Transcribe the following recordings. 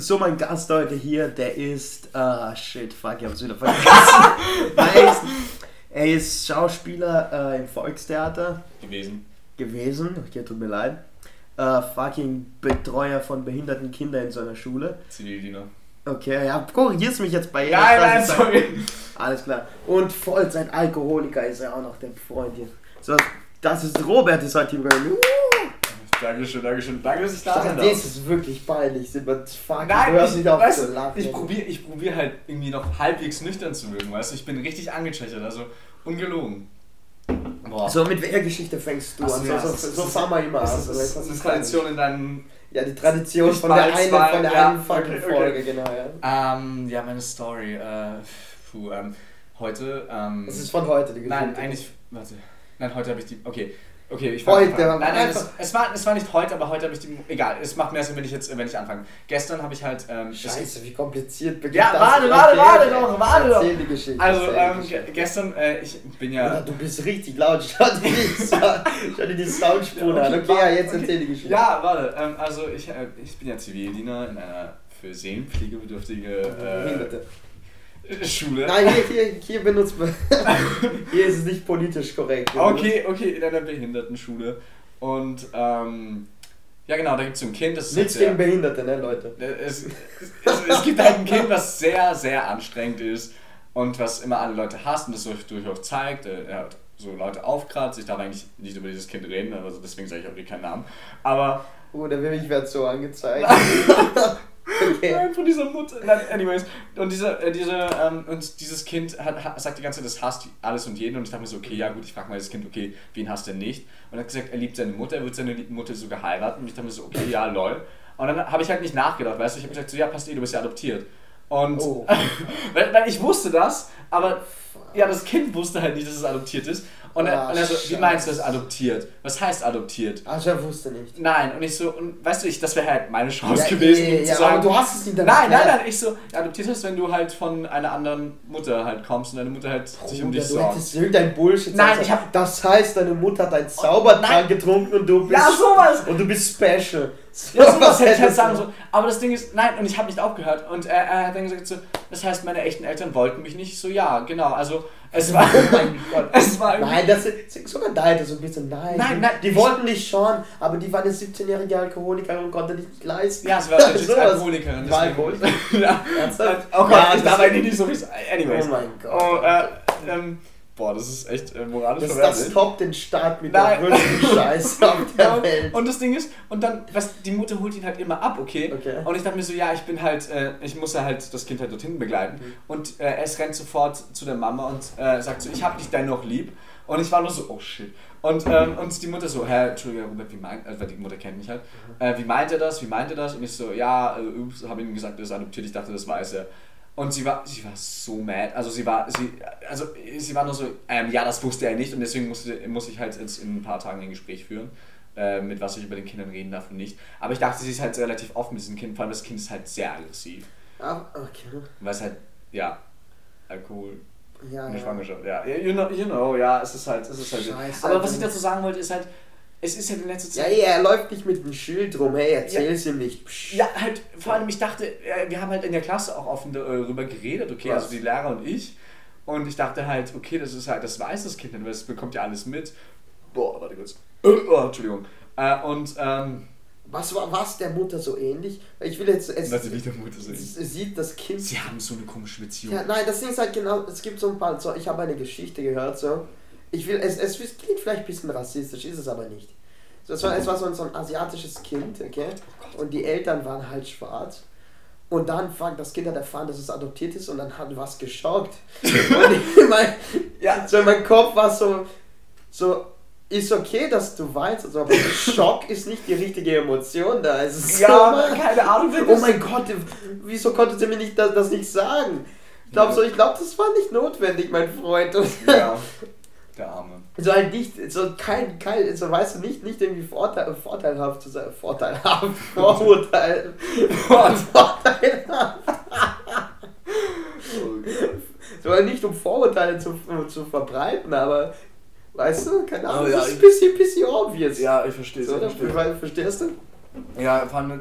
So, mein Gast heute hier, der ist. Ah, shit, fuck, ich hab's wieder vergessen. Weiß. Er ist Schauspieler äh, im Volkstheater gewesen. gewesen. Okay, tut mir leid. Äh, fucking Betreuer von behinderten Kindern in seiner Schule. Zivildiener. Okay, ja, korrigierst mich jetzt bei jeder Nein, nein, sorry. Alles klar. Und voll sein Alkoholiker ist er auch noch, der Freund hier. So, das ist Robert, ist heute hier. Uh, Dankeschön, Dankeschön. Danke, dass ich da sein das ist wirklich peinlich. Sind wir fucking Nein, hörst ich, nicht auf weißt, zu du, lachen. ich probiere ich probier halt irgendwie noch halbwegs nüchtern zu wirken, weißt du? Ich bin richtig angechechert, also ungelogen. Boah. So, mit welcher Geschichte fängst du Ach so, an? ja, so, so, ist- so fahren wir immer an. so, das ist eine Tradition in deinen. Ja, die Tradition von der einen, weil- von der ja, einen fucking okay, okay. Folge, genau, ja. Ähm, ja, meine Story. Äh, puh, ähm, heute. Ähm, Das ist von heute, die Geschichte. Nein, eigentlich. Warte. Nein, heute habe ich die. Okay. Okay, ich fang- Heute, Nein, nein, es, es, war, es war nicht heute, aber heute habe ich die. Egal, es macht mehr Sinn, wenn ich jetzt, wenn ich anfange. Gestern habe ich halt. Ähm, es- Scheiße, wie kompliziert beginnt Ja, das? warte, warte, warte okay. doch, warte doch. Erzähl die Geschichte. Also, ähm, Geschichte. ge- gestern, äh, ich bin Ja, ja. du bist richtig laut. Schau dir die, schau dir die Soundspur Ja, an. okay, ja, warte, jetzt okay. erzähl die Geschichte. Ja, warte, ähm, also ich, äh, ich bin ja Zivildiener in einer für seelenpflegebedürftige Behinderte. äh, Schule. Nein, hier, hier, hier benutzt man. hier ist es nicht politisch korrekt. Okay, okay, in einer Behindertenschule. Und ähm, ja genau, da gibt es ein Kind, das ist Nichts gegen Behinderte, ne, Leute? es, es, es gibt halt ein Kind, was sehr, sehr anstrengend ist und was immer alle Leute hasst und das durch, durchaus zeigt. äh, Er hat so Leute aufkratzt. Ich darf eigentlich nicht über dieses Kind reden, also deswegen sage ich auch hier keinen Namen. Aber Oh, der will werd so angezeigt. okay. Nein, von dieser Mutter. Nein, anyways. Und, diese, äh, diese, ähm, und dieses Kind hat, hat, sagt die ganze Zeit, das hasst alles und jeden. Und ich dachte mir so, okay, ja gut, ich frage mal das Kind, okay, wen hasst er nicht? Und er hat gesagt, er liebt seine Mutter, er wird seine Mutter sogar heiraten. Und ich dachte mir so, okay, ja, lol. Und dann habe ich halt nicht nachgedacht, weißt du? Ich habe gesagt, so, ja, passt eh, du bist ja adoptiert. Und Oh. weil, weil ich wusste das, aber ja, das Kind wusste halt nicht, dass es adoptiert ist. Und er, Ah, und er so, wie Scheiße. meinst du das adoptiert? Was heißt adoptiert? Ach, er wusste nicht. Nein, und ich so, und weißt du, ich, das wäre halt meine Chance Ja, gewesen, eh, um ja, zu sagen, aber du hast es nicht dann Nein, nein, nein, ich so, ja, adoptiert ist, wenn du halt von einer anderen Mutter halt kommst und deine Mutter halt sich um Bruder, dich du sorgt. hättest irgendein Bullshit Nein, sagen ich hab- Das heißt, deine Mutter hat einen Zaubertrank nein. getrunken und du bist. Ja, sowas. Und du bist special. Ja, sowas hätte ich halt sagen du? so. Aber das Ding ist, nein, und ich habe nicht aufgehört. Und er, er hat dann gesagt so, das heißt, meine echten Eltern wollten mich nicht. So, ja, genau. Also, es war... Oh mein Gott. Es war irgendwie- Nein, das ist sogar deine so ein bisschen. Nein, Nein, nein, die ich- wollten dich schon, aber die war eine 17-jährige Alkoholikerin und konnte nicht leisten. Ja, sie war legit Sowas. Alkoholikerin. War Alkoholikerin. ja. Ernsthaft? Oh Gott, Ja, ich darf eigentlich nicht so viel... Anyways. Oh mein Gott. Oh, äh, ähm, boah, das ist echt äh, moralisch Das, verwerflich. das toppt den Start mit Nein. der größten Scheiße auf der Ja, Welt. Und das Ding ist, und dann, was, die Mutter holt ihn halt immer ab, okay? Okay. Und ich dachte mir so, ja, ich bin halt, äh, ich muss ja halt das Kind halt dorthin begleiten. Mhm. Und äh, es rennt sofort zu der Mama und äh, sagt so, ich hab dich dennoch lieb. Und ich war nur so, oh shit. Und, ähm, und die Mutter so, Herr, Entschuldigung, Robert, wie meint, also weil die Mutter kennt mich halt, Mhm. äh, wie meint er das, wie meint er das? Und ich so, ja, äh, ups, habe ihm gesagt, er ist adoptiert, ich dachte, das weiß er. Und sie war, sie war so mad, also sie war, sie, also sie war nur so, ähm, ja, das wusste er nicht und deswegen musste, muss ich halt jetzt in ein paar Tagen ein Gespräch führen, äh, mit was ich über den Kindern reden darf und nicht. Aber ich dachte, sie ist halt relativ offen mit diesem Kind, vor allem das Kind ist halt sehr aggressiv, Ah, okay. weil es halt, ja, Alkohol, Ja, eine ja. Schwangerschaft, ja, you know, you know, ja, es ist halt, es ist halt. Scheiße, Aber was ich dazu sagen wollte, ist halt, es ist halt in letzter Ja, Zeit. ja, er läuft nicht mit dem Schild rum. Hey, erzähl's ihm nicht. Psch. Ja, halt, vor allem, ich dachte, äh, wir haben halt in der Klasse auch offen darüber geredet, okay, Was? also die Lehrer und ich. Und ich dachte halt, okay, das ist halt, das weiß das Kind weil es bekommt ja alles mit. Boah, warte kurz. Oh, Entschuldigung. Äh, und, ähm, Was war was der Mutter so ähnlich? Ich will jetzt. Es, sie wieder Mutter es, es sieht das Kind. Sie haben so eine komische Beziehung. Ja, nein, das Ding ist halt genau. Es gibt so ein paar. So, ich habe eine Geschichte gehört, so. Ich will. Es, es klingt vielleicht ein bisschen rassistisch, ist es aber nicht. Es, war, es war so ein, so ein asiatisches Kind, okay? Und die Eltern waren halt schwarz. Und dann fuck, das Kind hat erfahren, dass es adoptiert ist und dann hat was geschockt. und mein, Ja. so in meinem Kopf war so, so, ist okay, dass du weinst, also, aber Schock ist nicht die richtige Emotion da. Es ist Ja, so, keine Ahnung. Oh mein Gott, wieso konnte sie mir nicht das, das nicht sagen? Ich glaube so, ich glaube, das war nicht notwendig, mein Freund. Und Ja, der Arme. so halt nicht, so kein, kein, so weißt du nicht, nicht irgendwie vorteil, vorteilhaft zu sein, vorteilhaft, Vorurteil, vorteilhaft. So halt nicht um Vorurteile zu, zu verbreiten, aber weißt du, keine Ahnung, Oh ja, das ist ein bisschen, bisschen obvious. Ja, ich verstehe so, oder? Verstehst du? Ja, vor allem,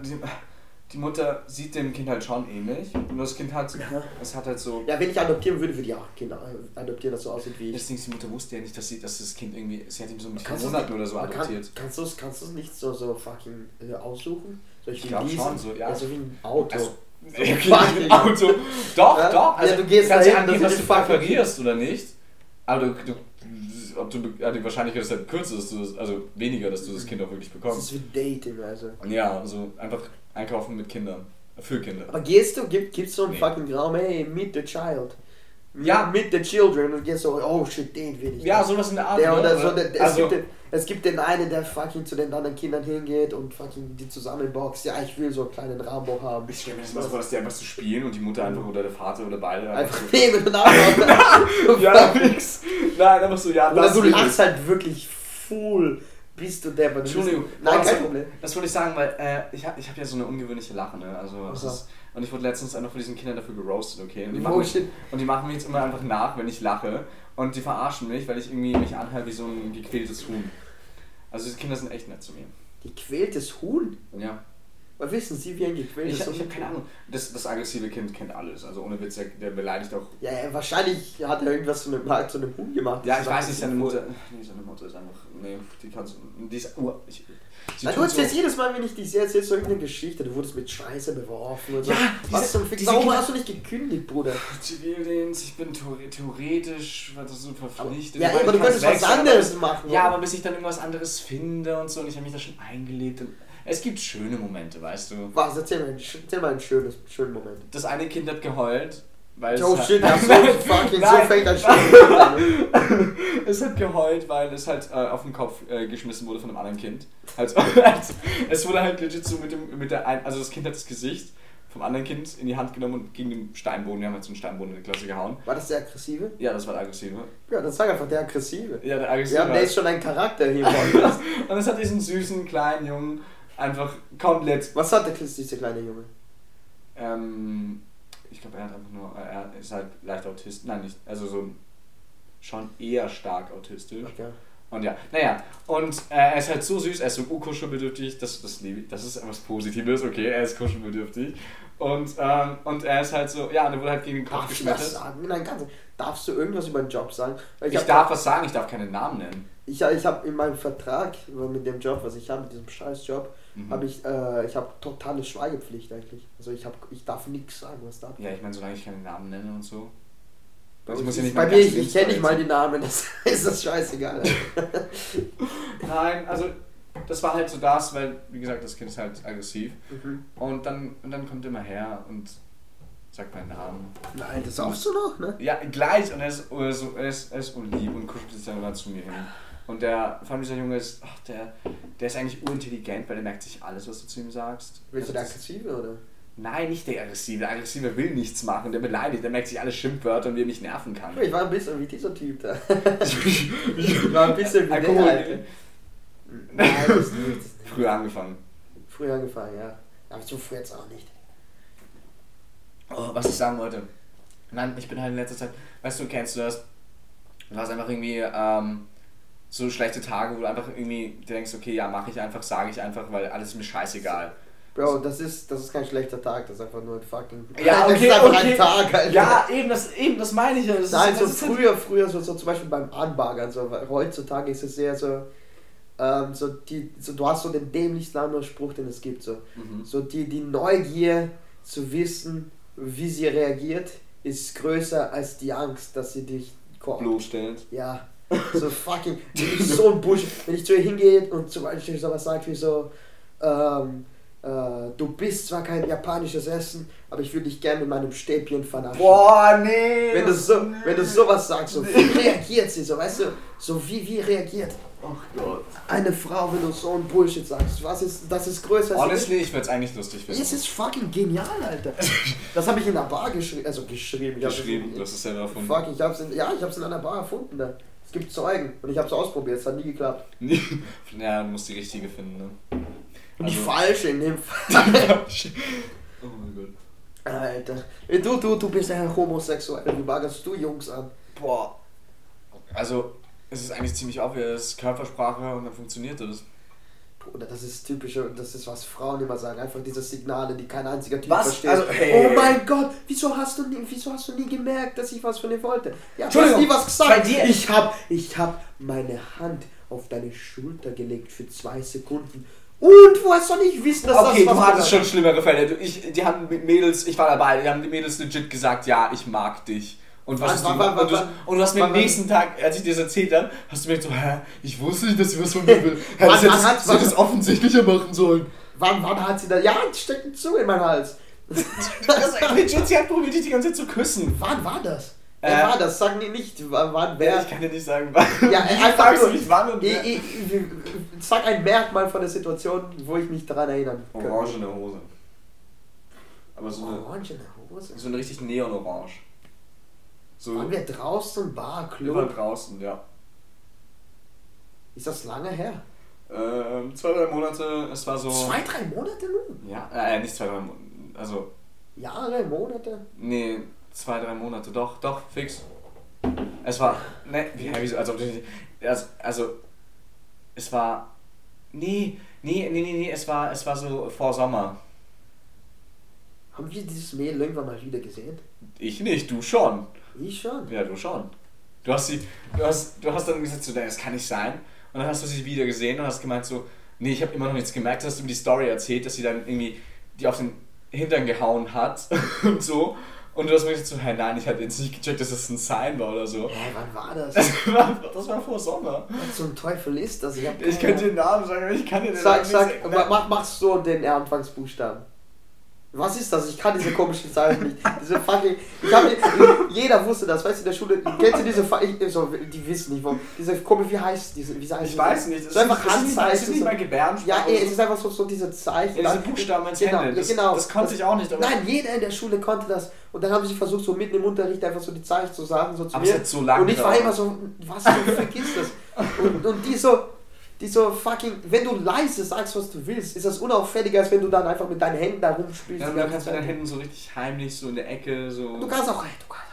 die, Mutter sieht dem Kind halt schon ähnlich. Nur das Kind hat, Ja. es hat halt so. Ja, wenn ich adoptieren würde, würde ich auch Kinder adoptieren, das so aussieht wie ich. Das Ding ist, die Mutter wusste ja nicht, dass, sie, dass das Kind irgendwie. Sie hat ihn so mit vier Monaten oder so man kann- adoptiert. Kannst du es kannst du's nicht so, so fucking äh, aussuchen? Soll Ich wie glaub leasen? schon, so, ja. so wie ein Auto. Also, So fucking- ein Auto. Doch, Ja? doch. Also Ja, du gehst kannst ja dahin, angeben, das was ist du präferierst oder nicht. Aber du, du, ob du, ja, die Wahrscheinlichkeit ist halt kürzer, dass du das, also weniger, dass du das Kind auch wirklich das bekommst. ist wie Dating, also. Ja, also einfach einkaufen mit Kindern. Für Kinder. Aber gehst du, gibt gibt's so einen Nee. fucking Raum, hey, meet the child. Ja. Meet the children und gehst so, oh shit, den will ich. Ja, sowas in der Art. Der ne? oder so, der, es, also, gibt den, es gibt den einen, der fucking zu den anderen Kindern hingeht und fucking die zusammenboxt. Ja, ich will so einen kleinen Rambo haben. ich stelle mir das mal vor, dass die einfach so spielen und die Mutter einfach oder der Vater oder beide Einfach nehmen und abhauen. Ja, nix. Nein, einfach so, ja, Oder das du lachst halt wirklich full. Bist du der? Entschuldigung. Nein, kein Problem. Das wollte ich sagen, weil äh, ich habe ich hab ja so eine ungewöhnliche Lache, ne? Also, das Ach so. ist, und ich wurde letztens einfach von diesen Kindern dafür geroastet, okay? Und die, machen mich, und die machen mich jetzt immer einfach nach, wenn ich lache. Und die verarschen mich, weil ich irgendwie mich anhöre wie so ein gequältes Huhn. Also diese Kinder sind echt nett zu mir. Gequältes Huhn? Ja. Was wissen Sie, wie ein Ich, gequältes ich Huhn? habe keine Ahnung. Das, das aggressive Kind kennt alles. Also ohne Witz, der, der beleidigt auch. Ja, ja, wahrscheinlich hat er irgendwas zu einem, zu einem Huhn gemacht. Ja, ich weiß nicht, seine. Mutter. Nee, seine Mutter ist einfach. Nee, die kannst du. Die ist. Oh, ich, sie Na, du tut so, erzählst jedes Mal, wenn ich dich sehe, erzählst du irgendeine Geschichte. Du wurdest mit Scheiße beworfen und so. Ja, Was zum Fick? Warum hast du nicht gekündigt, Bruder? Zivildienst, ich bin theore- theoretisch war das so verpflichtet. Ja, Ich aber du ich könntest was aber anderes machen. Ja, aber bis ich dann irgendwas anderes finde und so und ich habe mich da schon eingelebt. Und es gibt schöne Momente, weißt du. Was? Erzähl mal, erzähl mal einen schönes, schönen Moment. Das eine Kind hat geheult, weil Oh es shit, hat, ja, so fucking, so fängt ein an. es hat geheult, weil es halt äh, auf den Kopf äh, geschmissen wurde von einem anderen Kind. Also, also, es wurde halt legit so mit dem, mit der ein, also das Kind hat das Gesicht vom anderen Kind in die Hand genommen und gegen den Steinboden, wir haben halt so einen Steinboden in die Klasse gehauen. War das der Aggressive? Ja, das war der Aggressive. Ja, dann sag einfach der Aggressive. Ja, der Wir Aggressive. haben, der ist schon ein Charakter hier. Und es hat diesen süßen kleinen Jungen einfach komplett. Was hat der dieser kleine Junge? Ähm, ich glaube, er hat einfach nur. Er ist halt leicht autistisch. Nein, nicht. Also so schon eher stark autistisch. Okay. Und ja, naja. Und äh, er ist halt so süß, er ist so kuschelbedürftig. Das, das, ich. das ist etwas Positives, okay? Er ist kuschelbedürftig. Und, ähm, und er ist halt so. Ja, und er wurde halt gegen den Kopf das geschmettert. sagen? Nein, ganz Darfst du irgendwas über den Job sagen? Ich hab- darf was sagen, ich darf keinen Namen nennen. Ich, ich habe in meinem Vertrag mit dem Job, was ich habe, mit diesem Scheißjob, Mhm. habe ich, äh, ich habe totale Schweigepflicht eigentlich. Also ich, hab, ich darf nichts sagen, was da Ja, ich meine, solange ich keinen Namen nenne und so. Also muss ja nicht bei mir, ich, ich kenne nicht mal die Namen, das ist das scheißegal. Nein, also das war halt so das, weil, wie gesagt, das Kind ist halt aggressiv. mhm. Und dann, und dann kommt er immer her und sagt meinen Namen. Nein, das saufst du noch, ne? Ja, gleich. Und er ist, er ist, er ist, er ist unlieb und kuschelt sich dann immer zu mir hin. Und der, vor allem dieser Junge ist, ach, der, der ist eigentlich urintelligent, weil der merkt sich alles, was du zu ihm sagst. Willst du der Also Aggressive oder? Nein, nicht der Aggressive. Der Aggressive will nichts machen, der beleidigt, der merkt sich alle Schimpfwörter und wie er mich nerven kann. Ich war ein bisschen wie dieser Typ da. Ich war ein bisschen wie der. Nein, das nicht. Früher angefangen. Früher angefangen, ja. Aber so früh jetzt auch nicht. Oh, was ich sagen wollte. Nein, ich bin halt in letzter Zeit, weißt du, kennst du das? Du hast einfach irgendwie ähm, so schlechte Tage, wo du einfach irgendwie denkst, okay, ja, mache ich einfach, sage ich einfach, weil alles ist mir scheißegal. Bro, das ist, das ist kein schlechter Tag, das ist einfach nur ein fucking. Ja, das okay, ist einfach okay. ein Tag, Alter. Ja, eben das, eben, das meine ich ja. Das Nein, ist, so das ist halt- früher, früher, so, so zum Beispiel beim Anbaggern, so, weil heutzutage ist es sehr so, ähm, so, die, so, du hast so den dämlichsten Anspruch, den es gibt, so. Mhm. So die, die Neugier zu wissen, wie sie reagiert, ist größer als die Angst, dass sie dich ko- bloßstellend. Ja, so fucking, ich so ein Busch, wenn ich zu ihr hingehe und zum Beispiel sowas sagt wie so, ähm, äh, du bist zwar kein japanisches Essen, aber ich würde dich gerne mit meinem Stäbchen vernaschen. Boah, nee! Wenn du, so, wenn du sowas sagst, so wie reagiert sie, so weißt du, so wie, wie reagiert Ach Gott. eine Frau, wenn du so ein Bullshit sagst, was ist, das ist größer als Honestly, ich würde es eigentlich lustig finden. es ist fucking genial, Alter. Das habe ich in einer Bar geschrieben, also geschrieben. Ich hab's- geschrieben, hast es selber erfunden. Fuck, ich hab's in, ja, ich hab's in einer Bar erfunden da. Es gibt Zeugen und ich hab's ausprobiert, es hat nie geklappt. ja, du musst die richtige finden, ne? Und die Also- falsche in dem Fall. oh mein Gott. Alter. Du, du, du bist ja homosexuell, wie baggerst du Jungs an? Boah. Also, es ist eigentlich ziemlich obvious, Körpersprache und dann funktioniert das. Oder das ist typisch, das ist was Frauen immer sagen, einfach diese Signale, die kein einziger Typ Was? versteht. Also, hey. oh mein Gott, wieso hast du nie, wieso hast du nie gemerkt, dass ich was von dir wollte? Ja, du hast nie was gesagt. Ich hab, ich hab meine Hand auf deine Schulter gelegt für zwei Sekunden. Und woher soll ich wissen, dass Okay, das du was hattest schon schlimmere Fälle. Du- Ich, die haben mit Mädels, ich war dabei, die haben die Mädels legit gesagt, ja, ich mag dich. Und was Wann- hast du wann- wann- Und du, wann- und du hast mir am nächsten Tag, als ich dir das erzählt habe, hast du mir so, hä, ich wusste nicht, dass sie was von mir will. Hä, Wann- das hätte das es offensichtlicher machen sollen. Wann, wann hat sie da? Ja, steckt ein Zunge in meinen Hals. Das legit, sie hat probiert, dich die ganze Zeit zu küssen. Wann war das? Äh, Wer war das? Sag mir nicht, wann, wer. Ich kann dir nicht sagen, wann. Ja, Wieso einfach fragst nur, mich wann und ich, wer? ich, ich, sag ein Merkmal von der Situation, wo ich mich daran erinnern kann. Orangene Hose. Aber so eine, Orangene Hose. so eine richtig neonorange. So Waren wir draußen, Bar, Club? über draußen, ja. Ist das lange her? Ähm, zwei, drei Monate, es war so. Zwei, drei Monate nun? Ja, äh, nicht zwei, drei Monate. Also, Jahre, Monate? nee, zwei, drei Monate. Doch, doch, fix. Es war. Ne, wie, wieso? Also, also, also, es war. Nee, nee, nee, nee, nee, es war, es war so vor Sommer. Haben wir dieses Mädel irgendwann mal wieder gesehen? Ich nicht, du schon. Ich schon. Ja, du schon. Du hast sie, du hast, du hast dann gesagt, so, "Nee, das kann nicht sein. Und dann hast du sie wieder gesehen und hast gemeint so, nee, ich habe immer noch nichts gemerkt. Hast du mir die Story erzählt, dass sie dann irgendwie die auf den Hintern gehauen hat und so. Und du hast mir gesagt so, hey, nein, ich hatte jetzt nicht gecheckt, dass das ein Sign war oder so. Hä, wann war das? Das war, das war vor Sommer. Was zum Teufel ist das? Ich, hab Ich könnte den Namen sagen, aber ich kann dir den Sag, Namen sag, nicht sagen. mach, mach so den Anfangsbuchstaben. Was ist das? Ich kann diese komischen Zeichen nicht. Diese fucking. Ich hab, jeder wusste das, weißt du, in der Schule. Kennst du diese. Ich, so, die wissen nicht, warum. Diese komische, wie heißt diese. Wie heißt Ich diese- weiß nicht, das So einfach ist, das ist nicht, das ist Handzeichen. nicht mal Gebärdensprache. Ja, ey, es ist einfach so, so diese Zeichen. Ja, diese Buchstaben ins genau, Hände. Das, genau. das konnte ich auch nicht. Nein, jeder in der Schule konnte das. Und dann haben sie versucht, so mitten im Unterricht einfach so die Zeichen zu sagen, so zu Aber es mir. hat so lange und ich war immer so, was Fick ist das? Und, und die so, die so fucking, wenn du leise sagst, was du willst, ist das unauffälliger, als wenn du dann einfach mit deinen Händen da rumspielst. ja, du kannst mit deinen Händen so richtig heimlich so in der Ecke so. Du kannst auch, du kannst,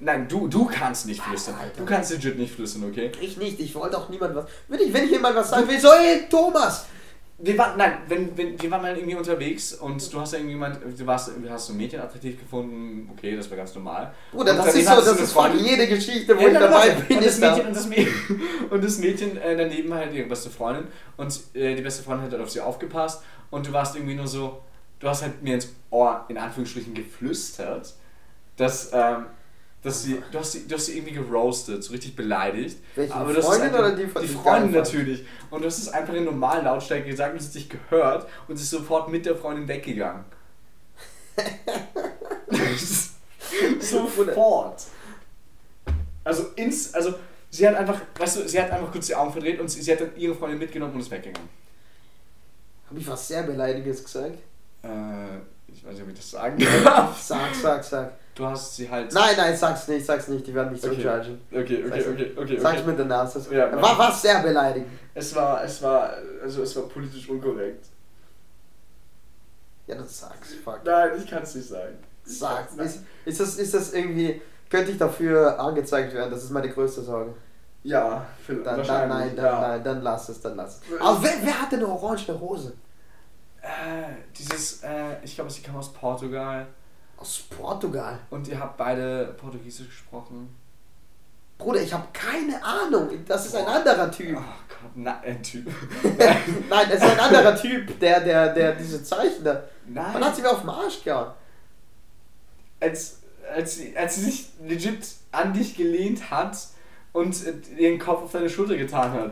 Nein, du, du kannst nicht flüstern. Alter. Du kannst legit nicht flüstern, okay? ich nicht, ich wollte auch niemand was. Wenn ich, wenn ich jemand was sagen will, so, ey, Thomas! Wir waren, nein, wenn, wenn, wir waren mal irgendwie unterwegs und du hast ja irgendjemand, du warst, du hast so ein Mädchen attraktiv gefunden, okay, das war ganz normal. Bruder, das ist so, das ist Freundin. jede Geschichte, wo Ja, ich dabei bin, und das. Mädchen, und das Mädchen, und das Mädchen äh, daneben halt ihre beste Freundin und äh, die beste Freundin hat halt auf sie aufgepasst und du warst irgendwie nur so, du hast halt mir ins Ohr in Anführungsstrichen geflüstert, dass, ähm, dass sie, du hast sie, du hast sie irgendwie geroastet, so richtig beleidigt. Welche, die Aber das ist Freundin einfach- oder die von- Die Freundin natürlich. Und du hast es einfach in normalen Lautstärke gesagt und es hat dich gehört und ist sofort mit der Freundin weggegangen. sofort. Also ins, also sie hat einfach, weißt du, sie hat einfach kurz die Augen verdreht und sie, sie hat dann ihre Freundin mitgenommen und ist weggegangen. Hab ich was sehr Beleidigendes gesagt? Äh, ich weiß nicht, ob ich das sagen darf. Sag, sag, sag. Du hast sie halt. Nein, nein, sag's nicht, sag's nicht, die werden mich so Okay. judgen. Okay, okay, okay, okay. Sag's okay. mit der Nase. Ja, war was sehr beleidigend. Es war, es war, also es war politisch unkorrekt. Ja, dann sag's, fuck. Nein, ich kann es nicht sagen. Ich Sag's. kann's Ist, ist, das, ist das irgendwie, könnte ich dafür angezeigt werden? Das ist meine größte Sorge. Ja, vielleicht. Dann, dann nein, dann, ja. nein, dann lass es, dann lass es. Aber wer, wer hat denn eine orangene Hose? Äh, dieses, äh, ich glaube, sie kam aus Portugal Aus Portugal. und ihr habt beide Portugiesisch gesprochen. Bruder, ich habe keine Ahnung. Das ist ein anderer Oh Typ. Gott, na, ein Typ. Nein, es ist ein anderer Typ, der, der, der diese Zeichen da. Nein. Man hat sie mir auf den Arsch gehauen. als, als, sie, als sie sich legit an dich gelehnt hat und ihren Kopf auf deine Schulter getan hat.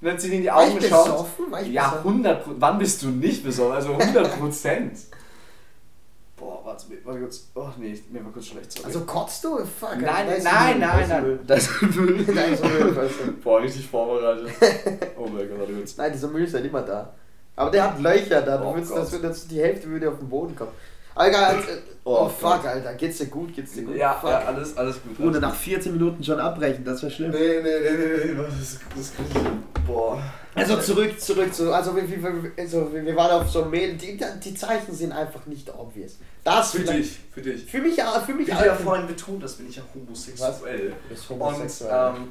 Und dann hat sie dir in die War Augen ich geschaut. besoffen? War ich Ja, besoffen? 100 Pro- Wann bist du nicht besoffen? Also 100 Prozent. Boah, warte, warte kurz. Oh nee, mir war kurz schlecht. Sorry. Also kotzt du? Fuck. nein, ist nein, nein, ist nein. Müll. Das ist Müll. Da ist Müll. Boah, richtig vorbereitet. Oh mein Gott, warte kurz. Nein, dieser Müll ist ja nicht mehr da. Aber der hat Löcher da. Du Oh willst, Gott. das, das, die Hälfte würde auf den Boden kommen. Aber egal, äh, oh, Oh fuck, Gott. Alter. Geht's dir gut? Geht's dir gut? Ja, fuck. ja, alles, alles gut. Bruder, nach 14 Minuten schon abbrechen, das wäre schlimm. Nee, nee, nee, nee, nee, was ist, das ich Boah. Also zurück, zurück zu. Also wir, wir, also wir wir waren auf so einem Mail. Die, die Zeichen sind einfach nicht obvious. Das Für dich, für dich. Für mich, auch- für mich auch. du ja vorhin betont hast, bin ich ja homosexuell. Du bist Und homosexuell. ähm,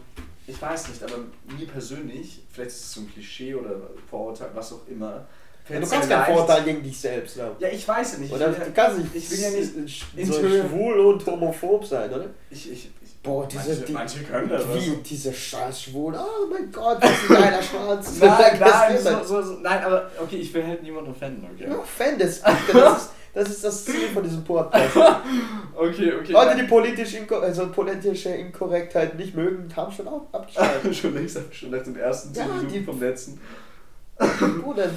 ich weiß nicht, aber mir persönlich, vielleicht ist es so ein Klischee oder Vorurteil, was auch immer. Ja, du kannst keinen Vorteil gegen dich selbst haben. Ja, ich weiß ja nicht. Oder ich du kannst nicht, ich will ja nicht so schwul und homophob sein, oder? Ich, ich, ich, Boah, diese, manche, die, manche können das. wie diese scheiß Schwulen. Oh mein Gott, das ist ein geiler Schwanz. Nein, nein, so, so, so, nein, aber okay, ich will halt niemanden offenden, okay? Fan des das ist, das ist das Ziel von diesem Podcast. Okay, okay. Leute, die politisch inko also politische Inkorrektheit nicht mögen, haben schon auch abgeschaltet. schon längst, schon nach den ersten 10 Ja, Minuten die- vom letzten. Bruder,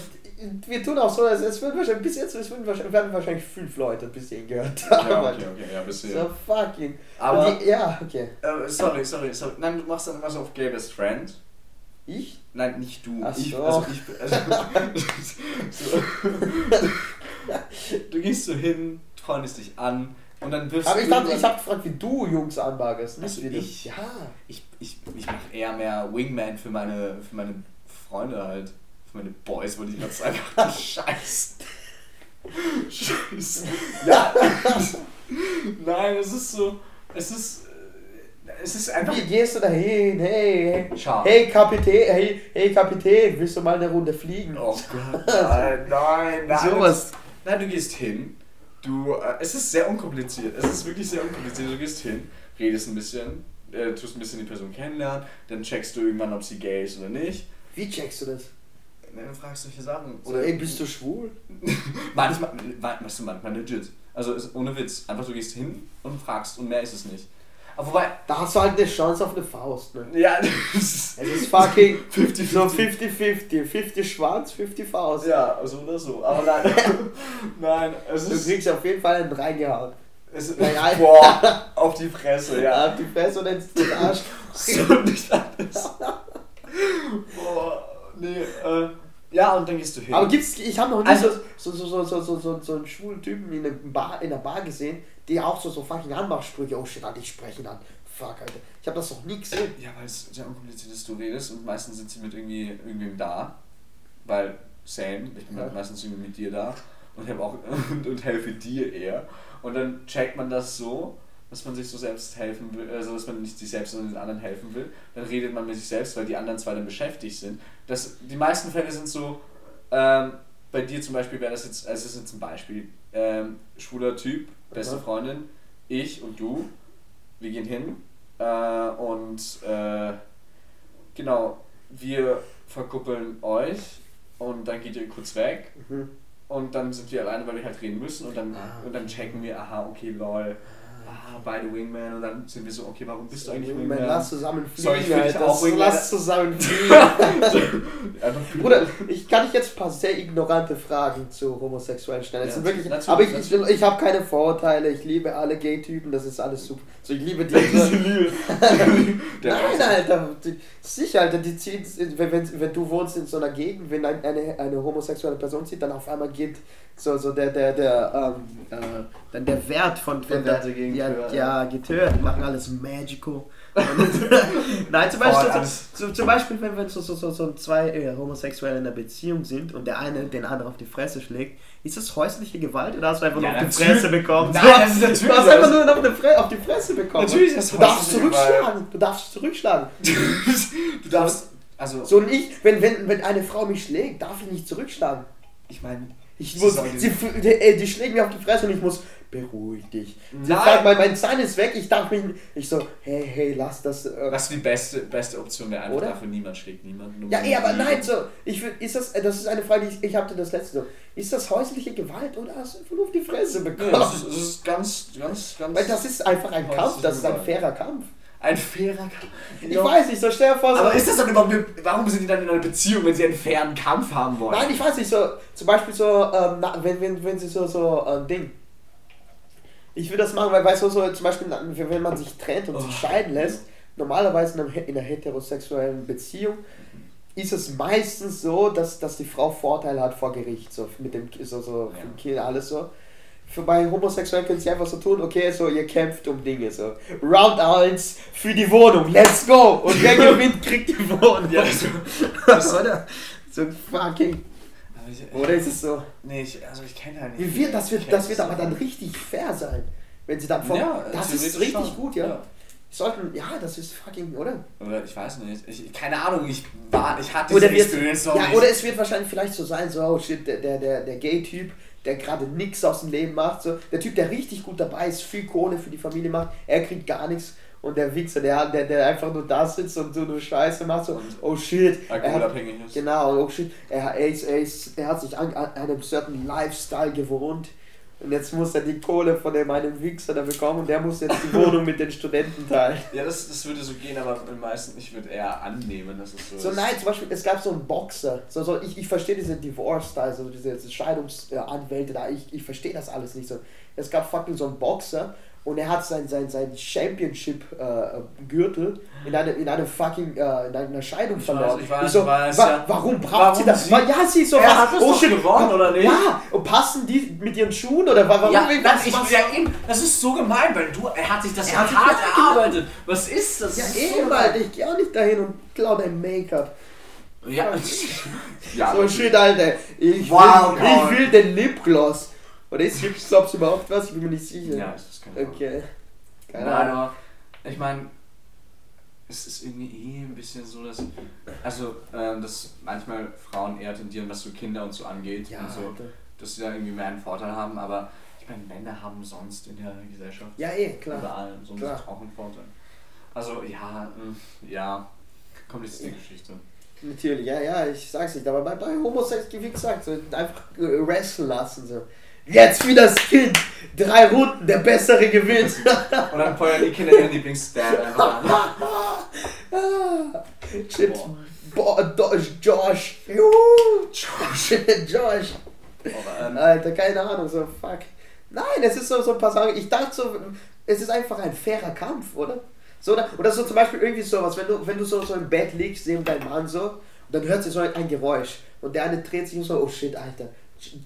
wir tun auch so, als es wird wahrscheinlich, bis jetzt es wahrscheinlich, werden wahrscheinlich fünf Leute bis hierhin gehört haben. Ja, okay, okay, ja, bisschen. So fucking. Aber, die, ja, okay. äh, sorry, sorry, sorry. Nein, du machst dann immer so auf Gay Best Friend. Ich? Nein, nicht du. Ach ich, so. also ich, also, so. Du gehst so hin, freundest dich an und dann wirfst Aber du ich dachte, irgendwann- ich habe gefragt, wie du Jungs anbagerst, nicht Also ich? Ja. Ich, ich, ich mache eher mehr Wingman für meine, für meine Freunde halt. Für meine Boys, wollte ich gerade sagen. Scheiß. Scheiß. Ja. Nein, es ist so. Es ist. äh, Es ist einfach. Wie gehst du da hin? Hey, hey. Schau. Hey Kapitän, hey, hey Kapitän, willst du mal eine Runde fliegen? Oh Gott. Nein, nein, nein. Sowas. Nein, du gehst hin. Du, äh, es ist sehr unkompliziert. Es ist wirklich sehr unkompliziert. Du gehst hin, redest ein bisschen, äh, tust ein bisschen die Person kennenlernen, dann checkst du irgendwann, ob sie gay ist oder nicht. Wie checkst du das? Dann fragst du solche Sachen. Oder ey, bist du schwul? Manchmal, du, manchmal legit. Also ist ohne Witz. Einfach du gehst hin und fragst und mehr ist es nicht. Aber wobei, Da hast du halt eine Chance auf eine Faust, ne? ja, das ist Es ist fucking 50-50. so 50-50. 50 Schwanz, 50 Faust. Ja, so oder so. Aber nein, nein, es Du ist, kriegst auf jeden Fall einen reingehauen. es ist Nein, boah, auf die Fresse, ja. Ja, die Fresse und ins den Arsch. So nicht alles. Boah, nee, äh, ja, und dann gehst du hin. Aber gibt's, ich habe noch nie Also- so, so, so, so, so, so, so einen schwulen Typen in einer Bar, in einer Bar gesehen, der auch so, so fucking Anmachsprüche, oh shit, Alter, ich spreche ihn an. Fuck, Alter. Ich habe das noch nie gesehen. Ja, weil es sehr unkompliziert ist, du redest und meistens sind sie mit irgendwie irgendwem da. Weil, same, ich bin Ja. halt meistens irgendwie mit dir da und, auch, und, und helfe dir eher. Und dann checkt man das so, dass man sich so selbst helfen will, also dass man nicht sich selbst, sondern den anderen helfen will. Dann redet man mit sich selbst, weil die anderen zwei dann beschäftigt sind. Das, die meisten Fälle sind so, ähm, bei dir zum Beispiel wäre das jetzt, also das ist jetzt ein Beispiel, ähm, schwuler Typ, beste. Freundin, ich und du, wir gehen hin äh, und äh, genau, wir verkuppeln euch und dann geht ihr kurz weg Mhm. und dann sind wir alleine, weil wir halt reden müssen und dann, Ah, und dann checken wir, aha, okay, lol, ah, beide Wingman und dann sind wir so, okay, warum bist du eigentlich Wingman, Wingman? lass zusammen Sorry, ich fliegen, will dich Alter. auch Wingman. Lass zusammen fliegen. Bruder, ich kann dich jetzt ein paar sehr ignorante Fragen zu Homosexuellen stellen. Ja, wirklich, natürlich, aber ich, ich, ich habe keine Vorurteile, ich liebe alle Gay-Typen, das ist alles super. So, ich liebe die. Der Nein, Alter, die, sicher, Alter, die ziehen, wenn, wenn, wenn du wohnst in so einer Gegend, wenn ein, eine, eine homosexuelle Person zieht, dann auf einmal geht so, so der, der, der, ähm, äh, dann der Wert von, von Der dagegen ja, höher, ja, höher, die machen alles magical. Und, nein, zum Beispiel, Oh, so, so, zum Beispiel, wenn, wenn so, so, so, so zwei äh, Homosexuelle in einer Beziehung sind und der eine den anderen auf die Fresse schlägt, ist das häusliche Gewalt oder hast du einfach Ja, nur auf die. Fresse bekommen? Nein, das ist natürlich- Du hast einfach nur auf, die Fre auf die Fresse bekommen. Natürlich ist das Du darfst zurückschlagen. Du darfst zurückschlagen. du darfst, also, So und ich, wenn, wenn, wenn eine Frau mich schlägt, darf ich nicht zurückschlagen. ich meine, Ich muss, sie, die, äh, die schlägt mir auf die Fresse und ich muss, beruhig dich. Sie Nein. fragt mal, mein Zahn ist weg, ich darf mich, ich so, hey, hey, lass das. Äh, was die beste, beste Option wäre einfach Oder? dafür, niemand schlägt niemanden. nur ja, man eh, aber nein, so, ich will, ist das, äh, das ist eine Frage, die ich, ich hatte das letzte so, ist das häusliche Gewalt oder hast du einfach auf die Fresse bekommen? das ist, das ist ganz, ganz, ganz. Weil das ist einfach ein Kampf, das ist ein fairer Kampf. ein fairer Kampf. Ich weiß nicht, so stell dir vor, so, Aber ist das dann überhaupt eine, Warum sind die dann in einer Beziehung, wenn sie einen fairen Kampf haben wollen? Nein, ich weiß nicht, so, zum Beispiel so, ähm, wenn, wenn, wenn sie so, so, ähm, Ding. Ich will das machen, weil, weißt du, so, zum Beispiel, wenn man sich trennt und sich Oh. scheiden lässt, normalerweise in einer, in einer heterosexuellen Beziehung, ist es meistens so, dass, dass die Frau Vorteile hat vor Gericht, so, mit dem, so, so, Ja. Kind, alles so. Für bei Homosexuellen können sie einfach so tun, okay, so, ihr kämpft um Dinge, so. Round 1 für die Wohnung, let's go! Und wer gewinnt, kriegt die Wohnung. Ja, was soll der? So fucking. Aber ich, Oder ist es so? Nee, ich, also ich kenne halt nicht. Wie wird das, wird, das wird aber dann richtig fair sein. Wenn sie dann vom. Ja, das ist richtig schon. gut, ja. sollten, ja, das ist fucking, oder? Oder ich weiß nicht. Ich, keine Ahnung, ich war, ich hatte Oder, diese wird, Experience noch ja, nicht. oder es wird wahrscheinlich vielleicht so sein, so, oh shit, der, der, der, der Gay-Typ, der gerade nichts aus dem Leben macht, so, der Typ, der richtig gut dabei ist, viel Kohle für die Familie macht, er kriegt gar nichts. Und der Wichser, der, der, der einfach nur da sitzt und so nur Scheiße macht, so, oh shit. er hat- Alkoholabhängig ist. Genau, oh shit, er, er, ist, er, ist, er hat sich an, an einem certain Lifestyle gewohnt. Und jetzt muss er die Kohle von dem einen Wichser da bekommen und der muss jetzt die Wohnung mit den Studenten teilen. Ja, das, das würde so gehen, aber im meisten, ich würde eher annehmen, dass es so, So ist. nein, zum Beispiel, es gab so einen Boxer. So, so, ich, ich verstehe diese Divorce-Style, also diese, diese Scheidungsanwälte da, ich, ich verstehe das alles nicht so. Es gab fucking so einen Boxer und er hat sein, sein, sein Championship-Gürtel in, eine, in eine fucking äh, in einer Scheidung Ich verloren. weiß, ich weiß, so, ich weiß, wa ja. Warum braucht Warum sie das? sie- ja, sie so Er was. hat es doch gewonnen, oder nicht? Ja, und passen die mit ihren Schuhen oder wa- warum? Ja, was, das, ich, was, ja eben, das ist so gemein, weil du, er hat sich das Er hat sich- hart genau. erarbeitet. Was ist das? ja, Das ist eben, so Alter, ich geh auch nicht dahin und klau dein Make-up. Ja, ja So shit, Alter. Ich, Wow, will, ich will den Lipgloss. Oder ist Lipgloss überhaupt was? Ich bin mir nicht sicher. Ja, ist das keine Ahnung. Okay. Keine Nein, Ahnung. aber ich meine, es ist irgendwie eh ein bisschen so, dass, also, ähm, dass manchmal Frauen eher tendieren, was so Kinder und so angeht Ja, und so, Alter. dass sie da irgendwie mehr einen Vorteil haben, aber ich meine, Männer haben sonst in der Gesellschaft Ja, eh, klar. überall sonst Klar. auch einen Vorteil. Also, ja, mh, ja, komplizierte Geschichte. Natürlich, ja, ja, ich sag's nicht. Aber bei, bei Homosex, wie gesagt, so einfach äh, wresteln lassen. So. Jetzt wie das Kind. Drei Runden, der Bessere gewinnt. Und dann feuern die Kinder ihren Lieblingsdad einfach an. Shit. Boah. Bo Josh. Josh. Aber, ähm, Alter, keine Ahnung, so fuck. Nein, es ist so, so ein paar Sachen. Ich dachte so, es ist einfach ein fairer Kampf, oder? So, oder, oder so zum Beispiel irgendwie sowas, wenn du, wenn du so, so im Bett liegst, neben deinem Mann so, und dann hört sich so ein Geräusch. Und der eine dreht sich und so, oh shit, Alter,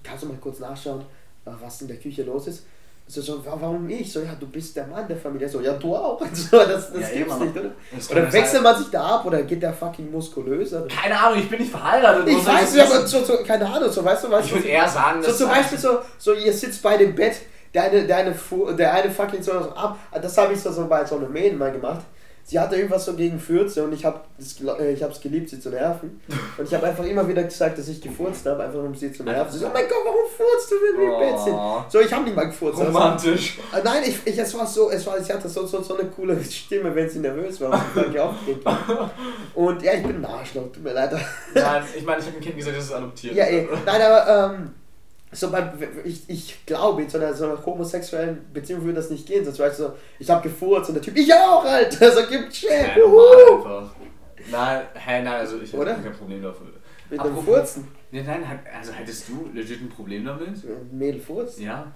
kannst du mal kurz nachschauen, was in der Küche los ist? So, so, wa- warum ich? So, ja, du bist der Mann der Familie. So, ja, du auch. So, das das Ja, gibt's eben, nicht, oder? Oder wechselt sein. man sich da ab oder geht der fucking muskulöser? keine Ahnung, ich bin nicht verheiratet. Ich weiß nicht, aber so, so, keine Ahnung, so weißt du, weißt Ich würde eher sagen, so zum Beispiel so, so ihr sitzt bei dem Bett, der eine, der eine, Fu- der eine fucking so, so ab, das habe ich so, so bei so einem Mädchen mal gemacht. Sie hatte irgendwas so gegen Fürze und ich habe ich hab's geliebt, sie zu nerven. Und ich habe einfach immer wieder gesagt, dass ich gefurzt habe, einfach um sie zu nerven. Sie so, oh mein Gott, warum furzt du, wenn wir im Bett sind? So, ich habe nicht mal gefurzt. Also, romantisch. äh, nein, ich, ich, es war so, es war, sie hatte so, so, so eine coole Stimme, wenn sie nervös war und aufgeregt war. Und ja, ich bin ein Arschloch, tut mir leid. Nein, ich meine, ich habe ein Kind gesagt, das ist adoptiert. Ja, eh. Nein, aber ähm, so beim, ich, ich glaube, in so einer, so einer homosexuellen Beziehung würde das nicht gehen. Sonst weißt du so, ich habe gefurzt und der Typ, ich auch, Alter. So gibt Ja, Shit. Wuhu. einfach. Nein, hä, nein, also ich Oder? habe kein Problem dafür. Mit dem Furzen. Nein, hat- also hättest du legit ein Problem damit? Mädel furzt? Ja.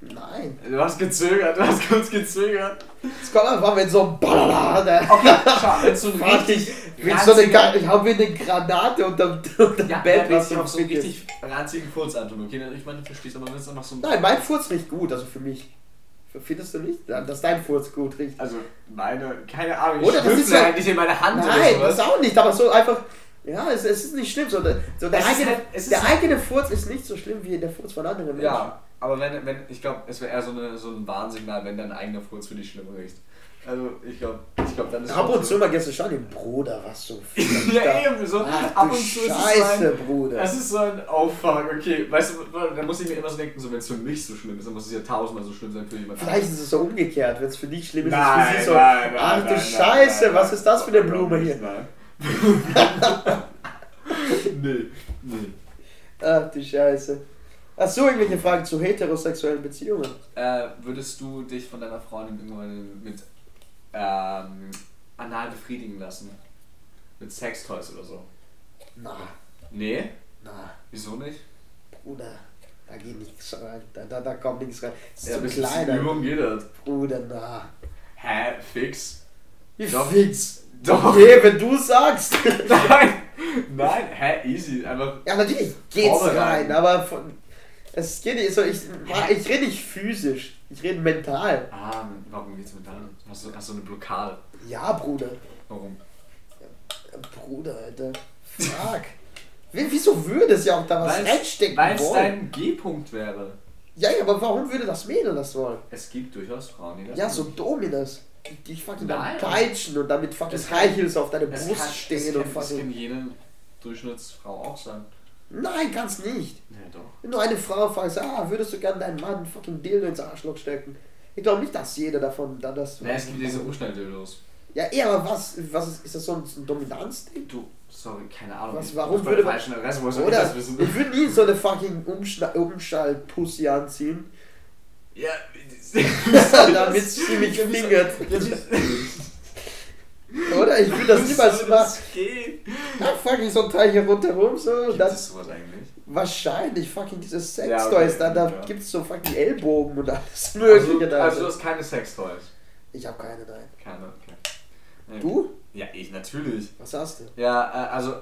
Nein. Du hast gezögert, du hast kurz gezögert. Es kommt einfach mit so einem Ballala. Der Okay, schau, wenn so ein richtig ich, mit so eine, Ga- ich habe mir eine Granate unterm, unterm ja, Bett, sich so auf so einen richtig ranzigen Furz antun, okay? Ich meine, du verstehst, aber wenn es dann noch so ein... Nein, mein Furz riecht gut, also für mich. Findest du nicht? Ja, Dass dein Furz gut riecht. Also, meine, keine Ahnung, ich Oder das ist ja- halt nicht in meine Hand Nein, oder das auch nicht, aber so einfach. Ja, es, es ist nicht schlimm. So, der, so der, eigene, halt- der halt- eigene Furz ist nicht so schlimm wie der Furz von anderen Menschen. Ja, aber wenn, wenn ich glaube, es wäre eher so, eine, so ein Warnsignal, wenn dein eigener Furz für dich schlimm riecht. Also, ich glaube, ich glaub, dann ist Ab und so- zu mal gehst du schon im Bruder, was so viel. Ja, eben, so Ach, ab und zu ist es Scheiße, so ein, Bruder. Es ist so ein Auffang, okay. Weißt du, da muss ich mir immer so denken, so wenn es für mich so schlimm ist, dann muss es ja tausendmal so schlimm sein für jemand Vielleicht ist es so umgekehrt, wenn es für dich schlimm ist, ist Nein, es für sie so. nein, nein, Ach du Scheiße, nein, was ist das für eine Blume hier? Nein. nee, nee. Ach du Scheiße. Hast du irgendwelche Fragen zu heterosexuellen Beziehungen? Äh, würdest du dich von deiner Freundin irgendwann mit ähm, anal befriedigen lassen? Mit Sextoys oder so? Na, Nee? na, Wieso nicht? Bruder. Da geht nichts rein. Da, da, da kommt nichts rein. Das ist Ja, so bis klein. Übung geht das. Bruder, na. Hä? Fix? Wie Doch. fix? Doch. Okay, wenn du sagst. Nein! Nein, hä? Easy. Einfach. Ja, natürlich geht's Vorbereiten. rein, aber von, es geht nicht so. Ich, ich rede nicht physisch, ich rede mental. Ah, warum geht's dann? Hast du, hast du eine Blockade? Ja, Bruder. Warum? Bruder, Alter. Fuck. Wie- Wieso würde es ja auch da was reinstecken Weil es dein G-Punkt wäre. Ja, ja, aber warum würde das Mädel das wollen? Es gibt durchaus Frauen, die das Ja, so Dominas. dich fucking dann Nein. peitschen und damit fucking High Heels auf deine Brust kann, stehen es und fucking. kann jede Durchschnittsfrau auch sein. Nein, kannst nicht. Ja, doch. Wenn du eine Frau fragst, ah, würdest du gern deinen Mann fucking Dildo ins Arschloch stecken? Ich glaube nicht, dass jeder davon dann das. Ja, es gibt diese Umschnelldildos. Ja, eher, aber was, was ist, ist das so ein, Dominanzding? Du, sorry, keine Ahnung. Was, warum würde man- Adresse, soll ich Oder das wissen? ich würde nie so eine fucking Umschall-Pussy anziehen, Ja, damit sie mich fingert. Oder? Ich würde das niemals machen. Das geht. Ja, fucking so ein Teil hier rundherum so. Gibt Das, es sowas eigentlich? wahrscheinlich fucking diese Sex Ja, okay, da, da ja. gibt's so fucking Ellbogen und alles mögliche Also, da. also du hast keine Sextoys. ich habe keine, nein. Keine, okay. Nee. Du? Ja, ich natürlich. Was hast du? Ja, äh, also.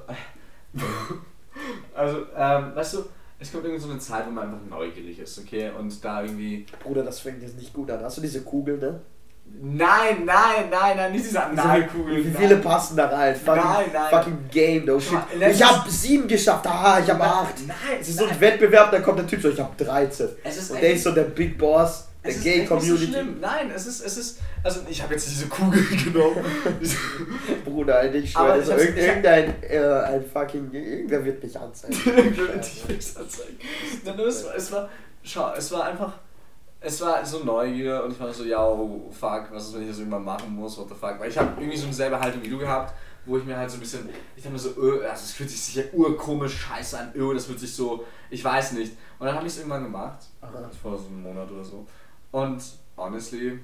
also, ähm, weißt du, es kommt irgendwie so eine Zeit, wo man einfach neugierig ist, okay? Und da irgendwie. Bruder, das fängt jetzt nicht gut an. Hast du diese Kugel, ne? Nein, nein, nein, nein, nicht diese Analkugel. Wie viele passen da rein? Fucking, Nein, nein. fucking Game, oh shit. Ich hab sieben geschafft, ah, ich hab Nein, acht. nein, Es ist so ein nein. Wettbewerb, da kommt der Typ so, ich hab 13. Es ist Und echt- der ist so der Big Boss der Es ist Gay echt nicht so. Nein, es ist, es ist, also ich habe jetzt diese Kugel genommen. Bruder, Alter, ich schwöre, ich so hab's- irgend, irgendein, äh, ein fucking, irgendwer wird mich anzeigen. Ich würde dich nichts anzeigen. Nein, es, war, es war, schau, es war einfach, es war so Neugier und ich war so, ja, oh, fuck, was ist, wenn ich das irgendwann machen muss, what the fuck. Weil ich habe irgendwie so dieselbe Haltung wie du gehabt, wo ich mir halt so ein bisschen, ich dachte mir so, öh, also es fühlt sich sicher urkomisch scheiße an, öh, das wird sich so, ich weiß nicht. Und dann habe ich es irgendwann gemacht, Aha. vor so einem Monat oder so. Und honestly,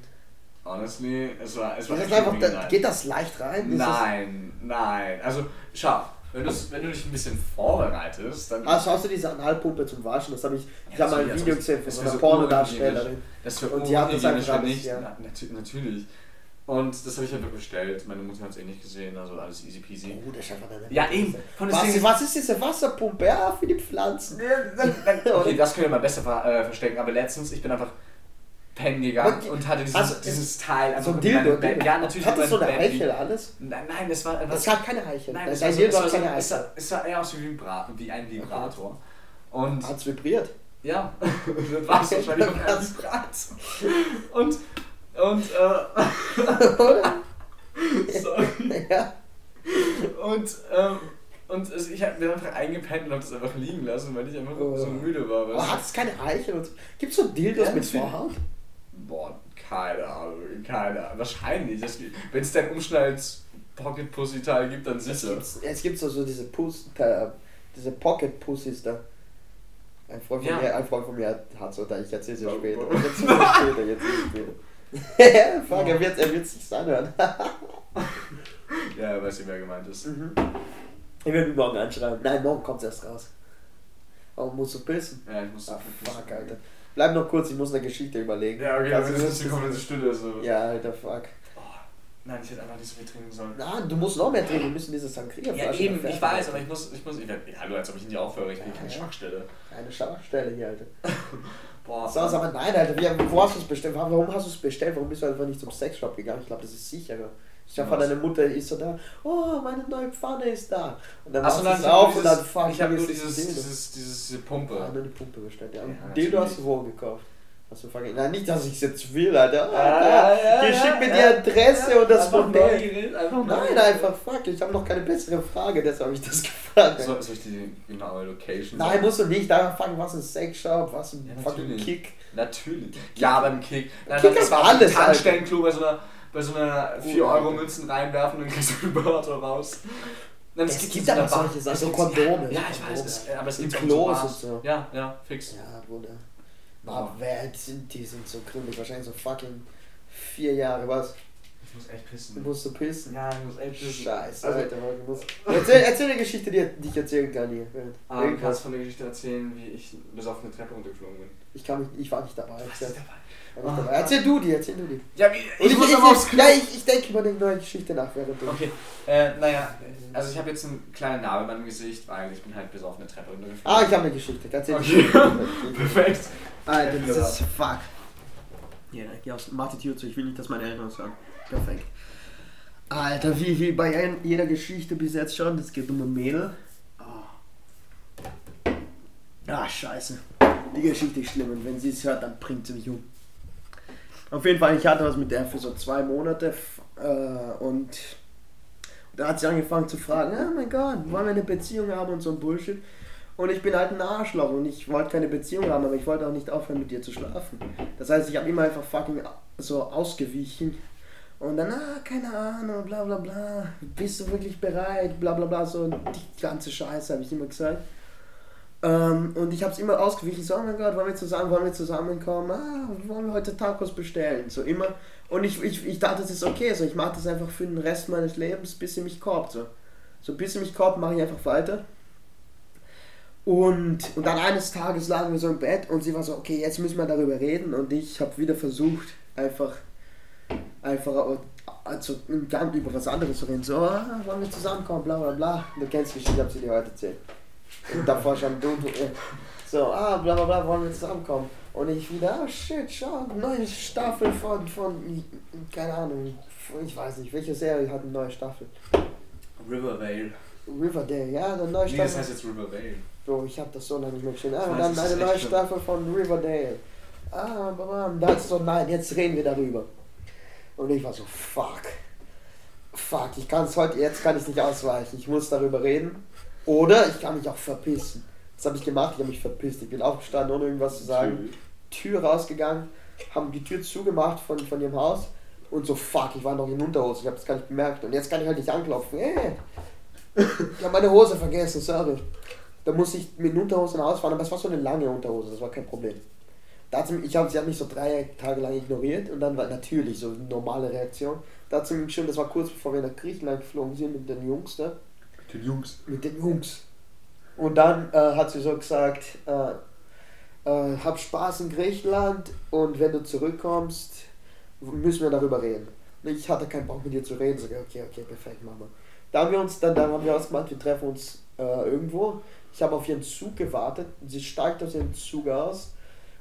honestly, es war, es war das einfach, da, geht das leicht rein? Nein, nein. Also, schau, wenn, wenn du dich ein bisschen vorbereitest, dann. Also hast du diese Analpumpe zum Waschen? Das habe ich, ich Ja, habe mal ein Video gesehen von so das einer Pornodarstellerin. Das Und die hat das einfach nicht. ja. Na, natürlich. Und das habe ich halt bestellt. Meine Mutter hat es eh nicht gesehen, also alles easy peasy. Oh, der ist einfach eine Ja, eben. Was, deswegen- was ist diese Wasserpumpe? Ja, für die Pflanzen. Okay, das können wir mal besser ver äh, verstecken, aber letztens, ich bin einfach pennen gegangen Okay. und hatte dieses, Also, dieses Teil einfach So ein in Dildo. Dildo. Ja, natürlich. Hat das so eine Bett Eichel alles? Nein, nein, es war Das hat keine Eichel. Nein, es war, so, es, war so, keine es, sah, Eichel. es sah eher aus wie, Vibra wie ein Vibrator. Und Hat's vibriert? ja, das war es wahrscheinlich auch ein Vibrator. Und, und, äh, sorry. ja. Und, ähm, und es, ich habe mir einfach eingepennt und habe das einfach liegen lassen, weil ich einfach Oh. so müde war. Weißt hat es keine Eichel? und so? Gibt's so Dildos Ja, mit natürlich. Boah, keine Ahnung, keine Ahnung. Wahrscheinlich. Wenn es dein Umschnalls Pocket Pussy Teil gibt, dann Es sicher. gibt, es gibt so, so diese Puss, äh, diese Pocket Pussys da. Ein Freund von Ja. mir, ein Freund von mir hat so, da ich erzähle es ja Oh, später. oh. Jetzt später, jetzt später. Fuck, er wird, er wird sich's anhören. Ja, er weiß nicht, wer gemeint ist. Mhm. Ich werde ihn morgen anschreiben. Nein, morgen kommt erst raus. Oh, musst du pissen? Ja, ich muss Ah, fuck, Alter. Bleib noch kurz, ich muss eine Geschichte überlegen. Ja, okay, das ist die komplette Stille. So. Ja, Alter, fuck. Oh, nein, ich hätte einfach nicht so viel trinken sollen. Na, du musst noch mehr trinken, wir müssen diese Sangria Ja, eben, ich weiß, aber ich muss, ich muss, ich werde, hallo, als ob ich nicht aufhöre, ich bin Ja, keine ja. Schwachstelle. Eine Schwachstelle hier, Alter. Boah, So, aber nein, Alter, wie, wo hast du es bestellt? Warum hast du es bestellt? Warum bist du einfach nicht zum Sexshop gegangen? Ich glaube, das ist sicherer. Ich hab von Was? deine Mutter ist so da, oh, meine neue Pfanne ist da. Und dann machst nein, du es auf habe und dann fuck, ich habe nur dieses, Dildo. dieses, dieses, diese Pumpe. Ah, nur die Pumpe bestellt, ja. Ja, Und Dildo natürlich. hast du wo gekauft? Hast du fucking, nein, nicht, dass ich es jetzt will, Alter. Oh, Ah, ja, hier ja, schick mir ja. die Adresse und das Modell. einfach Nein, einfach fuck, ich habe noch keine bessere Frage, deshalb habe ich das gefragt. So, soll ich die genaue Location Nein, sagen? musst du nicht, da fucking was ein Sexshop, was ein Ja, fucking. Kick. Natürlich. Ja, beim Kick. Nein, Kick das ist war alles, ein Tankstellenklo bei so einer, bei so einer Oh, 4 Euro Alter. Münzen reinwerfen und dann kriegst du einen Vibrator raus. Nein, Es gibt in so aber Bar- solche Sachen, es so gibt- Kondome, Ja, so ich weiß, Kondome. es, aber es gibt Klos so so. Ja, ja, fix. Ja, Bruder. Aber wer sind die sind so gründlich? Wahrscheinlich so fucking vier Jahre, was? Ich muss echt Du pissen. musst du pissen. Ja, ich muss echt pissen. Scheiße, Also, Alter, Mann, du musst. Erzähl, erzähl eine Geschichte, die, die ich erzählen kann hier. Ah, du kannst von der Geschichte erzählen, wie ich bis auf eine Treppe runtergeflogen bin. Ich, kann mich, ich war nicht dabei. Was Erzähl, ist dabei? war nicht Ah. Dabei. erzähl du die, erzähl du die. Ja, wie, Und ich, muss ich, aber aufs Klo. ja, ich, ich denke über eine neue Geschichte nach, während du. Okay, äh, naja, also ich habe jetzt einen kleinen Narbe in meinem Gesicht, weil ich bin halt bis auf eine Treppe runtergeflogen. Ah, ich habe eine Geschichte. Erzähl Okay. Perfekt. Alter, das ist fuck. Ja, geh aus, mach die Tür zu, ich will nicht, dass meine Eltern was sagen. Perfekt. Alter, wie, wie bei ein- jeder Geschichte bis jetzt schon, es geht um ein Mädel. Ah, scheiße. Die Geschichte ist schlimm und wenn sie es hört, dann bringt sie mich um. Auf jeden Fall, ich hatte was mit der für so zwei Monate äh, und da hat sie angefangen zu fragen, oh mein Gott, wollen wir eine Beziehung haben und so ein Bullshit. Und ich bin halt ein Arschloch und ich wollte keine Beziehung haben, aber ich wollte auch nicht aufhören mit dir zu schlafen. Das heißt, ich habe immer einfach fucking so ausgewichen. Und dann, ah, keine Ahnung, bla bla bla, bist du wirklich bereit, bla bla bla, so die ganze Scheiße habe ich immer gesagt. Ähm, und ich habe es immer ausgewichen, so, oh mein Gott, wollen wir zusammen, wollen wir zusammenkommen, ah, wollen wir heute Tacos bestellen, so immer. Und ich, ich, ich dachte, das ist okay, so, ich mache das einfach für den Rest meines Lebens, bis sie mich korbt, so. So, bis sie mich korbt, mache ich einfach weiter. Und, und dann eines Tages lagen wir so im Bett und sie war so, okay, jetzt müssen wir darüber reden. Und ich habe wieder versucht, einfach, einfach also, über was anderes zu reden. So, ah, wollen wir zusammenkommen, bla bla bla. Du kennst mich, ich habe sie dir heute erzählt. Davor schon du, du, so, ah, bla bla bla, wollen wir zusammenkommen. Und ich wieder, ah, shit, schau, neue Staffel von, von, keine Ahnung, ich weiß nicht, welche Serie hat eine neue Staffel? Riverdale. Riverdale, ja, eine neue Staffel. Nee, das heißt jetzt Riverdale. Bro, ich hab das so lange nicht mehr gesehen. Ah, und dann eine neue Staffel von Riverdale. Ah, bam, da ist so, nein, jetzt reden wir darüber. Und ich war so, fuck. Fuck, ich kann es heute, jetzt kann ich nicht ausweichen. Ich muss darüber reden. Oder ich kann mich auch verpissen. Das habe ich gemacht, ich habe mich verpisst. Ich bin aufgestanden, ohne irgendwas zu sagen. Tür rausgegangen, haben die Tür zugemacht von, von ihrem Haus. Und so, fuck, ich war noch in Unterhose, ich habe das gar nicht bemerkt. Und jetzt kann ich halt nicht anklopfen. Hey, ich habe meine Hose vergessen, sorry. Da muss ich mit Unterhose nach Hause fahren, aber es war so eine lange Unterhose, das war kein Problem. Da hat sie, ich hab, sie hat mich so drei Tage lang ignoriert und dann war natürlich so eine normale Reaktion. Da hat sie mich schon, das war kurz bevor wir nach Griechenland geflogen sind mit den Jungs da. Den Jungs? Mit den Jungs. Und dann äh, hat sie so gesagt, äh, äh, hab Spaß in Griechenland und wenn du zurückkommst, müssen wir darüber reden. Ich hatte keinen Bock mit dir zu reden, so okay, okay, perfekt, Mama. Da haben wir uns, dann, dann haben wir ausgemacht, wir treffen uns äh, irgendwo ich habe auf ihren Zug gewartet. Sie steigt aus ihrem Zug aus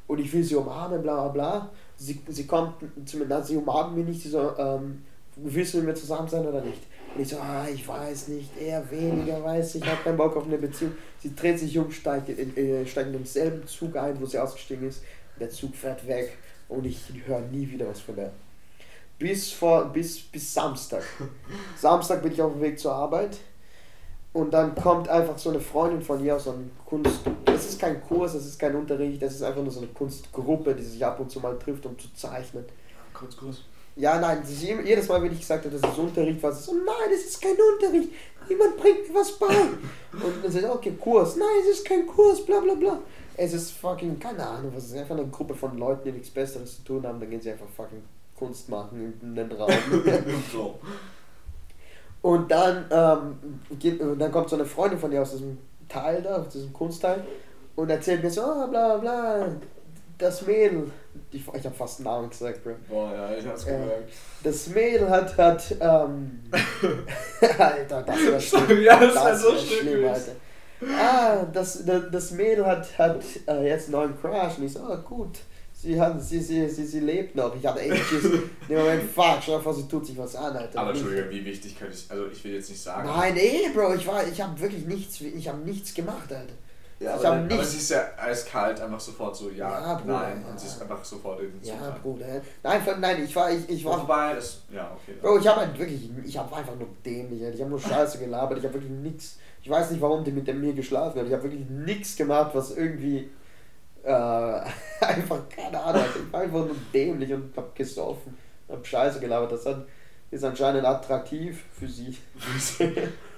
und ich will sie umarmen, bla bla bla. Sie, sie kommt zu mir, sie umarmt mich nicht, sie so, ähm, willst du mit mir zusammen sein oder nicht? Und ich so, ah, ich weiß nicht, eher weniger, weiß ich, habe keinen Bock auf eine Beziehung. Sie dreht sich um, steigt in, äh, steigt in denselben Zug ein, wo sie ausgestiegen ist. Der Zug fährt weg und ich höre nie wieder was von der. Bis, vor, bis, bis Samstag. Samstag bin ich auf dem Weg zur Arbeit und dann kommt einfach so eine Freundin von ihr aus so einem Kunst. Das ist kein Kurs, das ist kein Unterricht, das ist einfach nur so eine Kunstgruppe, die sich ab und zu mal trifft, um zu zeichnen. Kurzkurs? Ja, nein, jedes Mal, wenn ich gesagt habe, das ist Unterricht, war es so, nein, das ist kein Unterricht, niemand bringt mir was bei. Und dann sagt okay, Kurs, nein, es ist kein Kurs, bla bla bla. Es ist fucking, keine Ahnung, was ist einfach eine Gruppe von Leuten, die nichts Besseres zu tun haben, dann gehen sie einfach fucking Kunst machen in den Raum. Und dann, ähm, geht, dann kommt so eine Freundin von ihr aus diesem Teil da, aus diesem Kunstteil, und erzählt mir so, oh, bla bla, das Mädel, ich, ich habe fast einen Namen gesagt, Bro. Boah, ja, ich hab's gemerkt. Äh, das Mädel hat, hat, ähm, Alter, das war schlimm. ja, das, das war so schlimm, schlimm Alter. Ah, das, das, Mädel hat, hat äh, jetzt einen neuen Crash. Und ich so, oh, gut sie, hat, sie, sie, sie, sie lebt noch. Ich hatte echt Schiss. In Moment, fuck, dir vor, sie tut sich was an, Alter. Aber Entschuldigung, wie wichtig könnte ich, also ich will jetzt nicht sagen. Nein, ey, Bro, ich war, ich habe wirklich nichts, ich habe nichts gemacht, Alter. Ja, aber, nichts. aber sie ist ja eiskalt, einfach sofort so, ja, ja Bruder, nein, ja. und sie ist einfach sofort in den Ja, Bruder, nein, nein, ich war, ich, ich war... Wobei, das, ja, okay. Bro, ich habe halt wirklich, ich habe einfach nur dämlich, ich habe nur Scheiße gelabert, ich habe wirklich nichts, ich weiß nicht, warum die mit mir geschlafen hat, ich habe wirklich nichts gemacht, was irgendwie äh, einfach, keine Ahnung, ich war einfach nur dämlich und hab gesoffen, hab Scheiße gelabert. Das ist anscheinend attraktiv für sie.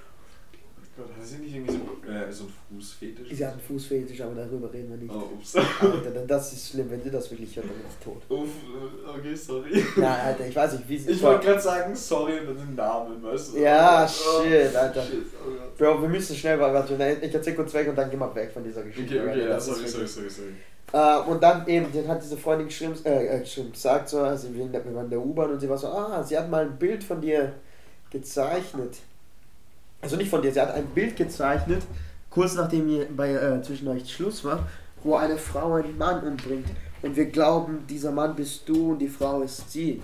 Gott, hat sie nicht irgendwie so, äh, so einen Fußfetisch? Sie hat einen Fußfetisch, aber darüber reden wir nicht. Oh, ups. Alter, das ist schlimm, wenn du das wirklich hörst, dann bin ich tot. Uff, äh, okay, sorry. Ja, Alter, ich weiß nicht, wie sie. Ich wollte gerade sagen, sorry und den Namen, weißt du? Ja, oh, shit, Alter. Shit, oh Bro, wir müssen schnell weiter. Ich erzähl kurz weg und dann gehen wir weg von dieser Geschichte. Okay, okay, ja, sorry, sorry, sorry, sorry. Äh, und dann eben, den hat diese Freundin geschrieben, äh, geschrieben gesagt, so, also wir waren in der U-Bahn und sie war so, ah, sie hat mal ein Bild von dir gezeichnet also nicht von dir, sie hat ein Bild gezeichnet, kurz nachdem ihr bei, äh, zwischen euch Schluss war, wo eine Frau einen Mann umbringt. Und wir glauben, dieser Mann bist du und die Frau ist sie.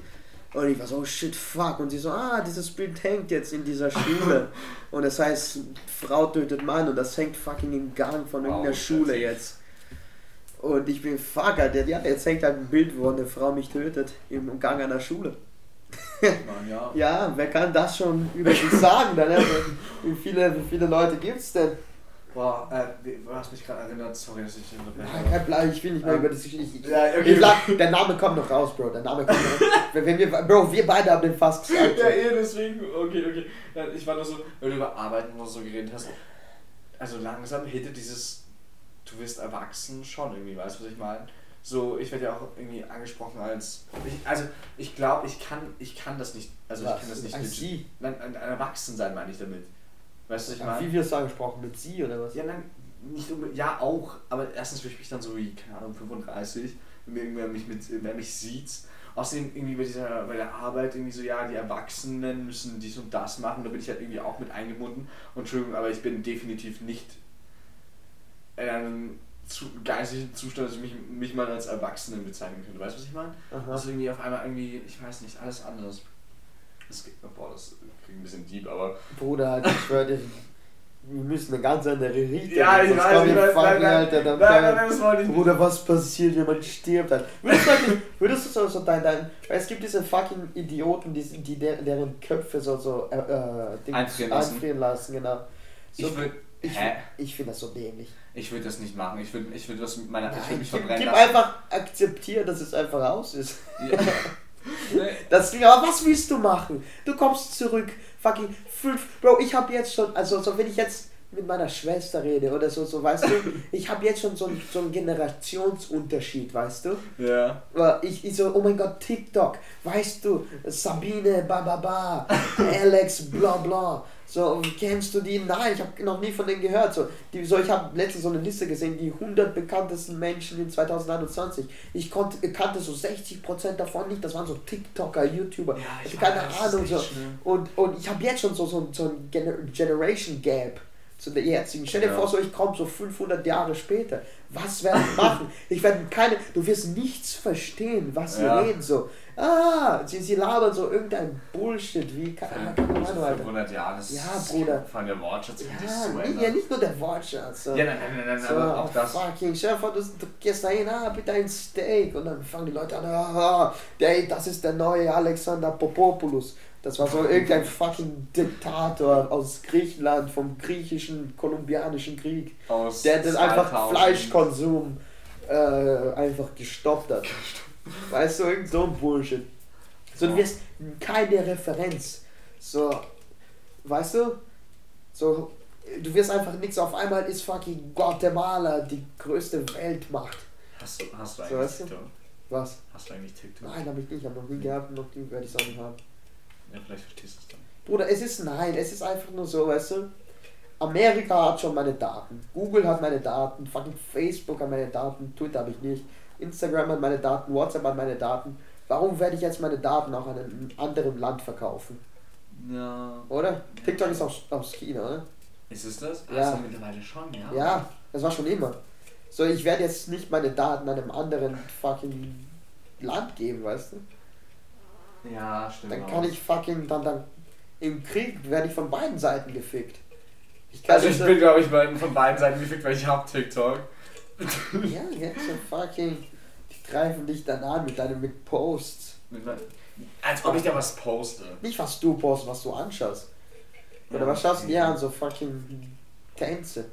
Und ich war so, oh shit, fuck. Und sie so, ah, dieses Bild hängt jetzt in dieser Schule. und das heißt, Frau tötet Mann und das hängt fucking im Gang von irgendeiner wow, Schule jetzt. Und ich bin Fucker, der, ja, jetzt hängt halt ein Bild, wo eine Frau mich tötet im Gang einer Schule. Ja. Ja, wer kann das schon über sich sagen? Dann, ne? wie, viele, wie viele Leute gibt's denn? Boah, äh, du hast mich gerade erinnert, sorry, dass ich Nein, unterbreche. kein Plan, ich will nicht mehr Ähm, über das. Ich, ich, ja, okay. ich der Name kommt noch raus, Bro. Der Name kommt noch raus. wenn, wenn wir, Bro, wir beide haben den fast gesagt. Ja, eh, deswegen, okay, okay. Ich war nur so, weil du über Arbeiten nur so geredet hast. Also langsam hittet dieses, du wirst erwachsen schon irgendwie, weißt du, was ich meine? So, ich werde ja auch irgendwie angesprochen als, ich, also ich glaube, ich kann, ich kann das nicht, also ich Was? kann das nicht Als Sie? Nein, ein, ein Erwachsensein meine ich damit. Weißt du, ich meine? wie wir es angesprochen, mit sie oder was? Ja, nein, nicht unbedingt, ja auch, aber erstens fühle ich mich dann so wie, keine Ahnung, 35, wenn irgendwer mich mit, wer mich sieht. Außerdem irgendwie bei dieser, bei der Arbeit irgendwie so, ja, die Erwachsenen müssen dies und das machen, da bin ich halt irgendwie auch mit eingebunden. Und Entschuldigung, aber ich bin definitiv nicht einem zu, geistigen Zustand, dass ich mich, mich mal als Erwachsenen bezeichnen könnte. Weißt du, was ich meine? Aha. Das ist irgendwie auf einmal irgendwie, ich weiß nicht, alles anders. Das, geht- boah, das klingt ein bisschen deep, aber Bruder, ich schwör dir, wir müssen eine ganz andere Richtung. Ja, ich weiß, ich weiß, nein, nein, Alter, dann- nein, nein, nein, das wollte ich nicht. Bruder, was passiert, jemand stirbt halt. Würdest du, eigentlich- würdest du so, dein, dein, es gibt diese fucking Idioten, die, die der, deren Köpfe so, so äh, äh, Einfrieren lassen. einfrieren lassen, genau. So, ich würde ich, ich finde das so dämlich. Ich würde das nicht machen. Ich würde ich würd das mit meiner. ich würde Nein, mich gib, verbrennen gib lassen. einfach akzeptieren, dass es einfach aus ist. Ja. Das Ding, aber was willst du machen? Du kommst zurück, fucking fünf. Bro, ich habe jetzt schon, also so wenn ich jetzt mit meiner Schwester rede oder so, so weißt du, ich habe jetzt schon so, einen- so einen Generationsunterschied, weißt du? ja. Aber Ich, ich so, oh mein Gott, TikTok, weißt du, Sabine, ba ba ba, Alex, bla bla. So, kennst du die? Nein, ich habe noch nie von denen gehört. So, die, so ich habe letztens so eine Liste gesehen, die 100 bekanntesten Menschen in 2021. Ich konnte, kannte so 60% davon nicht. Das waren so TikToker, YouTuber. Ja, ich keine weiß, Ahnung. So. schlimm. Und, und ich habe jetzt schon so, so, so ein Gener Generation Gap zu der jetzigen. Stell dir Ja. vor, so ich komme so 500 Jahre später. Was werde ich machen? Ich werde keine, du wirst nichts verstehen, was sie Ja. reden. So, ah, sie, sie labern so irgendein Bullshit, wie, keine, keine Ahnung, Alter. 500 Jahre, das Ja, Bruder. Von der Wortschatz ja, Ja, so ändern. ja, nicht nur der Wortschatz. So. Ja, nein, nein, nein, So, aber auch das. Fucking, vor, du, du gehst dahin, ah, bitte ein Steak. Und dann fangen die Leute an, ah, der, das ist der neue Alexander Popopoulos. Das war so irgendein fucking Diktator aus Griechenland, vom griechischen, kolumbianischen Krieg. Aus Der das einfach 2000. Fleischkonsum äh, einfach gestoppt hat. Weißt du, irgend so ein Bullshit. So, du wirst keine Referenz. So, weißt du? So, du wirst einfach nichts. Auf einmal ist fucking Guatemala die größte Weltmacht. Hast du, hast du So, eigentlich weißt du? TikTok? Was? Hast du eigentlich TikTok? Nein, habe ich nicht. Habe noch nie gehabt, noch nie werde ich es auch nicht haben. Ja, vielleicht verstehst du es dann. Bruder, es ist nein, es ist einfach nur so, weißt du? Amerika hat schon meine Daten, Google hat meine Daten, fucking Facebook hat meine Daten, Twitter habe ich nicht, Instagram hat meine Daten, WhatsApp hat meine Daten. Warum werde ich jetzt meine Daten auch an einem anderen Land verkaufen? Ja. Oder? TikTok ist aus, aus China, oder? Ist es das? Ja. Also mittlerweile schon, ja. Ja, das war schon immer. So, ich werde jetzt nicht meine Daten einem anderen fucking Land geben, weißt du? Ja, stimmt. Dann auch. kann ich fucking, dann, dann im Krieg werde ich von beiden Seiten gefickt. Ich Also ich bin, glaube ich, von beiden Seiten gefickt, weil ich hab TikTok. Ja, jetzt so fucking. Greifen dich dann an mit deinem mit Posts. Als ob ich da was poste. Nicht was du postest, was du anschaust. Oder Ja, was schaust du dir an? So fucking Tänze.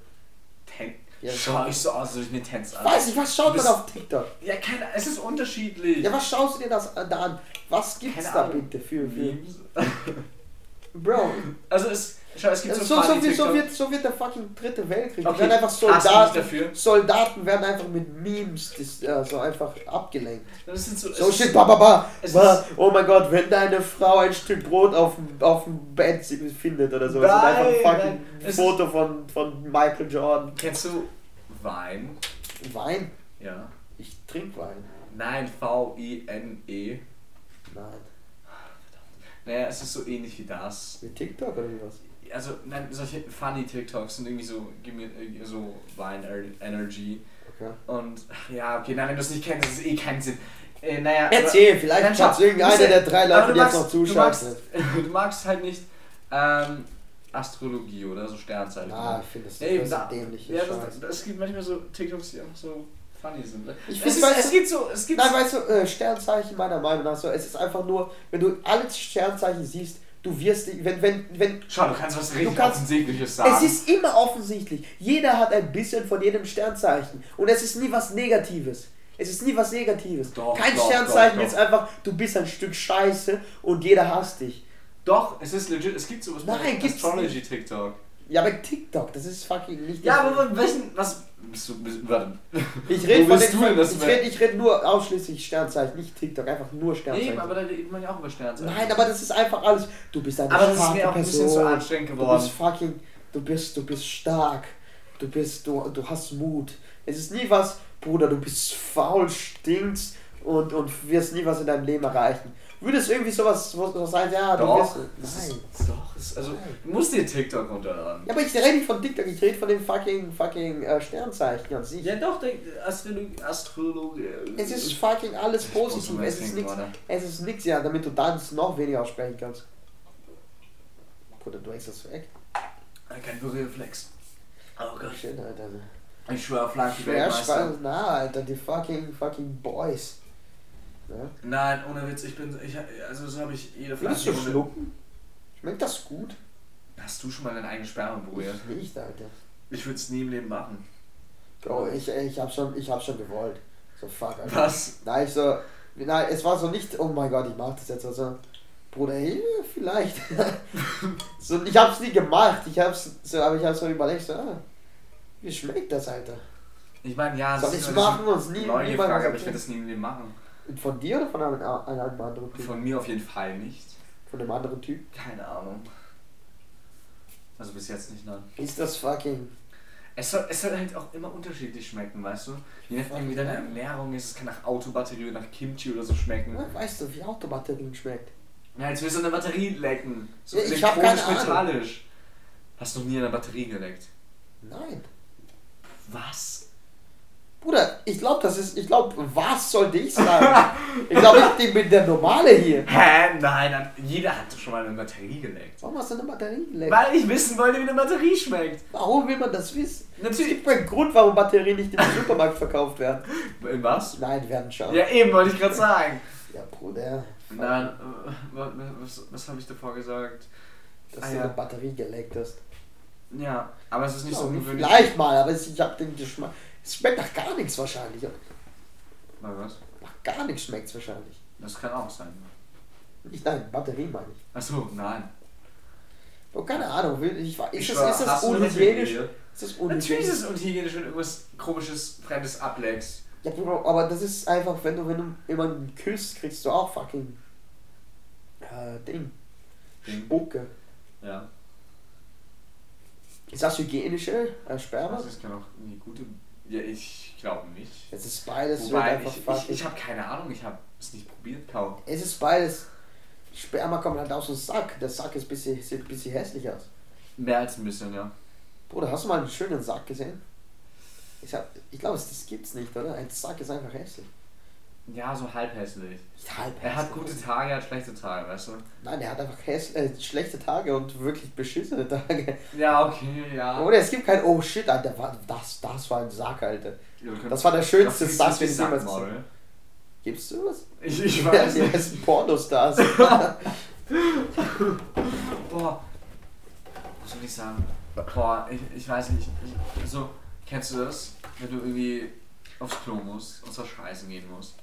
Ten Ja, Schau ich so aus, als ich mir Tänze an. Weiß ich, was schaut man auf TikTok? Ja, keine Es ist unterschiedlich. Ja, was schaust du dir das da an? Was gibt's Keine da Ahnung. bitte für, für Memes. Bro, Also es, schau, es gibt so, so, so, wie, so, wird, so wird der fucking dritte Weltkrieg. Die Okay, werden einfach Soldaten. Soldaten werden einfach mit Memes das, äh, so einfach abgelenkt. Das sind so, So shit, ist- ba, ba, ba. ist- Oh mein Gott, wenn deine Frau ein Stück Brot auf dem, auf dem Bett findet oder sowas. und einfach ein Nein, fucking nein, Foto von, von Michael Jordan. Kennst du Wein? Wein? Ja. Ich trinke Wein. Nein, V-I-N-E. Nein. Naja, es ist so ähnlich wie das. Mit TikTok oder wie was? Also, nein, solche funny TikToks sind irgendwie so, äh, so Wein Energy. Okay. Und, ja, okay, nein, wenn du es nicht kennst, ist es eh keinen Sinn. Äh, naja, Erzähl, vielleicht Nein, du irgendeiner der drei aber Leute, die jetzt noch du zuschauen. magst, du magst halt nicht ähm, Astrologie oder so Sternzeichen. Ah, ich finde das Ja, eben, da, dämlich. ja, es gibt manchmal so TikToks, die einfach so funny sind. Ich es, ist, weißt es gibt so, es gibt Nein, weißt du, äh, Sternzeichen meiner Meinung nach so, es ist einfach nur, wenn du alle Sternzeichen siehst, du wirst, wenn, wenn, wenn, Schau, du kannst was richtig kannst- Offensichtliches sagen. es ist immer offensichtlich. Jeder hat ein bisschen von jedem Sternzeichen. Und es ist nie was Negatives. Es ist nie was Negatives. Doch, Kein doch, Sternzeichen doch, ist einfach, du bist ein Stück Scheiße und jeder hasst dich. Doch, es ist legit, es gibt sowas Nein, bei Astrology TikTok. Ja, aber TikTok, das ist fucking nicht. Ja, aber welchen, was, bist du, bist, warte. ich rede Wo von bist den, du denn, ich du- rede ich red nur ausschließlich Sternzeichen, nicht TikTok, einfach nur Sternzeichen. Eben, aber da redet man ja auch über Sternzeichen. Nein, aber das ist einfach alles. Du bist eine Aber das ist starke mir auch ein Person. bisschen zu anstrengend Du geworden. bist fucking. Du bist, du bist stark. Du bist, du, du hast Mut. Es ist nie was, Bruder, du bist faul, stinkst und, und wirst nie was in deinem Leben erreichen. Würde es irgendwie sowas, sowas sein, ja, du Doch, wirst. Nein. ist, doch, ist, also, du musst dir TikTok runterladen. Ja, aber ich rede nicht von TikTok, ich rede von den fucking, fucking äh, Sternzeichen an sich. Ja, doch, der Astrologie. Astrologie. Es ist fucking alles positiv. Es ist nichts. Es ist nichts, ja, damit du dann noch weniger aussprechen kannst. Bruder, du hängst das weg. Kein Berührreflex. Oh Gott. Schön, Alter. Ich schwöre auf Land, die Weltmeister. na, Alter, die fucking, fucking Boys. Ja? Nein, ohne Witz, ich bin, ich, also so habe ich jede Willst Flasche. du ohne- schlucken? Schmeckt das gut? Hast du schon mal deinen eigenen Sperma berührt? Ich nicht, Alter. Ich würde es nie im Leben machen. Bro, ich, ich hab schon, ich hab schon gewollt. So, fuck, Alter. Was? Nein, ich so, nein, es war so nicht, oh mein Gott, ich mach das jetzt, also, Bruder, hey, vielleicht. so, ich hab's nie gemacht, ich hab's, so, aber ich hab's so überlegt, so, ah, wie schmeckt das, Alter? Ich meine, ja, das ich's ist machen und nie, neue Frage, aber ich werde das nie im Leben machen. Von dir oder von einem, einem anderen Typ? Von mir auf jeden Fall nicht. Von einem anderen Typ? Keine Ahnung. Also bis jetzt nicht, nein. Ist das fucking, Es soll, es soll halt auch immer unterschiedlich schmecken, weißt du? Je nachdem, wie deine Ernährung ist, es kann nach Autobatterie oder nach Kimchi oder so schmecken. ja, weißt du, wie Autobatterien schmeckt? Ja, als willst du eine Batterie lecken. So Ja, ich hab keine Ahnung. metallisch. Hast du noch nie eine Batterie geleckt? Nein. Was? Bruder, ich glaube, das ist, ich glaube, was sollte ich sagen? ich glaube, ich bin der Normale hier. Hä? Nein, dann- jeder hat doch schon mal eine Batterie geleckt. Warum hast du eine Batterie gelegt? Weil ich wissen wollte, wie eine Batterie schmeckt. Warum will man das wissen? Es Natürlich. gibt einen Grund, warum Batterien nicht im Supermarkt verkauft werden. In was? Nein, die werden schauen. Ja, eben, wollte ich gerade sagen. Ja, Bruder. Nein, äh, wa- was, was habe ich davor gesagt? Dass Ah, du ja. eine Batterie geleckt hast. Ja, aber es ist nicht so ungewöhnlich. vielleicht mal, aber es- ich habe den Geschmack. Es schmeckt nach gar nichts wahrscheinlich. Mal was? Nach gar nichts schmeckt es wahrscheinlich. Das kann auch sein. Nicht nein, Batterie meine ich. Achso, nein. Oh, keine Ahnung, ich, ist, Ich das, schwör, ist das unhygienisch? Ist das Natürlich unhygienisch? ist es unhygienisch, wenn irgendwas komisches, fremdes ableckst. Ja, aber das ist einfach, wenn du, wenn du jemanden küsst, kriegst du auch fucking äh, Ding. Ding. Spucke. Ja. Ist das hygienische äh, Sperma? Das ist kann auch eine gute. Ja, ich glaube nicht. Es ist beides Wobei, einfach ich, ich, ich habe keine Ahnung, ich habe es nicht probiert, kaum. es ist beides. Sperma kommt halt aus dem Sack. Der Sack ist bisschen, sieht ein bisschen hässlich aus. Mehr als ein bisschen, ja. Bruder, hast du mal einen schönen Sack gesehen? Ich, hab- ich glaube, das gibt's nicht, oder? Ein Sack ist einfach hässlich. Ja, so halb hässlich. Halb Er hat hässlich. gute Tage, er hat schlechte Tage, weißt du? Nein, er hat einfach äh, schlechte Tage und wirklich beschissene Tage. Ja, okay, ja. Oder es gibt kein Oh shit, Alter, das, das war ein Sack, Alter. Ja, Das war der schönste Sack, den ich jemals gesehen. Gibst du was? Ich, ich Ja, weiß die nicht. heißen Pornostars. Boah. Was soll ich sagen? Boah, ich, ich weiß nicht. Ich, also, kennst du das? Wenn du irgendwie aufs Klo musst und zur Scheißen gehen musst.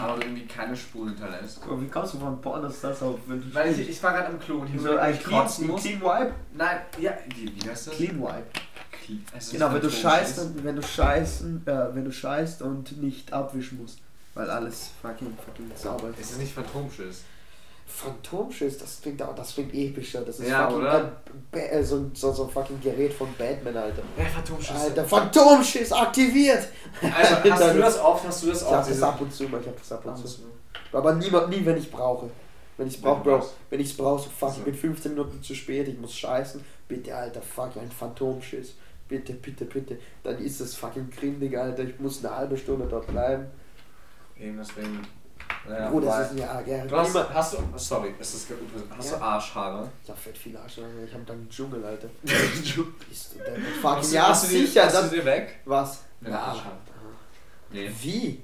Aber irgendwie keine Spur hinterlässt. Wie kommst du von Pornostars auf, wenn du Weil ich, ich war gerade am Klo und ich so ein clean, clean Wipe? Nein, ja, wie, wie heißt das? Clean Wipe. Clean. Ist Genau, wenn du scheißt, und, wenn du scheißen, äh, wenn du scheißt und nicht abwischen musst. Weil alles fucking fucking sauber Es ist nicht Phantomschiss. Phantomschiss, das klingt auch, das klingt epischer. Das ist Ja, fucking Ba- äh, so, ein- so, so ein fucking Gerät von Batman, Alter. Ja, Phantomschiss. Alter, Phantomschiss aktiviert! Also, hast du das oft? Hast du das Ich oft? hab das ab und zu, ich hab das ab und zu. Aber nie, nie wenn ich brauche. Wenn ich brauche, Bro. Wenn ich es brauche, so fuck, So. ich bin 15 Minuten zu spät, ich muss scheißen. Bitte, Alter, fuck, ein Phantomschiss. Bitte, bitte, bitte. Dann ist das fucking grindig, Alter. Ich muss eine halbe Stunde dort bleiben. Eben deswegen. Naja, oh, das ist ja, gell. Du hast, hast du, sorry, ist das gut, hast Ja. du Arschhaare? Ich hab fett viel Arsch, Alter. ich hab dann einen Dschungel, Alter. fucking, ja, hast du die, sicher. hast Das, du die weg? was? Ja, Arschhaare. Nee. Wie?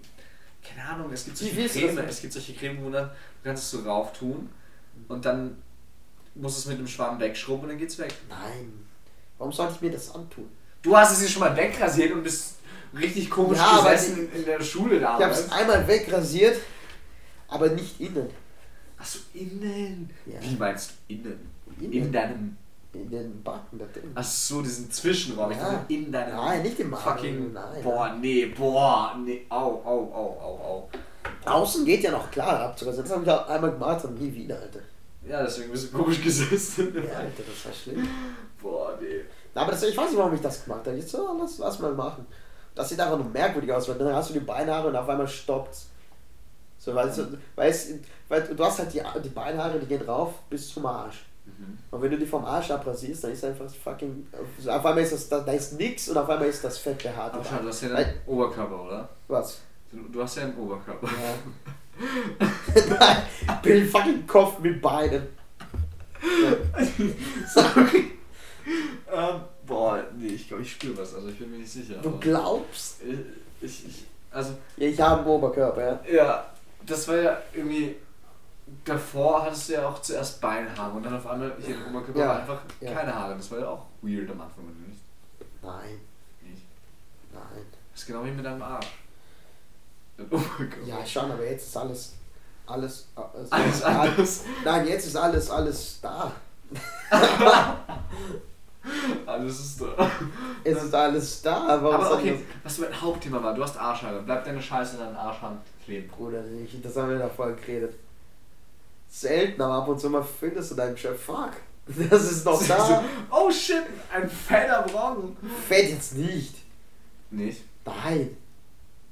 Keine Ahnung, es gibt Wie solche du Creme, es gibt solche Creme, wo dann, du kannst es so rauf tun und dann musst du es mit dem Schwamm wegschrubben und dann geht's weg. Nein. Warum sollte ich mir das antun? Du hast es dir schon mal wegrasiert und bist richtig komisch Ja, gesessen in der Schule Ich damals. es einmal wegrasiert, aber nicht innen. Achso, innen. Ja. Wie meinst du innen? Innen. In deinem. In den Backen da drin. Achso, diesen Zwischenraum. Ich Ja. dachte, in deinem. Nein, nicht im Magen, Fucking. nein, boah, nee, boah, nee. Au, au, au, au, au. Außen geht ja noch klar abzurasieren. Das habe ich auch einmal gemacht und nie wieder, Alter. Ja, deswegen bist du komisch gesessen. Ja, Alter, das war schlimm. Boah, nee. Aber das, ich weiß nicht, warum ich das gemacht habe. Ich so, lass, lass mal machen. Das sieht einfach nur merkwürdig aus, weil dann hast du die Beinhaare und auf einmal stoppt's. So, weil, so, weil, es, weil du hast halt die, die Beinhaare, die gehen rauf bis zum Arsch. Mhm. Und wenn du die vom Arsch abrasierst, dann ist einfach fucking. so Auf einmal ist das, da, da ist nix und auf einmal ist das Fett behaart. Aber schau, du hast ja einen Oberkörper, oder? Was? Du, du hast ja einen Oberkörper. Ja. Nein, ich bin fucking Kopf mit Beinen. Sorry. Ähm, boah, nee, ich glaube, ich spüre was, also ich bin mir nicht sicher. Du glaubst? Ich, ich, also, Ja, ich habe einen Oberkörper, ja. ja, das war ja irgendwie. Davor hattest du ja auch zuerst Beinhaare und dann auf einmal hier im Oberkörper Ja, einfach ja. keine Haare. Das war ja auch weird am Anfang, oder nicht? Nein, Nicht. nein. Das ist genau wie mit deinem Arsch. Oberkörper. Ja, schon, aber jetzt ist alles. Alles. Also, Alles anders. Nein, jetzt ist alles, alles da. Alles ist da. Es ist alles da. Aber soll okay, was mein Hauptthema war, du hast Arschhaare. Bleibt deine Scheiße in deinen Arschhaaren. Das, Bruder, ich, das haben wir da vorher geredet. Selten, aber ab und zu mal findest du deinen Chef. Fuck. Das ist noch da. oh shit, ein fetter Brocken. Fett jetzt nicht. Nicht? Nein.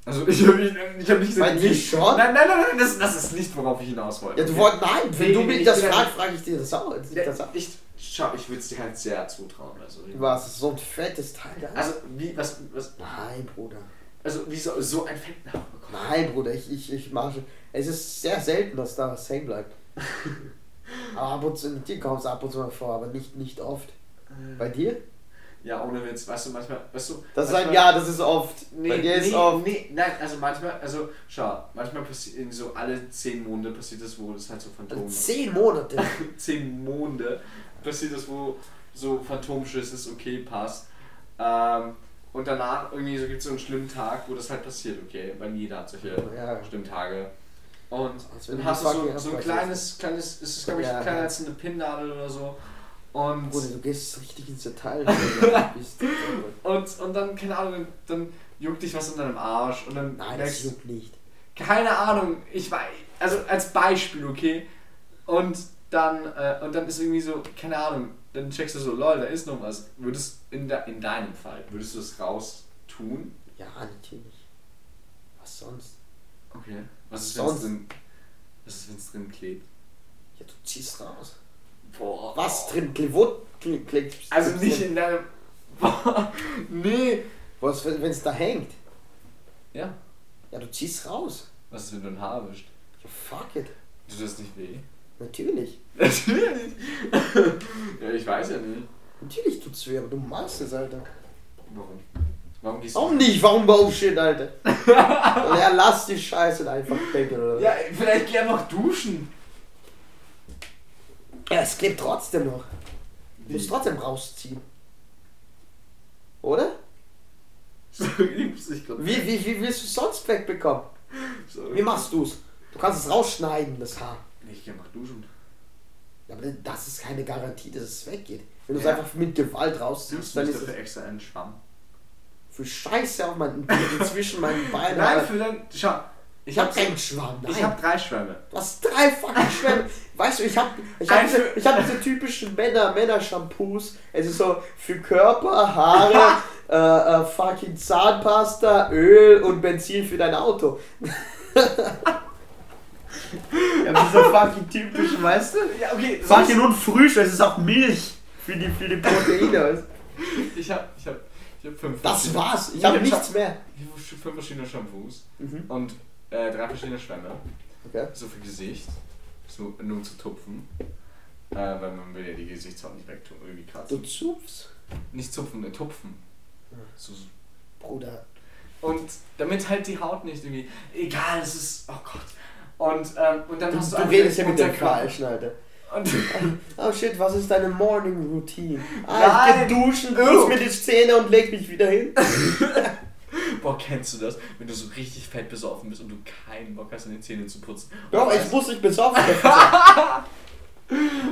Also ich habe nicht, ich hab nicht gesagt, dir nicht. schon? Nein, nein, nein, nein das, das ist nicht, worauf ich hinaus wollte. Ja, du wolltest. Nein, wenn Nee, du mich ich das fragst, frage ich dir das auch. Ja, Das auch. ich, schau, ich würde es dir halt sehr zutrauen. Also, Was? So ein fettes Teil da? also wie, was, was, Nein, Bruder. also wie so, so ein bekommen. Nein, Bruder, ich, ich, ich mache. Es ist sehr selten, dass da was hängen bleibt. aber ab und zu, mit dir kommt es ab und zu mal vor, aber nicht, nicht oft. Bei dir? Ja, ohne Witz, weißt du, manchmal, weißt du. Das ist manchmal, ein Ja, das ist oft. Nee, Bei dir ist nee, oft. nee, nein, also manchmal, also schau, manchmal passiert irgendwie so alle zehn Monde passiert das, wo das halt so Phantom Also zehn Monate. zehn Monde passiert das, wo so Phantomschiss ist, okay, passt. Ähm, und danach irgendwie so gibt es so einen schlimmen Tag, wo das halt passiert, okay, weil jeder hat solche Ja. schlimmen Tage. Und Als wenn dann hast du so, so ein kleines, kleines, ist es glaube ich Ja. kleiner als eine Pinnnadel oder so. Und, Bruder, du gehst richtig ins Detail. Und, und dann, keine Ahnung, dann, juckt dich was in deinem Arsch und dann Nein, das merkst du, juckt nicht. keine Ahnung, ich weiß, also als Beispiel, okay? Und dann, äh, und dann ist irgendwie so, keine Ahnung, dann checkst du so, lol, da ist noch was. Würdest in, de, in deinem Fall, würdest du es raus tun? Ja, natürlich. Was sonst? Okay. Was ist, wenn es Sonst- drin, was ist, wenn es drin klebt? Ja, du ziehst raus. Boah. Was drin? Kle- Wo kle- kle- Also nicht in deinem, boah, nee. Was, wenn es da hängt? Ja. Ja, du ziehst raus. Was ist, wenn du ein Haar erwischt? Ja, fuck it. Tut das nicht weh? Natürlich. Natürlich. ja, ich weiß ja nicht. Natürlich tut's weh, aber du machst es, Alter. Warum? Warum gehst du? Warum nicht? Warum Bullshit, Alter? ja, lass die Scheiße einfach weg, oder? Ja, vielleicht geh einfach duschen. Ja, es klebt trotzdem noch. Du musst trotzdem rausziehen. Oder? Sorry, Wie, wie, wie willst du es sonst wegbekommen? Sorry. Wie machst du's? Du kannst es rausschneiden, das Haar. Ich geh einfach duschen. Ja, aber das ist keine Garantie, dass es weggeht. Wenn du es Ja. einfach mit Gewalt rausziehst, du dann ist es extra einen Schwamm? für Scheiße auf meinen, zwischen meinen Beinen. Nein, für dein. Schau, ich ich hab hab, keinen Schwamm. Nein. ich hab drei Schwämme. Hast drei fucking Schwämme. Weißt du, ich hab, ich hab, diese, ich hab diese typischen Männer, Männer-Shampoos. Es ist so für Körper, Haare, äh, äh, fucking Zahnpasta, Öl und Benzin für dein Auto. ja, diese fucking typischen, weißt du? Ja, okay. Fucking und Frühstück, es ist auch Milch für die, für die Proteine. Du? Ich hab, ich hab, ich hab fünf. Das war's, ich hab- nichts mehr. Ich hab fünf verschiedene Shampoos Mhm. und äh, drei verschiedene Schwämme. Okay. So für Gesicht. So nur zu tupfen. Äh, weil man will ja die Gesichtshaut nicht wegtun, irgendwie Du kratzen. zupfst. Nicht zupfen, äh, tupfen. Ja. So, Bruder. Und damit halt die Haut nicht irgendwie. Egal, es ist. Oh Gott. Und, ähm, und dann Du, hast du du einfach redest ja mit dem Unterkörper. Falschen, Alter. Und Oh shit, was ist deine Morning Routine? Ah, ich geh duschen, Oh. putz mir die Zähne und leg mich wieder hin. Boah, kennst du das? Wenn du so richtig fett besoffen bist und du keinen Bock hast, deine Zähne zu putzen. Doch, ich muss nicht besoffen.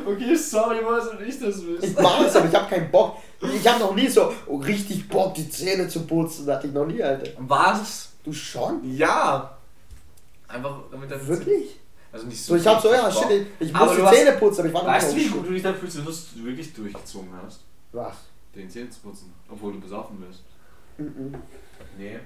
Okay, sorry, was und ich das Ich wissen. mach es, aber ich hab keinen Bock. Ich hab noch nie so oh, richtig Bock, die Zähne zu putzen. Hatte ich noch nie, Alter. Was? Du schon? Ja. Einfach damit deine Wirklich? Also nicht So, ich hab so, ja, shit, ich Aber muss du die Zähne putzen, aber ich war noch Weißt du, nicht wie gut du dich da fühlst, wenn du es wirklich durchgezogen hast, Was? den Zähne zu putzen, obwohl du besoffen bist? Mhm. Nee.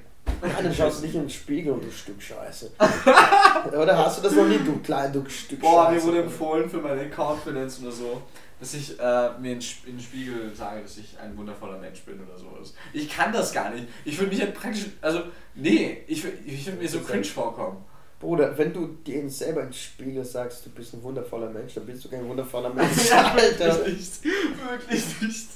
Nein, dann schaust du nicht in den Spiegel du Stück Scheiße. Oder hast du das noch nie, du klein, du Stück Boah, Scheiße? mir wurde empfohlen für meine Confidence oder so, dass ich äh, mir in, in den Spiegel sage, dass ich ein wundervoller Mensch bin oder sowas. Ich kann das gar nicht. Ich würde mich halt praktisch, also, nee, ich, ich würde mir so cringe vorkommen. Bruder, wenn du dir selber ins Spiegel sagst, du bist ein wundervoller Mensch, dann bist du kein wundervoller Mensch, Ja, Alter. wirklich nicht. Wirklich nicht.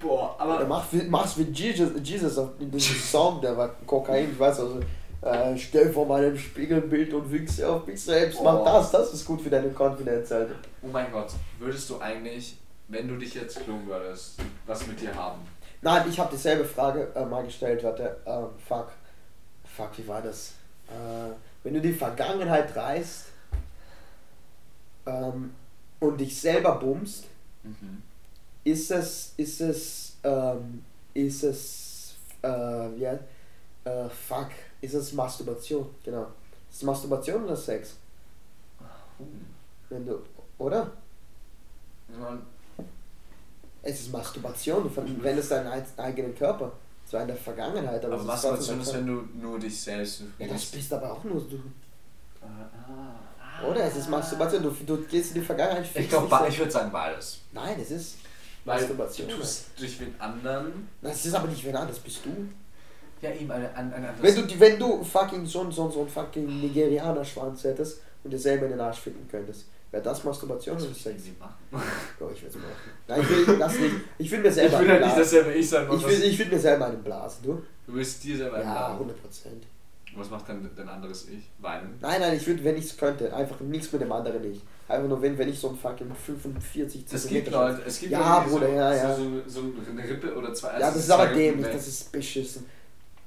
Boah, aber. mach, wie- mach's wie Jesus, Jesus auf in diesem Song, der war Kokain, ich weiß also, äh, stell vor meinem Spiegelbild und wichse auf mich selbst, mach Oh. das, das ist gut für deine Confidence, Alter. Oh mein Gott, würdest du eigentlich, wenn du dich jetzt klungen würdest, was mit dir haben? Nein, ich habe dieselbe Frage äh, mal gestellt, warte, ähm, fuck, fuck, wie war das? Äh, wenn du die Vergangenheit reißt ähm, und dich selber bummst, Mhm. ist es, ist es, ähm, ist es, äh, ja, äh, fuck, ist es Masturbation, genau. Ist es Masturbation oder Sex? Wenn du, oder? Ja, Es ist Masturbation, du verwendest deinen ein- eigenen Körper. Zwar in der Vergangenheit, aber, Aber was ist, trotzdem wenn du nur dich selbst. Ja, das bist aber auch nur du. Ah, Oder? Es ist Masturbation, du, du gehst in die Vergangenheit. Ich dich ich würde sagen beides. Nein, es ist Weil Masturbation. du tust durch den anderen. Das ist aber nicht wer das bist du. Ja, eben eine, eine, eine Wenn du, die- wenn du fucking so, so, so einen fucking Nigerianer-Schwanz hättest und dir selber in den Arsch ficken könntest, wäre das Masturbation oder Sex? Oh, ich will es machen. Nein, ich will das nicht. Ich will mir Ich selber will halt nicht einen blasen. dasselbe ich sein. Ich will, ich will mir selber einen blasen, du? Du willst dir selber Ja, einladen. 100 Prozent. Was macht dann dein anderes Ich? Weinen? Nein, nein, ich würde, wenn ich es könnte, einfach nichts mit dem anderen nicht. Einfach nur, wenn, wenn ich so ein fucking 45 Es gibt Leute, es gibt Ja, Bruder, so, ja, ja. So, so, eine Rippe oder zwei. Ja, das ist aber dämlich, das ist beschissen.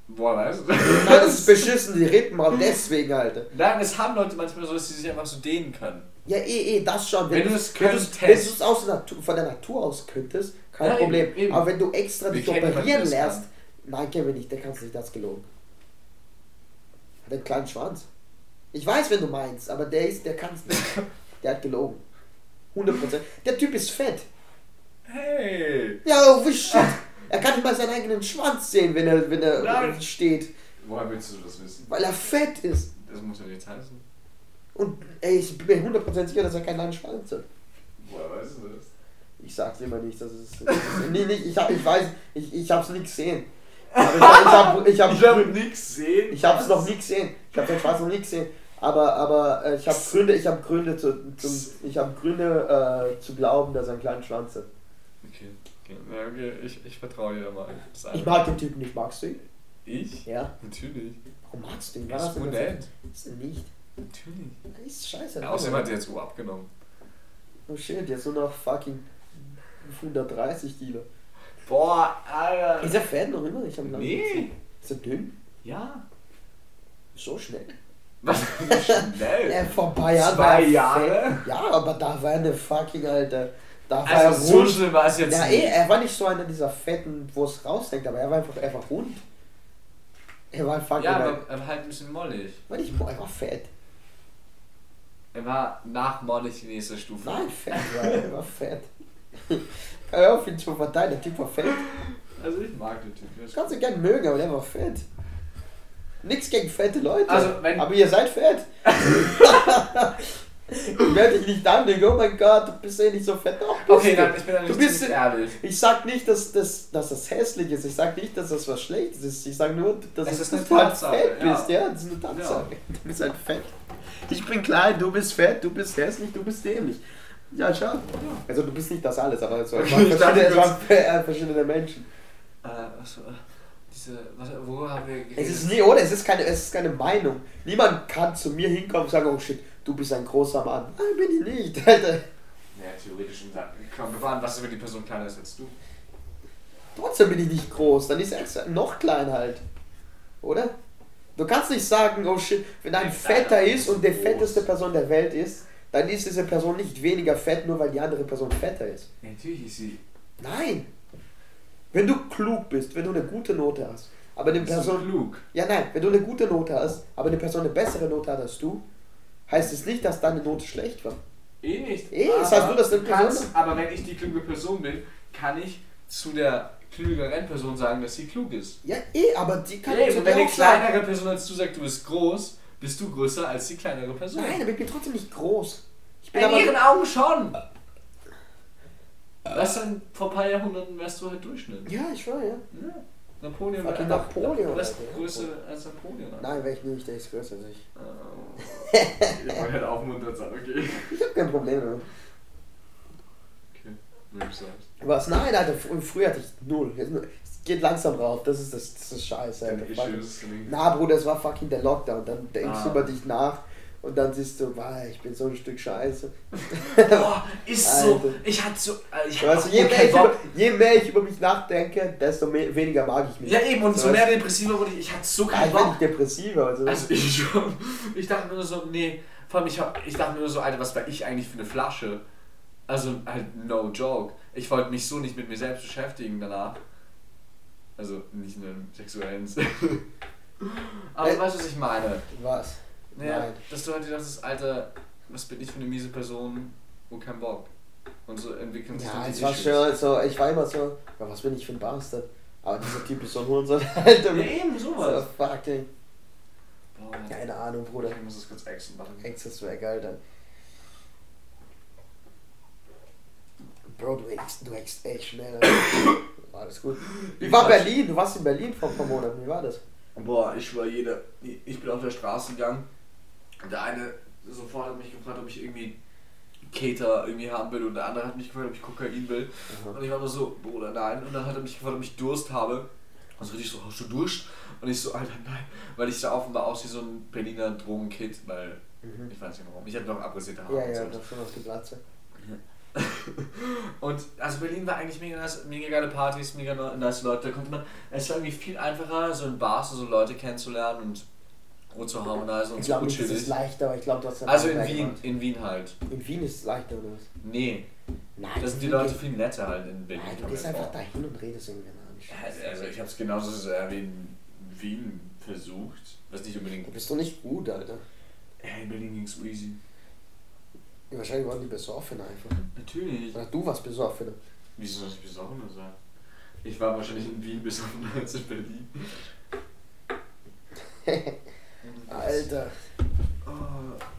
Boah, weißt du? Nein, das ist beschissen, die Rippen, aber deswegen, Alter. Nein, es haben Leute manchmal so, dass sie sich einfach so dehnen können. Ja, eh, eh, das schon. Wenn du du's- es wenn könntest. wenn du es aus der Natur, von der Natur aus könntest, kein Ja, eben, Problem. eben. Aber wenn du extra dich operieren lässt, nein, Kevin nicht, der kannst nicht, das ist gelogen. Hat einen kleinen Schwanz. Ich weiß, wenn du meinst, aber der ist, der kann's nicht. Der hat gelogen. 100%. Der Typ ist fett. Hey! Ja, oh, wie shit. Er kann nicht mal seinen eigenen Schwanz sehen, wenn er, wenn er Nein. steht. Woher willst du das wissen? Weil er fett ist. Das muss ja nichts heißen. Und ey, ich bin mir 100% sicher, dass er keinen langen Schwanz hat. Woher weißt du das? Ich sag's immer nicht, das ist. Das ist nee, nicht, ich, hab, ich weiß, ich, ich hab's nie gesehen. Aber ich, hab, ich, hab, ich, hab, nichts sehen. ich hab's noch nie gesehen. Ich hab den Schwanz noch nie gesehen. Aber, aber äh, ich habe Gründe, ich habe Gründe zu, zum, ich habe Gründe äh, zu glauben, dass er einen kleinen Schwanz hat. Okay, okay. Ja, okay. Ich, ich vertraue dir mal. Ich mag den Typen nicht, magst du ihn? Ich? Ja. Natürlich. Warum magst du ihn? Er ist das? Ist nicht? Natürlich. Er ist scheiße. Ja, außerdem hat er jetzt Uhr abgenommen. Oh shit, jetzt nur noch fucking 130 Kilo. Boah, Alter. Ist er fett noch immer? Ich hab ihn lange Nee. gesehen. Ist er dünn? Ja. So schnell. Was? Schnell. Ja, vor ein paar Jahren Zwei er Jahre? Fett. Ja, aber da war er eine fucking, Alter. Da war Also er so schlimm war es jetzt Ja, nicht. eh, er war nicht so einer dieser Fetten, wo es raushängt, aber er war einfach, einfach rund. Er war fucking. Ja, halt- aber er war halt ein bisschen mollig. war nicht, er war fett. Er war nach mollig die nächste Stufe. Nein, fett war er, er war fett. Hör auf ihn zu verteilen, der Typ war fett. Also ich mag den Typ. Das kannst du gern mögen, aber der war fett. Nix gegen fette Leute. Also, aber ihr seid fett. ich werde dich nicht anlegen, oh mein Gott, du bist eh nicht so fett. Doch, bist Okay, du. dann ich bin dann Du nicht bist- ziemlich ehrlich. Ich sag nicht, dass das, dass das hässlich ist. Ich sag nicht, dass das was Schlechtes ist. Ich sag nur, dass, Es ist dass eine du halt fett ja. bist. Ja, das ist eine Tatsache. Du bist halt fett. Ich bin klein, du bist fett, du bist hässlich, du bist dämlich. Ja, schau. Also du bist nicht das alles, aber es waren verschiedene, äh, verschiedene Menschen. Äh, äh, diese, was, wo haben wir geredet? Es ist nie, oder? Es ist keine, es ist keine Meinung. Niemand kann zu mir hinkommen und sagen, oh shit, du bist ein großer Mann. Nein, bin ich nicht, Alter. Ja, theoretisch. Komm, wir waren, was ist, wenn die Person kleiner ist als du? Trotzdem bin ich nicht groß. Dann ist er noch kleiner halt. Oder? Du kannst nicht sagen, oh shit, wenn ein Fetter ist und der groß. fetteste Person der Welt ist, dann ist diese Person nicht weniger fett, nur weil die andere Person fetter ist. Ja, natürlich ist sie. Nein. Wenn du klug bist, wenn du eine gute Note hast, aber eine Person. klug. Ja, nein, wenn du eine gute Note hast, aber eine Person eine bessere Note hat als du, heißt es nicht, dass deine Note schlecht war. Eh nicht. Eh, das heißt nur, dass du kannst, aber wenn ich die kluge Person bin, kann ich zu der klügeren Person sagen, dass sie klug ist. Ja, eh, aber die kann Ey, zu wenn eine auch sagen. kleinere Person als du sagt, du bist groß, bist du größer als die kleinere Person. Nein, aber ich bin trotzdem nicht groß. Ich bin In aber. ihren Augen schon. Weißt du, vor ein paar Jahrhunderten wärst du halt Durchschnitt. Ja, ich war, ja. Ja. Napoleon Fucking war Napoleon, Du bist Alter. größer als Napoleon. Alter. Nein, wäre ich nicht, der ist größer als ich. Äh, ich wollte halt aufmuntert sein, okay. Ich hab kein Problem damit. Okay. Was? Nein, Alter, fr- früher hatte ich null. Jetzt nur- Es geht langsam rauf, das ist das, das ist scheiße, Alter. Fucking- Issues. Na, Bruder, es war fucking der Lockdown. Dann denkst Ah. du über dich nach und dann siehst du, wow, ich bin so ein Stück Scheiße. Boah, ist so. Alter. Ich hatte so. äh, Ich Weißt du, je, mehr ich Bock. über, je mehr ich über mich nachdenke, desto mehr, weniger mag ich mich. Ja, eben, und so mehr depressiver wurde ich. Ich hatte so keinen ich bin Bock. depressiver. Also, Also ich schon. Ich dachte mir nur so, nee. Vor allem, ich, ich dachte mir nur so, Alter, was war ich eigentlich für eine Flasche? Also halt, no joke. Ich wollte mich so nicht mit mir selbst beschäftigen danach. Also nicht in einem sexuellen. Aber Äh, weißt du, was ich meine? was? Naja, Nein. dass du halt dir dachtest, Alter, was bin ich für eine miese Person, wo kein Bock. Und so entwickeln sich Ja, dann die war schon so, ich war immer so, ja, was bin ich für ein Bastard? Aber dieser Typ ist so ein Hurensohn, Alter. Ja, eben, so, sowas. fuck, ey. Boah, Keine Ahnung, Bruder. ich muss das kurz exen machen. Access wäre geil dann. Bro, du eckst, du eckst echt schnell. Alter. Alles gut. Wie war Berlin? Du warst in Berlin vor ein paar Monaten. Wie war das? Boah, ich war jeder. Ich bin auf der Straße gegangen. Der eine sofort hat mich gefragt, ob ich irgendwie Keter irgendwie haben will. Und der andere hat mich gefragt, ob ich Kokain will. Und ich war nur so, Bruder, nein. Und dann hat er mich gefragt, ob ich Durst habe. Also richtig so, hast du Durst? Und ich so, Alter, nein. Weil ich sah offenbar aus wie so ein Berliner Drogenkid, weil Mhm. ich weiß nicht warum. Ich hatte noch abrasierte Haare. Ja, ja, so. schon auf die Glatze. Und also Berlin war eigentlich mega nice, mega geile Partys, mega nice Leute. Da konnte man, es war irgendwie viel einfacher, so in Bars so Leute kennenzulernen und, und zu harmonizen und Ich so glaube gut das ist chillig. leichter, aber ich glaube, du hast Also in Wien, gemacht. in Wien halt. In Wien ist es leichter, oder was? Nee, Nein, da sind die Leute viel netter halt in Berlin. Nein, du gehst einfach vor. dahin und redest irgendwie nicht. Ja, Also ich hab's genauso sehr wie in Wien versucht, was nicht unbedingt. Du bist doch nicht gut, Alter. Ja, in Berlin ging's easy. Ja, wahrscheinlich waren die besoffen einfach. Natürlich. Oder du warst besoffen. Wieso soll ich besoffen sein? Ich war wahrscheinlich in Wien besoffen als in Berlin. Alter. Oh,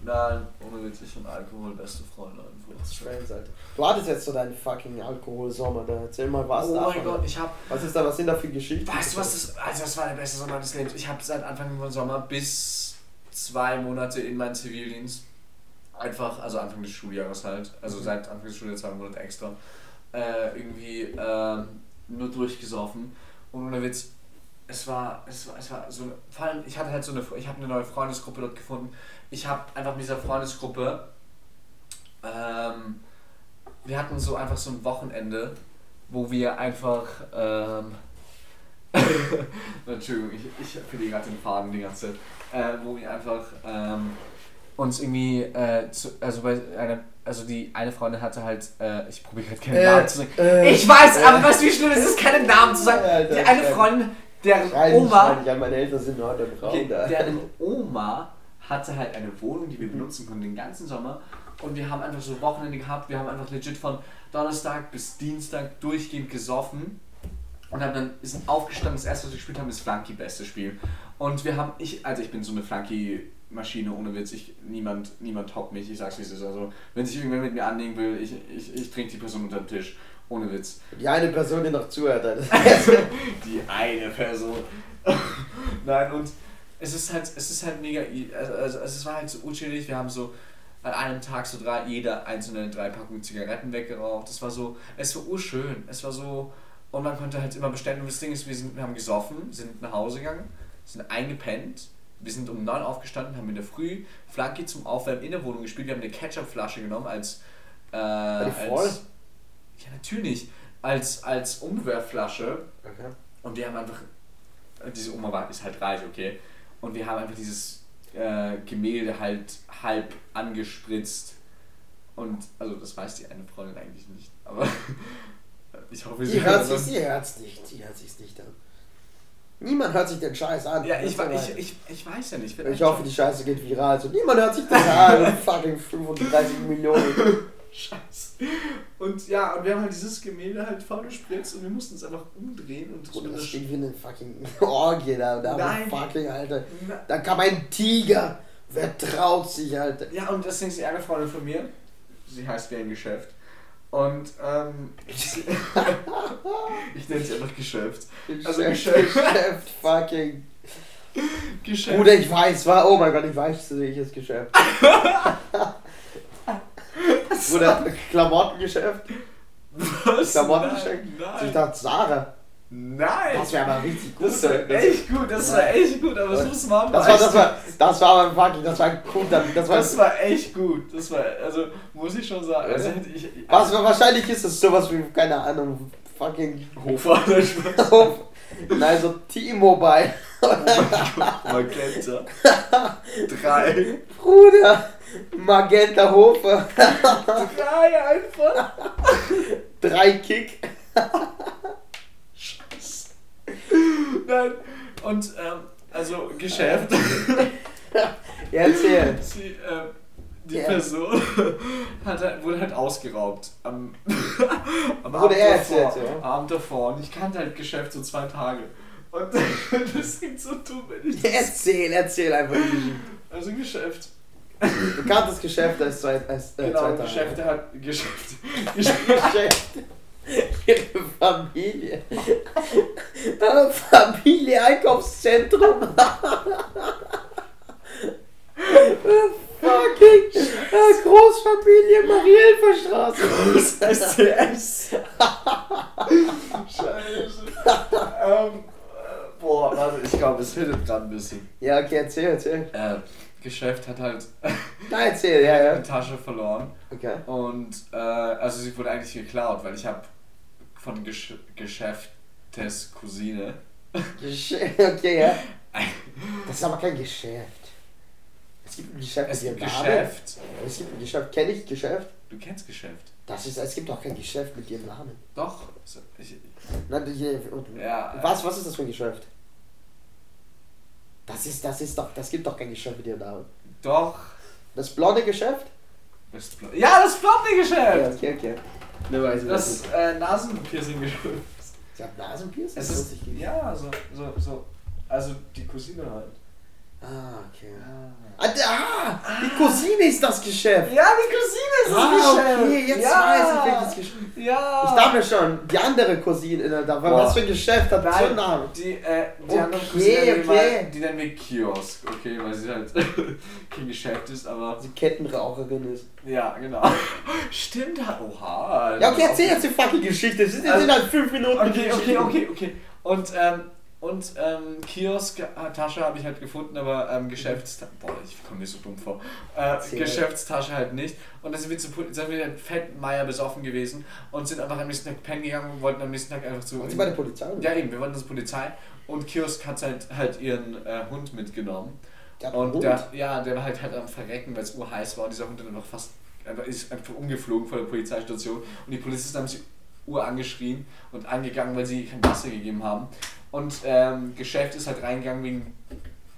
nein, ohne Witz, ich und Alkohol, beste Freunde einfach. Strange, Alter. Du hattest jetzt so deinen fucking Alkoholsommer da. Erzähl mal was oh davon. mein Gott, ich hab. Was ist da, was sind da für Geschichten? Weißt du was, das, also das war der beste Sommer meines Lebens. Ich habe seit Anfang von Sommer bis zwei Monate in meinen Zivildienst einfach, also Anfang des Schuljahres halt, also Mhm. seit Anfang des Schuljahres zwei Monate extra, äh, irgendwie ähm, nur durchgesoffen. Und ohne Witz, es war, es war, es war so, vor allem, ich hatte halt so eine, ich habe eine neue Freundesgruppe dort gefunden. Ich habe einfach mit dieser Freundesgruppe, ähm, wir hatten so einfach so ein Wochenende, wo wir einfach, ähm, Entschuldigung, ich, ich verliere gerade den Faden die ganze Zeit, äh, wo wir einfach ähm, uns irgendwie, äh, zu, also bei einer, also die eine Freundin hatte halt, äh, ich probiere gerade keinen Äh, Namen zu sagen. äh, ich weiß, äh, aber weißt du, wie schlimm es ist, keinen Namen zu sagen. Die eine Freundin, deren Schrei nicht, Oma, nicht an, meine Eltern sind heute im Raum Okay, da. deren Oma hatte halt eine Wohnung, die wir benutzen konnten den ganzen Sommer. Und wir haben einfach so Wochenende gehabt. Wir haben einfach legit von Donnerstag bis Dienstag durchgehend gesoffen. Und haben dann ist aufgestanden. Das erste, was wir gespielt haben, ist Flunky, beste Spiel. Und wir haben, ich, also ich bin so eine Flunky-Maschine, ohne Witz. Ich, niemand, niemand toppt mich. Ich sag's wie es ist. Also, wenn sich irgendwer mit mir anlegen will, ich, ich, ich trinke die Person unter den Tisch. Ohne Witz. Die eine Person, die noch zuhört, Alter. Die eine Person. Nein, und es ist halt, es ist halt mega, also, also es war halt so unschädlich. Wir haben so an einem Tag so drei, jeder einzelne drei Packungen Zigaretten weggeraucht. Das war so, es war urschön. Es war so, Und man konnte halt immer bestellen. Und das Ding ist, wir, sind, wir haben gesoffen, sind nach Hause gegangen, sind eingepennt. Wir sind um 9 aufgestanden, haben in der Früh Flanky zum Aufwärmen in der Wohnung gespielt. Wir haben eine Ketchup-Flasche genommen als. Äh, als ja, natürlich. Als, als Umwerfflasche. Okay. Und wir haben einfach. Diese Oma war, ist halt reich, okay. Und wir haben einfach dieses äh, Gemälde halt halb angespritzt. Und, also das weiß die eine Freundin eigentlich nicht. Aber ich hoffe, Die hört hört sich, das. die hört's nicht, die hört sich's nicht an. Niemand hört sich den Scheiß an. Ja, ich, ich, ich, ich weiß ja nicht. Ich hoffe, die Scheiße geht viral. So, niemand hört sich das an. Fucking 35 Millionen. Scheiße. Und ja, und wir haben halt dieses Gemälde halt voll gespritzt und wir mussten es einfach umdrehen und Bruder, das das steht wie eine fucking Orgie da. da Nein. fucking, Alter. Na- Da kam ein Tiger. Wer traut sich, Alter? Ja, und deswegen ist die eine Freundin von mir, sie heißt wie ein Geschäft. Und ähm, ich nenne sie einfach Geschäft. Also Geschäft, Geschäft. Geschäft, fucking. Geschäft. Bruder, ich weiß, war. Oh mein Gott, ich weiß, welches Geschäft. Bruder, Klamottengeschäft. Was? Klamottengeschäft. Nein, Ich nein. dachte, Sarah. Nein. Das wäre aber richtig gut. Das war echt gut, das war echt gut, aber so smart Das war, das war, das war aber fucking, das war gut. Das war, Das war echt gut. Das war, also muss ich schon sagen. Also ich, was, wahrscheinlich ist es sowas wie, keine Ahnung, fucking. Hofer oder Spaß. Nein, so T-Mobile. Magenta. Drei. Bruder, Magenta Hofer, Drei einfach. drei Kick. Nein. Und ähm, also Geschäft. Ja, erzähl. Sie, ähm, die Ja. Person hat, halt- wurde halt ausgeraubt am, am Wurde er erzählt, davor, ja? Abend davor. Und ich kannte halt Geschäft so zwei Tage. Und das klingt so dumm, wenn ich das... Erzähl, erzähl einfach. Also Geschäft. Bekanntes Geschäft als zwei, als, äh, Genau, zwei Tage. Geschäfte hat... Geschäft. Geschäft. Geschäft. Ihre Familie. Familie Einkaufszentrum. Fucking äh, Großfamilie Marielferstraße. STS. Scheiße. ähm, äh, boah, warte, ich glaube, es hittet gerade ein bisschen. Ja, okay, erzähl, erzähl. Äh, Geschäft hat halt Nein, erzähl, ja, ja. die Tasche verloren. Okay. Und äh, also sie wurde eigentlich geklaut, weil ich habe von Gesch Geschäftes Cousine. Geschäft, okay, ja. Das ist aber kein Geschäft. Es gibt ein Geschäft Es mit gibt ihrem Namen. Geschäft. Es gibt ein Geschäft. Kenne ich Geschäft? Du kennst Geschäft. Das ist, es gibt auch kein Geschäft mit ihrem Namen. Doch. So, Ich, Nein, die- ja. Was, was ist das für ein Geschäft? Das ist, das ist doch, das gibt doch kein Geschäft mit ihrem Namen. Doch. Das blonde Geschäft? Das Blo- ja, das blonde Ja, Geschäft. okay, okay. Ne, weiß ich Das äh, Nasenpiercing-Geschäft. Sie hat Nasenpiercing? Es ist, ja, so, so, so. Also die Cousine halt. Ah, okay. Ah, da, die Cousine ist das Geschäft. Ja, die Cousine ist das Ah, Geschäft. okay, jetzt ja. weiß ich welches Geschäft. Ja. Ich dachte schon, die andere Cousine, da war was für ein Geschäft hat so einen Nein, Namen. die, äh, die Okay, andere Cousine, die, okay. mal, die nennen wir Kiosk, okay, weil sie halt kein Geschäft ist, aber Sie Kettenraucherin ist. ja, genau. Stimmt, halt. oha. Ja, okay, erzähl jetzt die fucking Geschichte. Es sind, Also- sind halt fünf Minuten. Okay, die okay, okay, okay. Und, ähm, und ähm, Kiosk-Tasche habe ich halt gefunden, aber ähm, Geschäftstasche, boah, ich komme mir so dumm vor, äh. Geschäftstasche halt nicht. Und dann sind wir zu sind wir Fettmeier besoffen gewesen und sind einfach am nächsten Tag pennen gegangen und wollten am nächsten Tag einfach zu... Und sie bei der Polizei? oder? Ja, eben, wir wollten zur Polizei und Kiosk hat halt, halt ihren äh, Hund mitgenommen. Der Und Hund? der, ja, der war halt, halt am Verrecken, weil es urheiß war und dieser Hund dann einfach fast einfach, ist einfach umgeflogen vor der Polizeistation und die Polizisten haben sich ur angeschrien und angegangen, weil sie kein Wasser gegeben haben. Und ähm, Geschäft ist halt reingegangen wegen.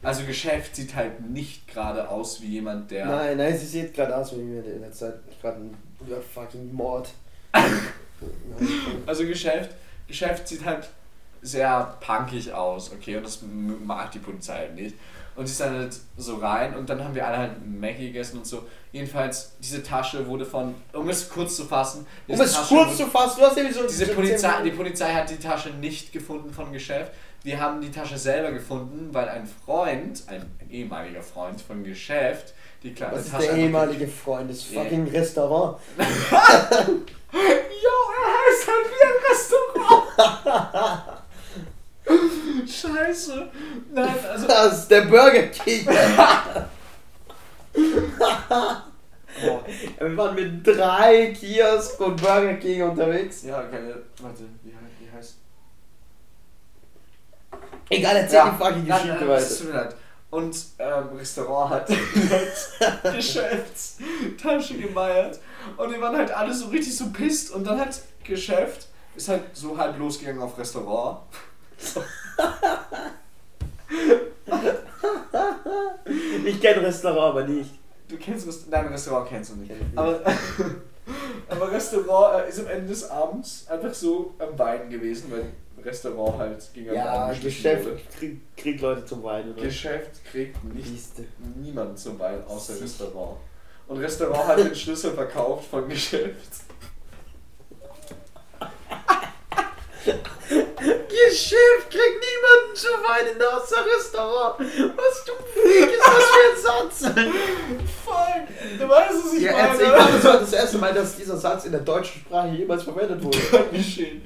Also Geschäft sieht halt nicht gerade aus wie jemand, der. Nein, nein, sie sieht gerade aus wie mir in der Zeit gerade ein ja, fucking Mord. Also Geschäft, Geschäft sieht halt sehr punkig aus, okay, und das mag die Polizei halt nicht. Und sie ist dann halt so rein und dann haben wir alle halt Maggie gegessen und so. Jedenfalls, diese Tasche wurde von, um es kurz zu fassen, Um es Tasche kurz zu fassen, du hast ja so diese so Polizei, die Polizei hat die Tasche nicht gefunden vom Geschäft. Wir haben die Tasche selber gefunden, weil ein Freund, ein, ein ehemaliger Freund vom Geschäft, die kleine Was ist Tasche der einfach- ehemalige Freund des fucking Restaurant? Jo, er heißt halt wie ein Restaurant. Scheiße. Nein, also. Das ist der Burger King. Oh. Wir waren mit drei Kiosk und Burger King unterwegs. Ja, keine. Warte, wie, wie heißt. Egal, erzähl Ja, die fucking nein, Geschichte nein, es weiter. tut mir leid. Und ähm, Restaurant hat Geschäftstasche gemeiert. Und die waren halt alle so richtig so pisst. Und dann hat Geschäft, ist halt so halb losgegangen auf Restaurant. Ich kenne Restaurant, aber nicht. Du kennst Rest Nein, Restaurant kennst du nicht. Aber, aber Restaurant äh, ist am Ende des Abends einfach so am Weinen gewesen, weil Restaurant halt am Ja, Geschäft kriegt krieg Leute zum Weinen. Oder? Geschäft kriegt nicht niemand zum Weinen außer Sicher. Restaurant. Und Restaurant hat den Schlüssel verkauft von Geschäft. Geschäft kriegt niemanden zu weinen außer Restaurant. Was du Freak ist das für ein Satz? Fuck! Du weißt, was ich Ja, erzähl, ich glaube, das war das erste Mal, dass dieser Satz in der deutschen Sprache jemals verwendet wurde. Dankeschön.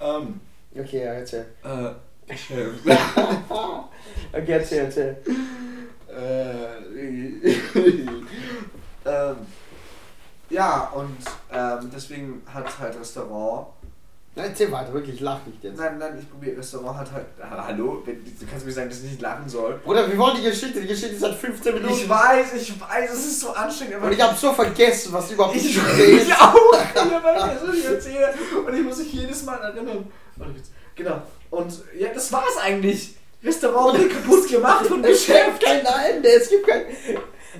Ähm, Okay, ja, erzähl. äh, Geschäft. Okay, erzähl, erzähl. Äh, ähm, ja, und ähm, deswegen hat halt Restaurant. Nein, Erzähl weiter, wirklich, lach nicht jetzt. Nein, nein, ich probiere. Restaurant hat halt. Ah, hallo? Du kannst mir sagen, dass ich nicht lachen soll. Bruder, wir wollen die Geschichte, die Geschichte ist seit 15 Minuten. Ich weiß, ich weiß, es ist so anstrengend, aber Und ich habe so vergessen, was überhaupt ich, ich auch. Weil ich das erzähle. Und ich muss mich jedes Mal erinnern. Genau. Und ja, das war's eigentlich. Restaurant wurde kaputt gemacht gibt Geschäft. kein Ende, es gibt kein.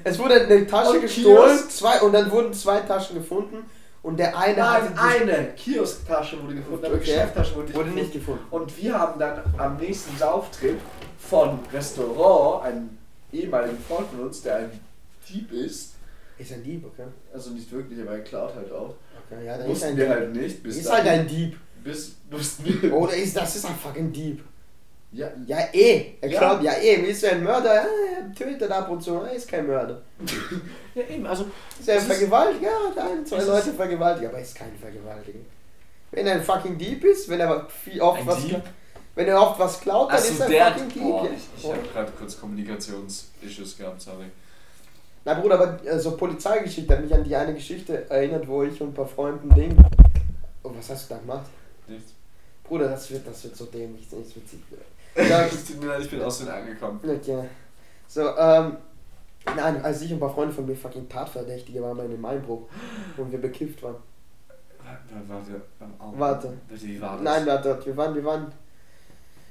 Es wurde eine Tasche Und gestohlen, zwei, und dann wurden zwei Taschen gefunden und der eine Nein, eine Kiosktasche wurde gefunden, aber Okay. Geschäfttasche wurde nicht wurde gefunden. nicht gefunden. Und wir haben dann am nächsten Sauftrip von Restaurant einen ehemaligen Freund von uns, der ein Dieb ist, Ist ein Dieb, okay? also nicht wirklich, aber er klaut halt auch. okay ja, dann ist Wussten ein wir Dieb. halt nicht, bis ist dann, halt ein Dieb. bis wussten wir. Oder ist das ist ein fucking Dieb. Ja, Ja, eh. Er Ja. glaubt, ja, eh. Wie ist er ein Mörder? Ja, er tötet ab und zu. Er ist kein Mörder. ja eben, also Ist er ein ist- Vergewaltiger? Ja, hat ein, zwei Leute ist- vergewaltigt, aber er ist kein Vergewaltiger. Wenn er ein fucking Dieb ist, wenn er viel, oft Ein was Dieb? wenn er oft was klaut, dann ist Achso, er ein fucking Dieb. Boah, ja. ich, ich habe gerade kurz Kommunikations-Issues gehabt, sorry. Na Bruder, aber so Polizeigeschichte hat mich an die eine Geschichte erinnert, wo ich und ein paar Freunden Ding. Oh, was hast du da gemacht? Nichts. Bruder, das wird, das wird so dämlich, das wird Ja, Es tut mir leid, ich bin aus den angekommen. Okay. So, ähm. Nein, als ich und ein paar Freunde von mir fucking Tatverdächtige waren in Mainbruch und wir bekifft waren. Warte, warte. Wie war das? Nein, warte, wir waren, wir waren.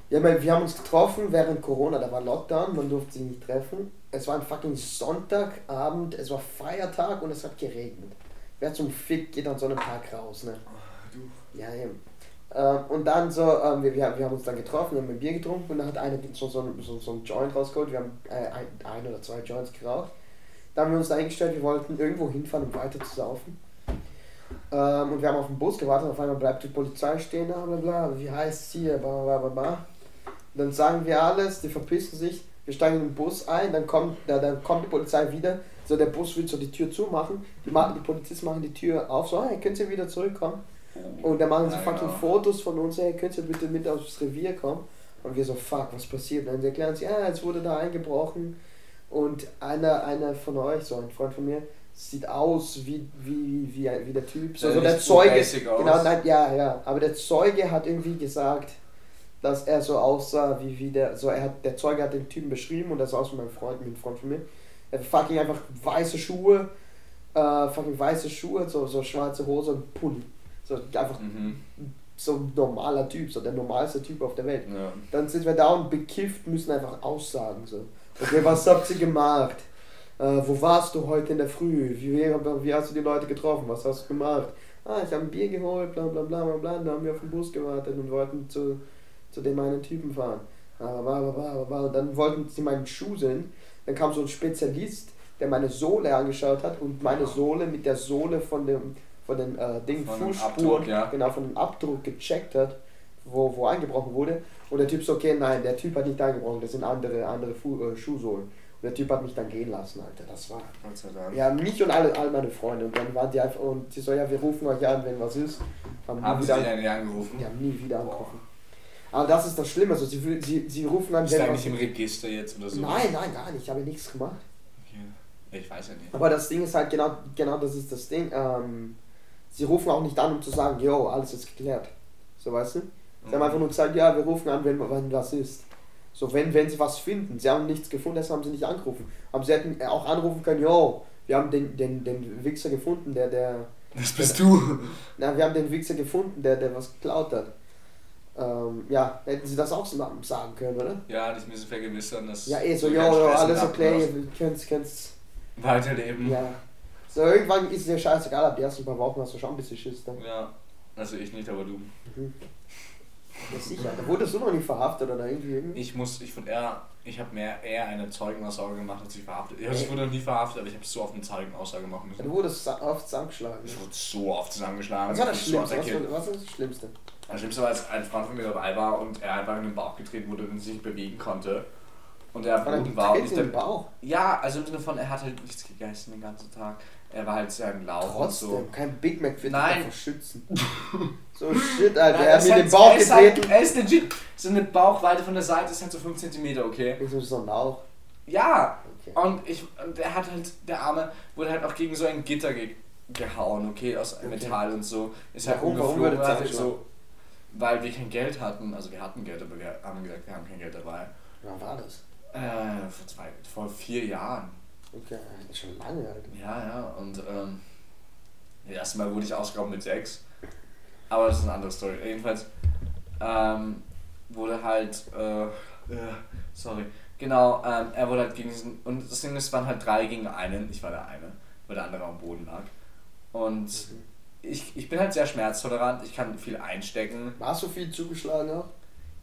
Ja, wir wir haben uns getroffen während Corona, da war Lockdown, man durfte sich nicht treffen. Es war ein fucking Sonntagabend, es war Feiertag und es hat geregnet. Wer zum Fick geht an so einem Tag raus, ne? Du. Ja, eben. Ähm, und dann so, ähm, wir, wir, wir haben uns dann getroffen, haben ein Bier getrunken und dann hat einer so, so, so, so ein Joint rausgeholt. Wir haben äh, ein, ein oder zwei Joints geraucht. Dann haben wir uns eingestellt, wir wollten irgendwo hinfahren, um weiter zu saufen. Ähm, und wir haben auf den Bus gewartet, auf einmal bleibt die Polizei stehen, bla bla bla, wie heißt es hier, bla bla bla bla. Dann sagen wir alles, die verpissen sich, wir steigen in den Bus ein, dann kommt, ja, dann kommt die Polizei wieder, so der Bus will so die Tür zumachen, die, ma- die Polizisten machen die Tür auf, so, hey, könnt ihr wieder zurückkommen? Und dann machen sie fucking genau. Fotos von uns, hey, könnt ihr bitte mit aufs Revier kommen? Und wir so, fuck, was passiert? Und dann erklären sie, ja, es wurde da eingebrochen und einer, einer von euch, so ein Freund von mir, sieht aus wie, wie, wie, wie der Typ. So, Der so der Zeuge. Genau, nein, ja, ja. Aber der Zeuge hat irgendwie gesagt, dass er so aussah wie, wie der. So, er hat, der Zeuge hat den Typen beschrieben und das sah aus wie mein Freund, mit einem Freund von mir. Er hat fucking einfach weiße Schuhe, äh, fucking weiße Schuhe, so, so schwarze Hose und Pulli. So einfach Mhm. so ein normaler Typ, so der normalste Typ auf der Welt. Ja. Dann sind wir da und bekifft, müssen einfach aussagen. So. Okay, was habt ihr gemacht? Äh, wo warst du heute in der Früh? Wie, wie, hast du die Leute getroffen? Was hast du gemacht? Ah, ich habe ein Bier geholt, bla bla bla bla bla. Dann haben wir auf den Bus gewartet und wollten zu, zu dem einen Typen fahren. Ah, bla. Und dann wollten sie meinen Schuh sehen. Dann kam so ein Spezialist, der meine Sohle angeschaut hat und meine Sohle mit der Sohle von dem von den äh, Ding Von dem Fußspuren, Abdruck, ja. genau, von dem Abdruck gecheckt hat, wo, wo eingebrochen wurde. Und der Typ so, okay, nein, der Typ hat nicht eingebrochen, das sind andere, andere Fu äh, Schuhsohlen. Und der Typ hat mich dann gehen lassen, Alter. Das war. Gott sei Dank. Ja, mich und alle, all meine Freunde. Und dann waren die einfach, und die so, ja, wir rufen euch an, wenn was ist. Haben, Haben nie sie wieder, eigentlich angerufen? die haben nie wieder angerufen. Aber das ist das Schlimme, also sie, sie, sie rufen an, Ist wenn eigentlich was- im Register jetzt oder so? Nein, nein, gar nicht, ich habe nichts gemacht. Okay. Ich weiß ja nicht. Aber das Ding ist halt genau, genau das ist das Ding. Ähm, sie rufen auch nicht an, um zu sagen, yo, alles ist geklärt. So weißt du? Sie haben einfach nur gesagt, ja, wir rufen an, wenn, wenn was ist. So, wenn, wenn sie was finden. Sie haben nichts gefunden, deshalb haben sie nicht angerufen. Aber sie hätten auch anrufen können, yo, wir haben den, den, den Wichser gefunden, der, der. Das bist du. Na, wir haben den Wichser gefunden, der, der was geklaut hat. Ähm, ja, hätten sie das auch sagen können, oder? Ja, dich müssen vergewissern, dass. Ja, eh so, yo, yo, alles okay, ihr könnt, könnt, Weiterleben. ja. So, irgendwann ist dir scheißegal, ab die ersten paar Wochen hast du schon ein bisschen Schiss dann. Ja. Also ich nicht, aber du. Ja, sicher. Da wurdest du noch nicht verhaftet oder irgendwie. irgendwie? Ich muss, ich von eher, ich habe mehr eher eine Zeugenaussage gemacht, als ich verhaftet. Ich, ich wurde noch nie verhaftet, aber ich habe so oft eine Zeugenaussage machen Ja, müssen. Du wurdest oft zusammengeschlagen. Ich wurde so oft zusammengeschlagen. Was war das wurde so Schlimmste? Was war, was war das Schlimmste? Das Schlimmste war, als ein Freund von mir dabei war und er einfach in den Bauch getreten wurde und sich nicht bewegen konnte. Und er am War ein Boden war und ich den Bauch. Ja, also im Sinne von, er hat halt nichts gegessen den ganzen Tag. Er war halt sehr laut Trotzdem, und so. kein Big Mac wird Nein. schützen. so shit, Alter. Nein, er hat ist mir den Bauch ist halt, getreten. Er ist legit. So eine Bauchweite von der Seite ist halt so 5 cm, okay? Ich so so ein Lauch. Ja, Okay. und, ich, und er hat halt, der Arme wurde halt auch gegen so ein Gitter ge gehauen, okay, aus Okay. Metall und so. Ist halt umgeflogen, halt so, weil wir kein Geld hatten, also wir hatten Geld, aber wir haben gesagt, wir haben kein Geld dabei. Wann war das? Äh, vor, zwei, vor vier Jahren. Okay, schon lange, Alter. Ja, ja, und ähm, das erste Mal wurde ich ausgeraubt mit sechs. Aber das ist eine andere Story. Jedenfalls ähm, wurde halt, äh, äh, sorry, genau, ähm, er wurde halt gegen diesen, und das Ding ist, es waren halt drei gegen einen, ich war der eine, weil der andere am Boden lag. Und ich, ich bin halt sehr schmerztolerant, ich kann viel einstecken. Warst du viel zugeschlagen auch?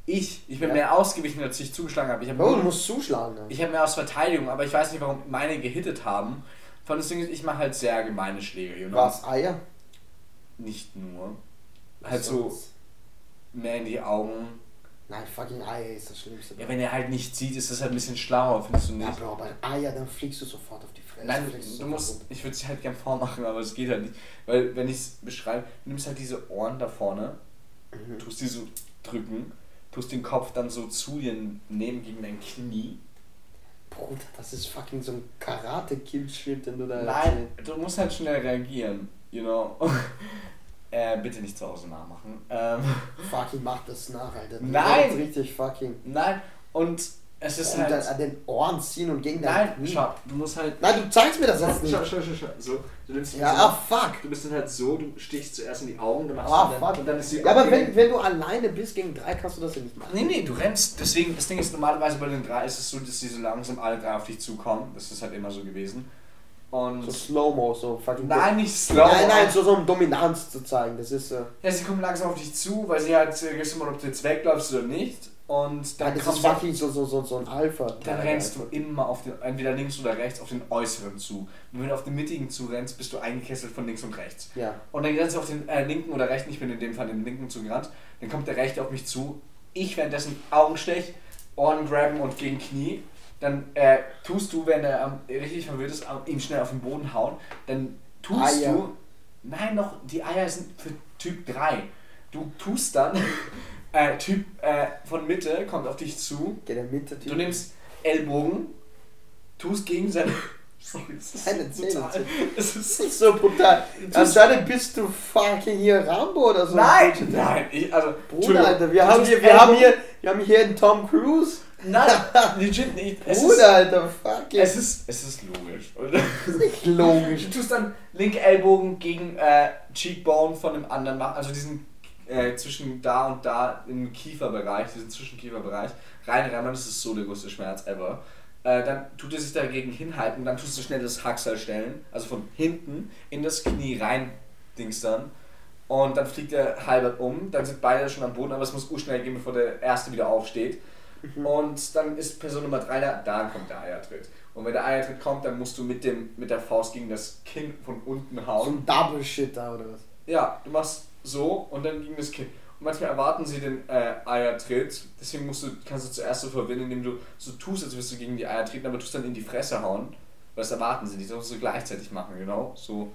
Ich, ich bin Ja. mehr ausgewichen, als ich zugeschlagen habe. Ich habe Oh, du musst zuschlagen. ne? ich habe mehr aus Verteidigung, aber ich weiß nicht, warum meine gehittet haben. Von ist, ich mache halt sehr gemeine Schläge. You know? Was? Eier? Nicht nur. Halt so mehr in die Augen. Nein, fucking Eier ist das Schlimmste. Ja, wenn er halt nicht sieht, ist das halt ein bisschen schlauer, findest du Ja, nicht? Bro, bei Eier, dann fliegst du sofort auf die Fresse. Nein, du sofort musst, runter. ich würde es halt gern vormachen, aber es geht halt nicht. Weil, wenn ich es beschreibe, du nimmst halt diese Ohren da vorne, Mhm. tust die so drücken, tust den Kopf dann so zu dir nehmen gegen dein Knie. Bruder, das ist fucking so ein Karate-Kill-Shit, den du da Nein, du musst halt schnell reagieren, you know. äh, bitte nicht zu Hause nachmachen. Ähm. Fucking mach das nach, Alter. Du Nein! Richtig fucking. nein, und es ist Und halt. dann an den Ohren ziehen und gegen dein Nein, Knie. schau, du musst halt. Nein, du zeigst mir das jetzt nicht. schau, schau, schau, schau. So, du nimmst Ja, so, ah, fuck. Du bist dann halt so, du stichst zuerst in die Augen, dann machst Ah, du dann, fuck. und dann ist die Ja, aber wenn, wenn du alleine bist gegen drei, kannst du das ja nicht machen. Nee, nee, du rennst. Deswegen, das Ding ist normalerweise bei den drei ist es so, dass die so langsam alle drei auf dich zukommen. Das ist halt immer so gewesen. Und. So Slow-Mo, so fucking. nein, nicht slow. Nein, nein, so, so um Dominanz zu zeigen. Das ist so. Ja, sie kommen langsam auf dich zu, weil sie halt äh, wissen ob du jetzt wegläufst oder nicht. Und dann das ist fucking so, so, so, so ein Alpha. Dann rennst du immer auf den, entweder links oder rechts, auf den äußeren zu. Und wenn du auf den mittigen zurennst, bist du eingekesselt von links und rechts. Ja. Und dann rennst du auf den äh, linken oder rechten, ich bin in dem Fall den linken zugerannt, dann kommt der rechte auf mich zu, ich währenddessen Augenstech, Ohren graben und gegen Knie. Dann äh, tust du, wenn er ähm, richtig verwirrt ist, ihm schnell auf den Boden hauen. Dann tust Eier. du. Nein, noch, die Eier sind für Typ 3. Du tust dann, äh, Typ äh, von Mitte kommt auf dich zu, Geht der Mitte Du nimmst Ellbogen, tust gegen seine. Sorry, das ist Keine so Zähne, brutal. Zähne. Es ist Das ist so brutal. Anscheinend bist du fucking hier Rambo oder so. Nein, nein, ich, also. Bruder, Alter, wir du haben, hier, wir, haben hier, wir haben hier einen Tom Cruise. Nein, legit nicht. Es Bruder, ist, Alter, fuck es ist, es ist logisch. oder? Das ist nicht logisch. Du tust dann linke Ellbogen gegen äh, Cheekbone von dem anderen machen, also diesen äh, zwischen da und da im Kieferbereich, diesen Zwischenkieferbereich, reinrennen, das ist so der größte Schmerz ever. Äh, dann tut er sich dagegen hinhalten, dann tust du schnell das Hacksal stellen, also von hinten in das Knie rein dingstern. Und dann fliegt er halber um, dann sind beide schon am Boden, aber es muss urschnell gehen, bevor der erste wieder aufsteht. Und dann ist Person Nummer 3 da, da kommt der Eiertritt. Und wenn der Eiertritt kommt, dann musst du mit, dem, mit der Faust gegen das Kinn von unten So hauen. ein Double Shit da oder was? Ja, du machst so und dann gegen das Kinn. Und manchmal erwarten sie den äh, Eiertritt, deswegen musst du, kannst du zuerst so verwirren, indem du so tust, als würdest du gegen die Eier treten, aber tust dann in die Fresse hauen. Das erwarten sie das musst du gleichzeitig machen, genau. So.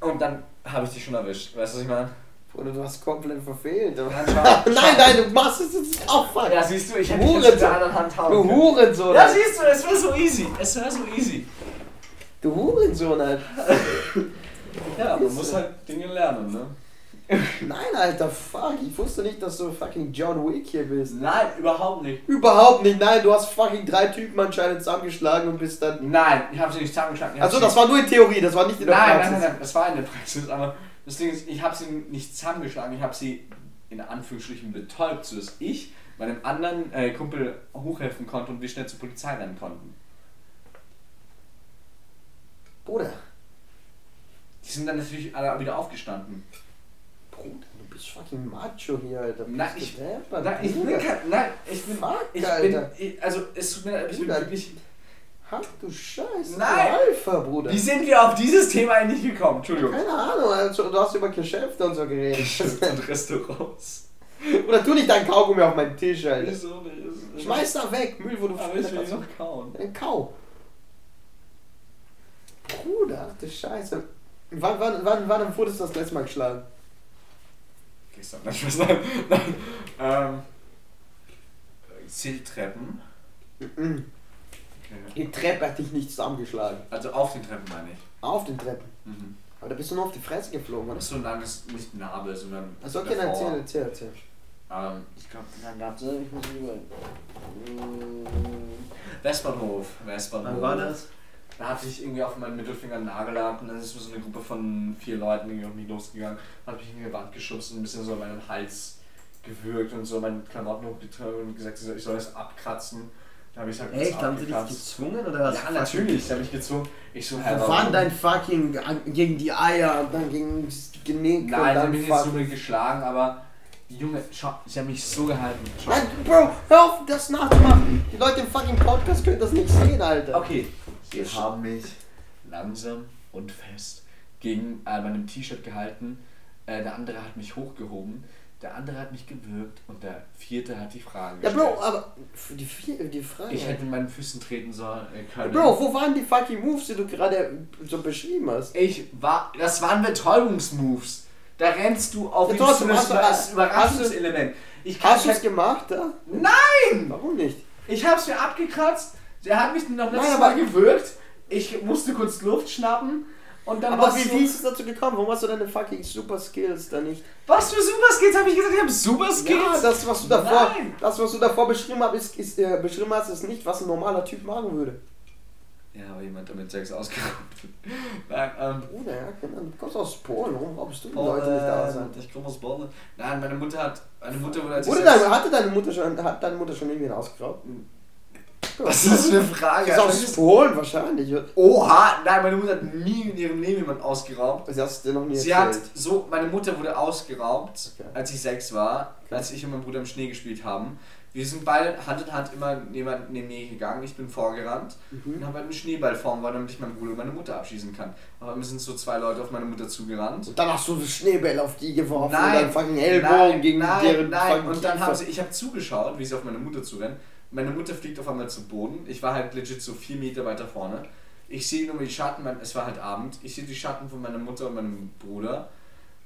Und dann habe ich dich schon erwischt. Weißt du, was ich meine? Bruder, du hast komplett verfehlt. Nein, nein, du machst es jetzt auch falsch. Ja, siehst du, ich hätte Hurensohn. mit der anderen Hand hauen Du. Hurensohn. Ja, siehst du, es wäre so easy. Es wäre so easy. Du Hurensohn, Alter. Ja, man muss halt Dinge lernen, ne? Nein, Alter, fuck. Ich wusste nicht, dass du fucking John Wick hier bist. Nein, überhaupt nicht. Überhaupt nicht, nein, du hast fucking drei Typen anscheinend zusammengeschlagen und bist dann. Nein, ich habe sie nicht zusammengeschlagen. Also, sie- das war nur in Theorie, das war nicht in der Nein, Praxis. nein, nein, nein, das war in der Praxis, aber das Ding ist, ich habe sie nicht zusammengeschlagen, ich habe sie in Anführungsstrichen betäubt, sodass ich meinem anderen äh, Kumpel hochhelfen konnte und wir schnell zur Polizei rennen konnten. Bruder, Die sind dann natürlich alle wieder aufgestanden. Bruder, du bist fucking macho hier, Alter. Nein, Bist ich- du deppert, Nein, ich bin kein, nein, ich bin, Fuck, ich bin, Alter. ich, also es tut mir leid, ich bin wirklich, Ach du Scheiße. Nein. Alpha, Bruder. wie sind wir auf dieses Thema eigentlich gekommen? Entschuldigung. Keine Ahnung, also, du hast über Geschäfte und so geredet. und Restaurants. Oder tu nicht dein Kaugummi auf meinen Tisch, Alter. Wieso? Schmeiß da weg, Müll, wo du Aber ich will noch kauen. Dann kau. Bruder, ach du Scheiße. Wann, wann, wann, wann wurdest du das letzte Mal geschlagen? Gestern, nein, ich weiß nein, nein. Ähm, Zähltreppen. Mhm. Okay. Die Treppe hat dich nicht zusammengeschlagen. Also auf den Treppen meine ich. Auf den Treppen. Mhm. Aber da bist du nur auf die Fresse geflogen, oder? So lang ist nicht Narbe, sondern. Achso, okay, dann erzähl, erzähl, erzähl. Ähm, ich glaube, dann warte, ich muss über. Westbahnhof. Westbahnhof. Da hatte ich irgendwie auf meinen Mittelfinger einen Nagellack und dann ist so eine Gruppe von vier Leuten irgendwie auf mich losgegangen, hat mich in die Wand geschubst und ein bisschen so an meinen Hals gewürgt und so meine Klamotten hochgetragen und gesagt, ich soll es abkratzen. Da habe ich halt Echt? Haben sie dich gezwungen oder hast Ja, natürlich, da habe ich gezwungen. Ich so, war warum? dein fucking gegen die Eier und dann gegen das Genick Nein, dann haben mich nicht so geschlagen, aber Junge, schau, sie haben mich so gehalten. Schau. Nein, Bro, hör auf, das nachzumachen. Die Leute im fucking Podcast können das nicht sehen, Alter. Okay, sie haben mich langsam und fest gegen äh, meinem T-Shirt gehalten. Äh, der andere hat mich hochgehoben. Der andere hat mich gewürgt und der vierte hat die Fragen Ja, gestellt. Bro, aber die, die Frage... ich hätte mit meinen Füßen treten sollen äh, können. Bro, wo waren die fucking Moves, die du gerade so beschrieben hast? ich war, das waren Betäubungsmoves. Da rennst du auf Ja, ihn zu, das du- Überraschungselement. Ich Hast du es gemacht, da? Nein! Warum nicht? Ich hab's mir abgekratzt. Der hat mich noch letztes Nein, Mal gewürgt. Ich musste kurz Luft schnappen. Und dann Aber wie, so, wie ist es dazu gekommen? Warum hast du deine fucking Super Skills da nicht? Was für Super Skills? Habe ich gesagt, ich habe Super Skills? Ja, das, was du davor, Nein. das, was du davor beschrieben hast, ist, ist, äh, beschrieben hast, ist nicht, was ein normaler Typ machen würde. Ja, aber jemand damit Sex ausgeraubt. Nein, ähm. Bruder, ja, keine Ahnung. Du kommst aus Polen, warum raubst du die Leute nicht aus? Alter? ich komme aus Bonn. Nein, meine Mutter hat. Meine Mutter wurde als deine, hatte deine Mutter schon, hat deine Mutter schon irgendwen ausgeraubt? Was ist das für eine Frage? Ist aus Polen wahrscheinlich. oder? Oha! Nein, meine Mutter hat nie in ihrem Leben jemand ausgeraubt. Sie hast dir noch nie Sie erzählt. hat so, meine Mutter wurde ausgeraubt, Okay. als ich sechs war, als ich und mein Bruder im Schnee gespielt haben. Wir sind beide Hand in Hand immer neben, neben mir gegangen. Ich bin vorgerannt Mhm. und habe einen Schneeballform war, damit ich meinen Bruder und meine Mutter abschießen kann. Aber mir sind so zwei Leute auf meine Mutter zugerannt. Und dann hast du Schneebälle auf die geworfen Nein, und dann fucking Ellbogen nein, gegen nein, deren nein. Und dann haben sie, ich habe zugeschaut, wie sie auf meine Mutter zurennen. Meine Mutter fliegt auf einmal zu Boden. Ich war halt legit so vier Meter weiter vorne. Ich sehe nur die Schatten, es war halt Abend. Ich sehe die Schatten von meiner Mutter und meinem Bruder.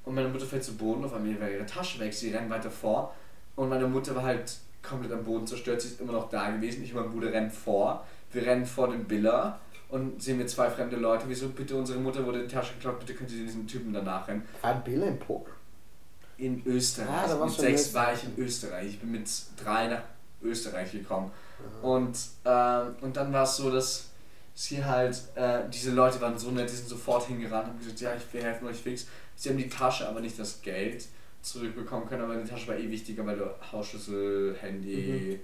Und meine Mutter fällt zu Boden, auf einmal war ihre Tasche weg, sie rennt weiter vor. Und meine Mutter war halt komplett am Boden zerstört, sie ist immer noch da gewesen. Ich und mein Bruder rennen vor. Wir rennen vor den Biller und sehen wir zwei fremde Leute. Wieso bitte, unsere Mutter wurde die Tasche geklaut, bitte könnt ihr diesen Typen danach rennen. War ein Bill in Polen? In Österreich. Ah, mit in sechs war ich in Österreich. Ich bin mit drei nach Österreich gekommen. Und, ähm, und dann war es so, dass sie halt, äh, diese Leute waren so nett, die sind sofort hingerannt und haben gesagt, ja, ich will helfen euch fix. Sie haben die Tasche, aber nicht das Geld zurückbekommen können, aber die Tasche war eh wichtiger, weil da Hausschlüssel, Handy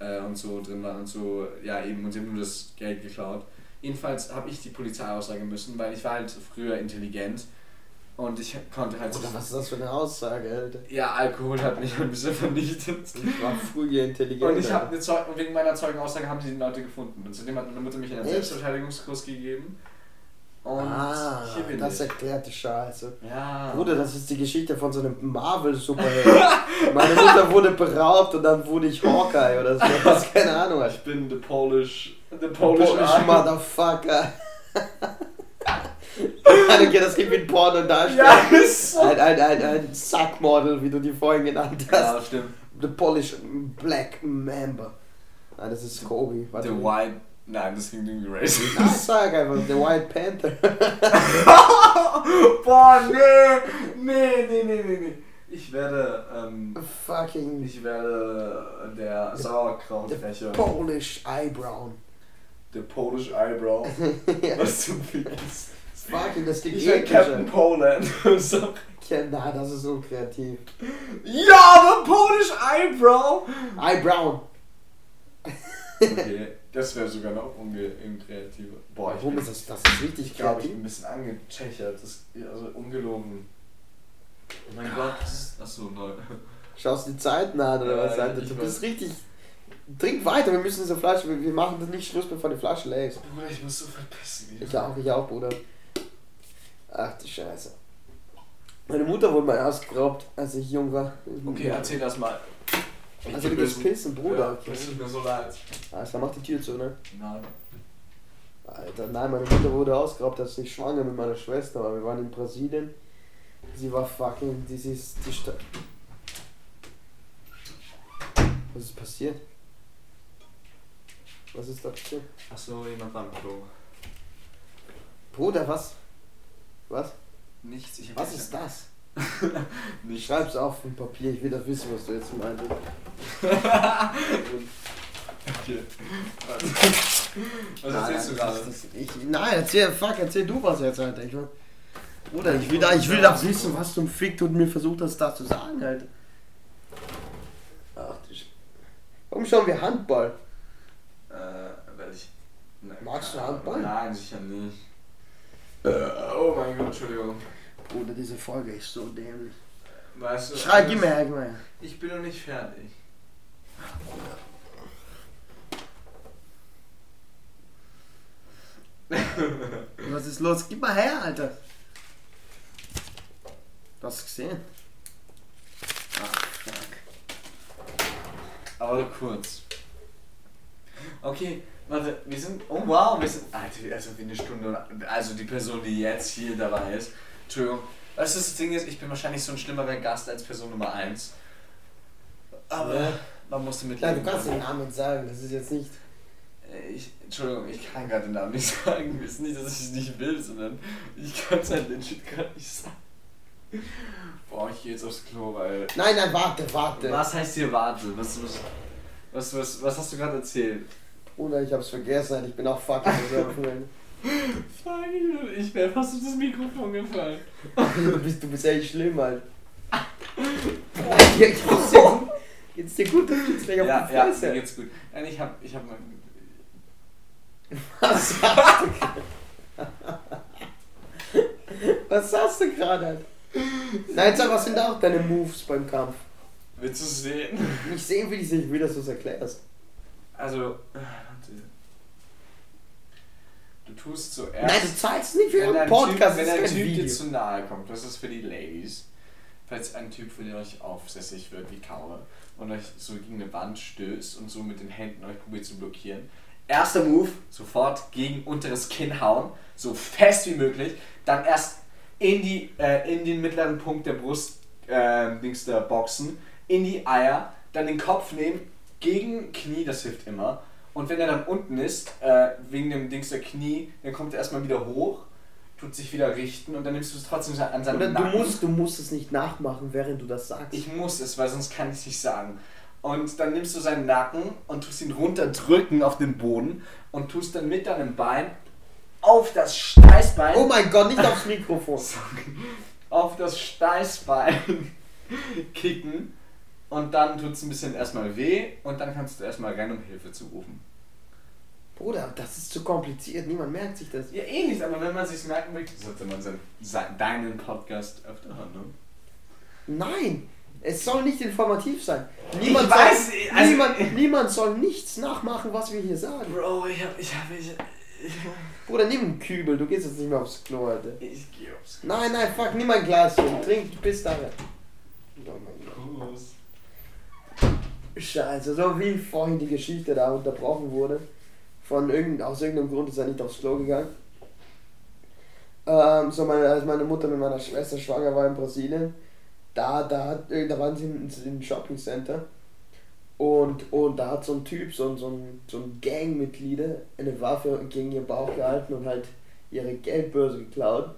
äh, und so drin waren und so, ja eben, und sie haben nur das Geld geklaut. Jedenfalls habe ich die Polizei aussagen müssen, weil ich war halt früher intelligent und ich konnte halt... Oder was ist das für eine Aussage, Alter? Ja, Alkohol hat mich ein bisschen vernichtet. Ich war früher intelligent. Und ich habe eine Zeug wegen meiner Zeugenaussage haben sie die Leute gefunden. Und zudem hat meine Mutter mich in einen? Selbstverteidigungskurs gegeben. Und Ah, das ich. erklärt die Scheiße. Ja. Bruder, das ist die Geschichte von so einem Marvel-Superheld. Meine Mutter wurde beraubt und dann wurde ich Hawkeye oder so. Was, keine Ahnung. Ich bin the Polish. The Polish Polish, Army. Motherfucker. okay, das gibt wie ein Porno darstellen. Ja, ist so. Ein, ein, ein, ein Sackmodel, wie du die vorhin genannt hast. Ja, stimmt. The Polish Black Mamba. Nein, das ist Kobe. Warte. The White. Nein, das klingt irgendwie racist. Nein, sag einfach, The White Panther. Boah, nee, nee, nee, nee, nee, nee. Ich werde, ähm, Fucking ich werde der Sauerkrautfächer. Polish Eyebrow. Der Polish Eyebrow. ja, Was zum Fick ist. Fucking, das klingt Ich werde Captain. Poland. so. Ja, Nein, das ist so kreativ. Ja, aber Polish Eyebrow. Eyebrow. Okay, das wäre sogar noch unkreativer. Boah, ich, Warum bin- ist das? Das ist richtig ich glaube, ich kreativ. bin ein bisschen angechechert. Das, also ungelogen. Oh mein Gott. Achso, nein. Schaust du die Zeiten an oder Ja, was? Alter? ich Du bist richtig. Trink weiter, wir müssen diese Flasche. Wir wir machen das nicht Schluss, bevor die Flasche leer ist. Bruder, ich muss so verpissen. Ich auch, ich auch, Bruder. Ach du Scheiße. Meine Mutter wurde mal ausgeraubt, als ich jung war. Okay, erzähl das mal. Ich Also du gehst böse. pissen, Bruder. Ja, das tut mir so leid. Alles klar, mach die Tür zu, ne? Nein. Alter, nein, meine Mutter wurde ausgeraubt, als ich schwanger mit meiner Schwester war. Wir waren in Brasilien. Sie war fucking, die ist, die Sta Was ist passiert? Was ist da passiert? Achso, jemand war im Klo. Bruder, was? Was? Nichts, ich Was ist das? Nicht. Schreib's auf ein Papier, ich will das wissen, was du jetzt meinst. Okay. Was erzählst du gerade? Das, das, ich, nein, erzähl, fuck, erzähl du was jetzt, Alter. Ich, will- Bruder, ich will, da, ich will das wissen, was zum Fick du mir versucht hast, da zu sagen, Alter. Ach du Sch Warum schauen wir Handball? Äh, weil ich. Nein, Magst du. Handball? Nein, sicher nicht. Äh, oh mein Gott, Entschuldigung. Bruder, diese Folge ist so dämlich. Weißt du. Schrei, gib mir gib mir. Ich bin noch nicht fertig. Was ist los? Gib mal her, Alter. Du hast es gesehen? Ach, fuck. Aber nur kurz. Okay, warte, wir sind. Oh wow, wir sind. Alter, also wie eine Stunde. Also die Person, die jetzt hier dabei ist. Entschuldigung. Weißt du, das Ding ist, ich bin wahrscheinlich so ein schlimmerer Gast als Person Nummer 1. Aber Ja. man musste mit Nein, du kannst den Namen sagen, das ist jetzt nicht. Ich, Entschuldigung, ich kann gerade den Namen nicht sagen. Es ist nicht, dass ich es nicht will, sondern ich kann es halt legit gerade nicht sagen. Boah, ich gehe jetzt aufs Klo, weil. Nein, nein, warte, warte. Was heißt hier warte? Was, was, was, was, was hast du gerade erzählt? Bruder, ich hab's vergessen, ich bin auch fucking besoffen. Fuck, ich, wäre fast auf das Mikrofon gefallen. du, bist, du bist echt schlimm, Alter. Ja, geht's dir gut? Geht's dir gut? Du dir Ja, auf die ja, Fresse. mir geht's gut. Nein, ich hab, ich hab mal. Was hast du Was hast du gerade? Nein, sag, was sind da auch deine Moves beim Kampf? Willst du sehen? Nicht sehen will ich nicht, ich will, dass du es erklärst. Also, äh. Du tust zuerst. Nein, du zahlst nicht für einen ein Podcast, typ, wenn ein Typ dir zu nahe kommt, das ist für die Ladies. Falls ein Typ von euch aufsässig wird wie Kaue und euch so gegen eine Wand stößt und so mit den Händen euch probiert zu blockieren. Erster Move, sofort gegen unteres Kinn hauen, so fest wie möglich. Dann erst in, die, äh, in den mittleren Punkt der Brust, äh, Dings der Boxen, in die Eier, dann den Kopf nehmen, gegen Knie, das hilft immer. Und wenn er dann unten ist, äh, wegen dem Dings der Knie, dann kommt er erstmal wieder hoch, tut sich wieder richten und dann nimmst du es trotzdem an seinem Oder du Nacken. musst, du musst es nicht nachmachen, während du das sagst. Ich muss es, weil sonst kann ich es nicht sagen. Und dann nimmst du seinen Nacken und tust ihn runterdrücken auf den Boden und tust dann mit deinem Bein auf das Steißbein. oh mein Gott, nicht aufs Mikrofon. Sorry. Auf das Steißbein kicken und dann tut es ein bisschen erstmal weh und dann kannst du erstmal rennen, um Hilfe zu rufen. Bruder, das ist zu kompliziert, niemand merkt sich das. Ja, eh nicht, aber wenn man sich merken will, sollte man sein, sein, deinen Podcast öfter hören, ne? Nein, es soll nicht informativ sein. Niemand, Ich weiß, soll, also- niemand, niemand soll nichts nachmachen, was wir hier sagen. Bro, ich hab, ich hab, ich, Bruder, nimm einen Kübel, du gehst jetzt nicht mehr aufs Klo, Alter. ich geh aufs Nein, nein, fuck, nimm ein Glas hier, trink, du bist da. Oh mein Gott. Scheiße, so wie vorhin die Geschichte da unterbrochen wurde. Von irgend, aus irgendeinem Grund ist er nicht aufs Klo gegangen. Äh, ähm, so meine, als meine Mutter mit meiner Schwester schwanger war in Brasilien, da, da, äh, da waren sie einem Shopping Center und, und da hat so ein Typ, so, so ein, so ein Gangmitglieder, eine Waffe gegen ihren Bauch gehalten und halt ihre Geldbörse geklaut.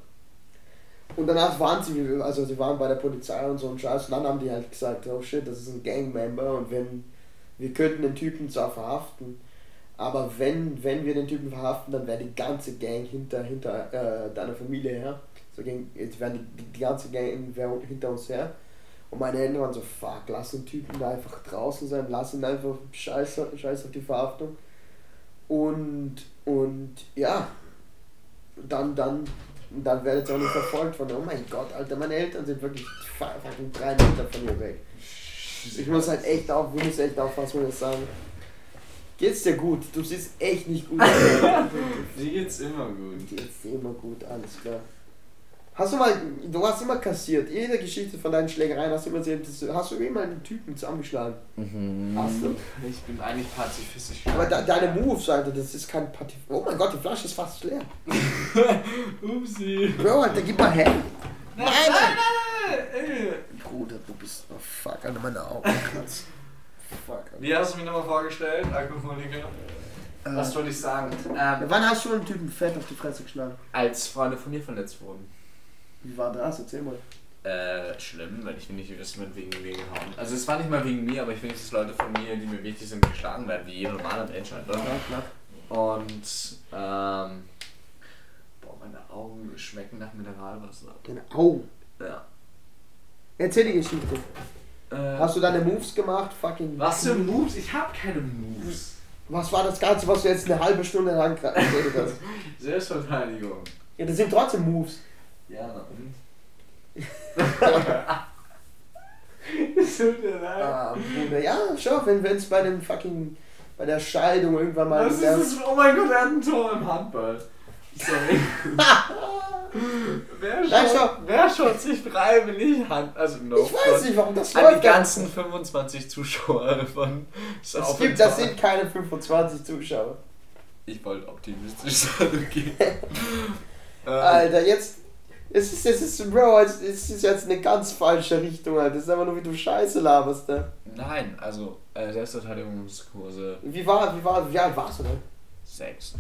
Und danach waren sie, also sie waren bei der Polizei und so ein Scheiß, und dann haben die halt gesagt, oh shit, das ist ein Gangmember und wenn, wir könnten den Typen zwar verhaften, aber wenn, wenn wir den Typen verhaften, dann wäre die ganze Gang hinter, hinter äh, deiner Familie her. So ging, jetzt wäre die, die ganze Gang hinter uns her. Und meine Eltern waren so, fuck, lass den Typen da einfach draußen sein, lass ihn einfach scheiß, scheiß auf die Verhaftung. Und, und ja, dann, dann, dann werdet ihr auch nicht verfolgt von, oh mein Gott, Alter, meine Eltern sind wirklich fucking drei Meter von mir weg. Ich muss halt echt auf, wir müssen echt aufpassen, wenn wir das sagen. Geht's dir gut? Du siehst echt nicht gut aus. Dir geht's immer gut. Geht's dir immer gut, alles klar. Hast du mal, du hast immer kassiert, jede Geschichte von deinen Schlägereien hast du immer das- hast du immer einen Typen zusammengeschlagen? Mhm. Hast du? Ich bin eigentlich pazifistisch. Aber de deine Moves, Alter, das ist kein Party. Oh mein Gott, die Flasche ist fast leer. Upsi. Bro, Alter, gib mal her. Nein, nein, nein, nein. Bruder, du bist. Oh fuck, Alter, meine Augen kratzen. Fuck, Alter. Wie hast du mich nochmal vorgestellt, Alkoholiker? Was wollte ich sagen? Ähm, Wann hast du einen Typen fett auf die Fresse geschlagen? als Freunde von mir verletzt wurden. Wie war das? Erzähl mal. Äh, schlimm, weil ich will nicht wissen, mit wegen mir gehauen. Also es war nicht mal wegen mir, aber ich will nicht, dass Leute von mir, die mir wichtig sind, geschlagen werden, wie jeder normale Mensch halt. Ne? klar. Und, ähm, boah, meine Augen schmecken nach Mineralwasser. Deine Augen. Ja. Erzähl die Geschichte. Äh, Hast du deine Moves gemacht? Fucking. was für Moves? Ich hab keine Moves. Was war das Ganze, was du jetzt eine halbe Stunde lang erzählt hast? Selbstverteidigung. Ja, das sind trotzdem Moves. Ja, na und? Es tut mir leid. Ah, Bruder. Ja, schau, wenn es bei dem fucking. bei der Scheidung irgendwann mal. Was ist das? Oh mein Gott, er hat ein Tor im Handball. Sorry. wer, schaut, schau. wer schaut sich freiwillig Hand... Also no Ich weiß nicht, warum das An läuft. die ganzen 25 Zuschauer von Es gibt, das sind keine 25 Zuschauer. Ich wollte optimistisch sein, okay. äh, Alter, jetzt. Es ist, es ist, Bro, es es ist jetzt eine ganz falsche Richtung, Alter. Das ist einfach nur, wie du Scheiße laberst, ne? nein, also äh, Selbstverteidigungskurse Wie war, wie war, wie alt warst du denn? 6.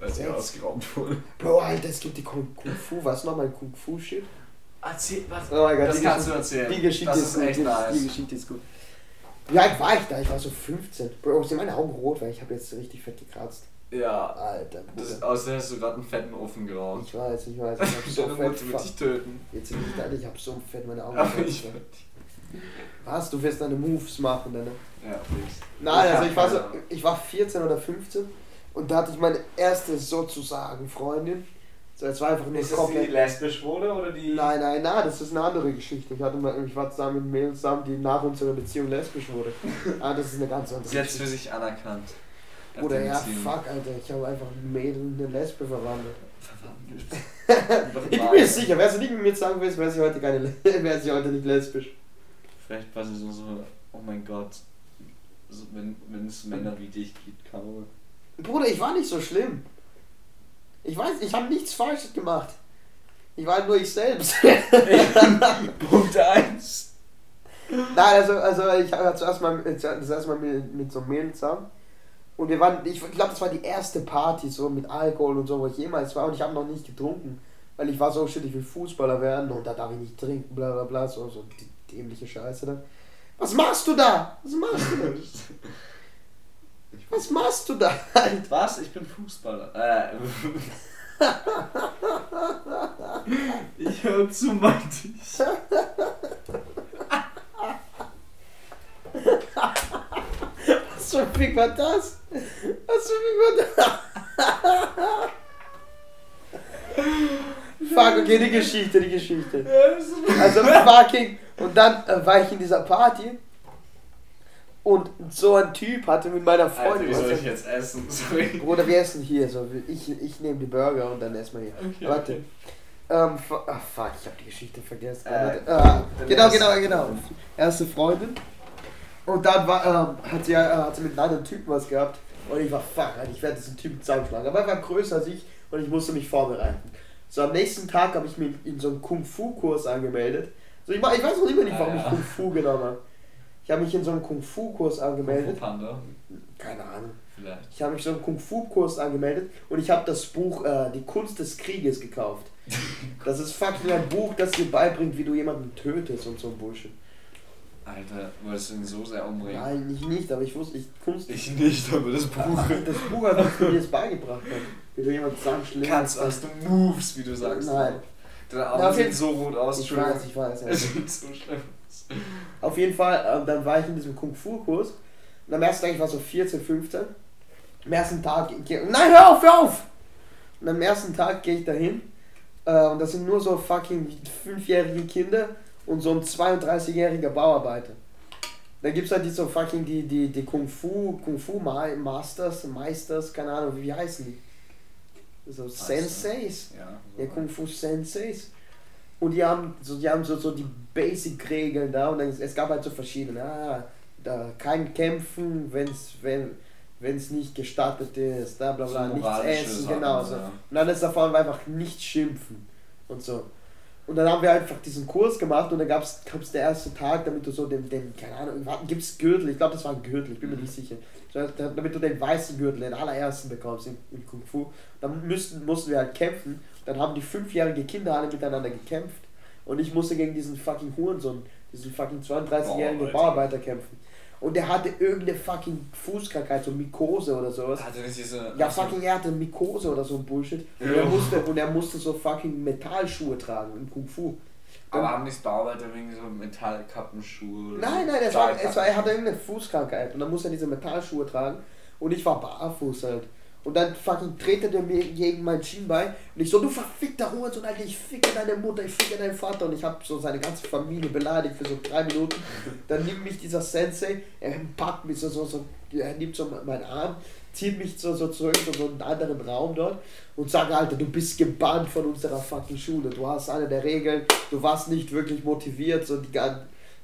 Weil sie Sechs? ausgeraubt wurde. Bro, Alter, es gibt die Kung, Kung Fu, was nochmal Kung Fu Shit? Erzähl, was? Oh mein Gott, das kannst du Geschichte- erzählen. Die Geschichte das ist, ist gut, echt die, nice. die Geschichte ist gut. Wie alt war ich da? Ich war so 15. Bro, sind meine Augen rot, weil ich habe jetzt richtig fett gekratzt. Ja. Alter, Das außer hast du gerade einen fetten Ofen geraucht. Ich weiß, ich weiß, ich hab so Deine fett. Mutter wird dich töten. Jetzt sind ich da, ich hab so fett meine Augen. Aber ich Was? Du wirst deine Moves machen, ne? Ja, fix. Nein, also ich war so, ich war 14 oder 15 und da hatte ich meine erste sozusagen Freundin. So, es war einfach nur Ist das die komplett. lesbisch wurde oder die. Nein, nein, nein, das ist eine andere Geschichte. Ich, hatte mal, ich war zusammen mit Mädels zusammen, die nach unserer Beziehung lesbisch wurde. Ah, das ist eine ganz andere Sie hat es für Geschichte. sich anerkannt. Oder ja, fuck, Alter, ich habe einfach ein Mädel in eine Lesbe verwandelt. Verwandelt. Ich bin mir sicher, wärst du nicht mit mir zusammen gewesen, wäre sie heute keine, Le- wäre sie heute nicht lesbisch. Vielleicht war sie so, so, oh mein Gott, so, wenn, wenn es Männer wie dich gibt, man. Bruder, ich war nicht so schlimm. Ich weiß, ich habe nichts Falsches gemacht. Ich war nur ich selbst. Punkt 1. Nein, also, also ich war zuerst mal, das erste Mal mit, mit so einem Mädel zusammen. Und wir waren, ich glaube, das war die erste Party so mit Alkohol und so, wo ich jemals war. Und ich habe noch nicht getrunken. Weil ich war so shit, ich will Fußballer werden und da darf ich nicht trinken, bla bla bla, so, so die dämliche Scheiße dann. Was machst du da? Was machst du da? Was machst du da? Alter? Was? Ich bin Fußballer. Äh. ich höre zu, meinte ich. Was für ein Fick war das? Was für ein Fick war das? Fuck, okay, die Geschichte, die Geschichte. Also fucking. Und dann äh, war ich in dieser Party und so ein Typ hatte mit meiner Alter, Freundin. wie soll ich jetzt essen? Sorry. Bruder, wir essen hier. So, ich, ich nehme die Burger und dann essen wir hier. Okay, Warte. okay. Ähm, ach, fuck, ich habe die Geschichte vergessen. Äh, ah, dann genau, genau, genau. Erste Freundin. Und dann war, ähm, hat, sie, äh, hat sie mit einem anderen Typen was gehabt. Und ich war, fuck, ich werde diesen Typen zusammenschlagen. Aber er war größer als ich und ich musste mich vorbereiten. So am nächsten Tag habe ich mich in so einen Kung-Fu-Kurs angemeldet. So, ich, ich weiß noch immer nicht, warum Ah, ich ja. Kung-Fu genommen habe. Ich habe mich in so einen Kung-Fu-Kurs angemeldet. Panda, Keine Ahnung. vielleicht. Ich habe mich so einen Kung-Fu-Kurs angemeldet und ich habe das Buch äh, Die Kunst des Krieges gekauft. Das ist fucking ein Buch, das dir beibringt, wie du jemanden tötest und so ein Bullshit. Alter, wolltest du ihn so sehr umbringen? Nein, ich nicht, aber ich wusste, ich Kunst. Ich nicht, aber das Buch. Das Buch hat mir das beigebracht, hat, wie du jemanden zusammenschlägst. Kannst, hast du Moves, wie du sagst. Nein. Deine jeden- sehen so rot aus. Ich weiß, ich weiß. Ja. Es sieht so schlimm aus. Auf jeden Fall, ähm, dann war ich in diesem Kung-Fu-Kurs. Und am ersten Tag, ich war so 14, 15. Am ersten Tag, nein, hör auf, hör auf! Und am ersten Tag gehe ich dahin. Äh, und das sind nur so fucking fünfjährige Kinder und so ein 32-jähriger Bauarbeiter. Da gibt es halt die so fucking die, die, die Kung Fu, Kung Fu Ma- Masters, Meisters, keine Ahnung, wie heißen die? So Senseis. Ja. Ja, Kung Fu Senseis. Und die haben so, die haben so, so die Basic-Regeln da und dann, es gab halt so verschiedene. Ah, da kein Kämpfen, wenn's, wenn es nicht gestattet ist, da bla bla, So nichts essen, Sachen, genau so. ja. Und alles davon war einfach nicht schimpfen und so. Und dann haben wir einfach diesen Kurs gemacht und dann gab es der erste Tag, damit du so den, den keine Ahnung, gibt es Gürtel, ich glaube das war ein Gürtel, ich bin mir nicht sicher. Damit du den weißen Gürtel, den allerersten bekommst in, in Kung Fu. Dann müssten, mussten wir halt kämpfen. Dann haben die fünfjährigen Kinder alle miteinander gekämpft. Und ich musste gegen diesen fucking Hurensohn, diesen fucking 32-jährigen Boah, Alter. Bauarbeiter kämpfen. Und der hatte irgendeine fucking Fußkrankheit, so Mykose oder sowas. Hatte nicht diese. Ja, fucking, er hatte Mykose oder so ein Bullshit. Und, er musste, und er musste so fucking Metallschuhe tragen im Kung Fu. Aber haben nicht Bauarbeiter wegen so Metallkappenschuhe? Nein, nein, es war, es war, er hatte irgendeine Fußkrankheit und dann musste er diese Metallschuhe tragen und ich war barfuß halt. Und dann fucking tretet er mir gegen mein Schienbein und ich so, du verfickter Hurensohn, Alter, ich ficke deine Mutter, ich ficke deinen Vater. Und ich habe so seine ganze Familie beleidigt für so drei Minuten. Dann nimmt mich dieser Sensei, er packt mich so, so, so er nimmt so meinen Arm, zieht mich so, so zurück in so einen anderen Raum dort und sagt, Alter, du bist gebannt von unserer fucking Schule, du hast eine der Regeln, du warst nicht wirklich motiviert, so die,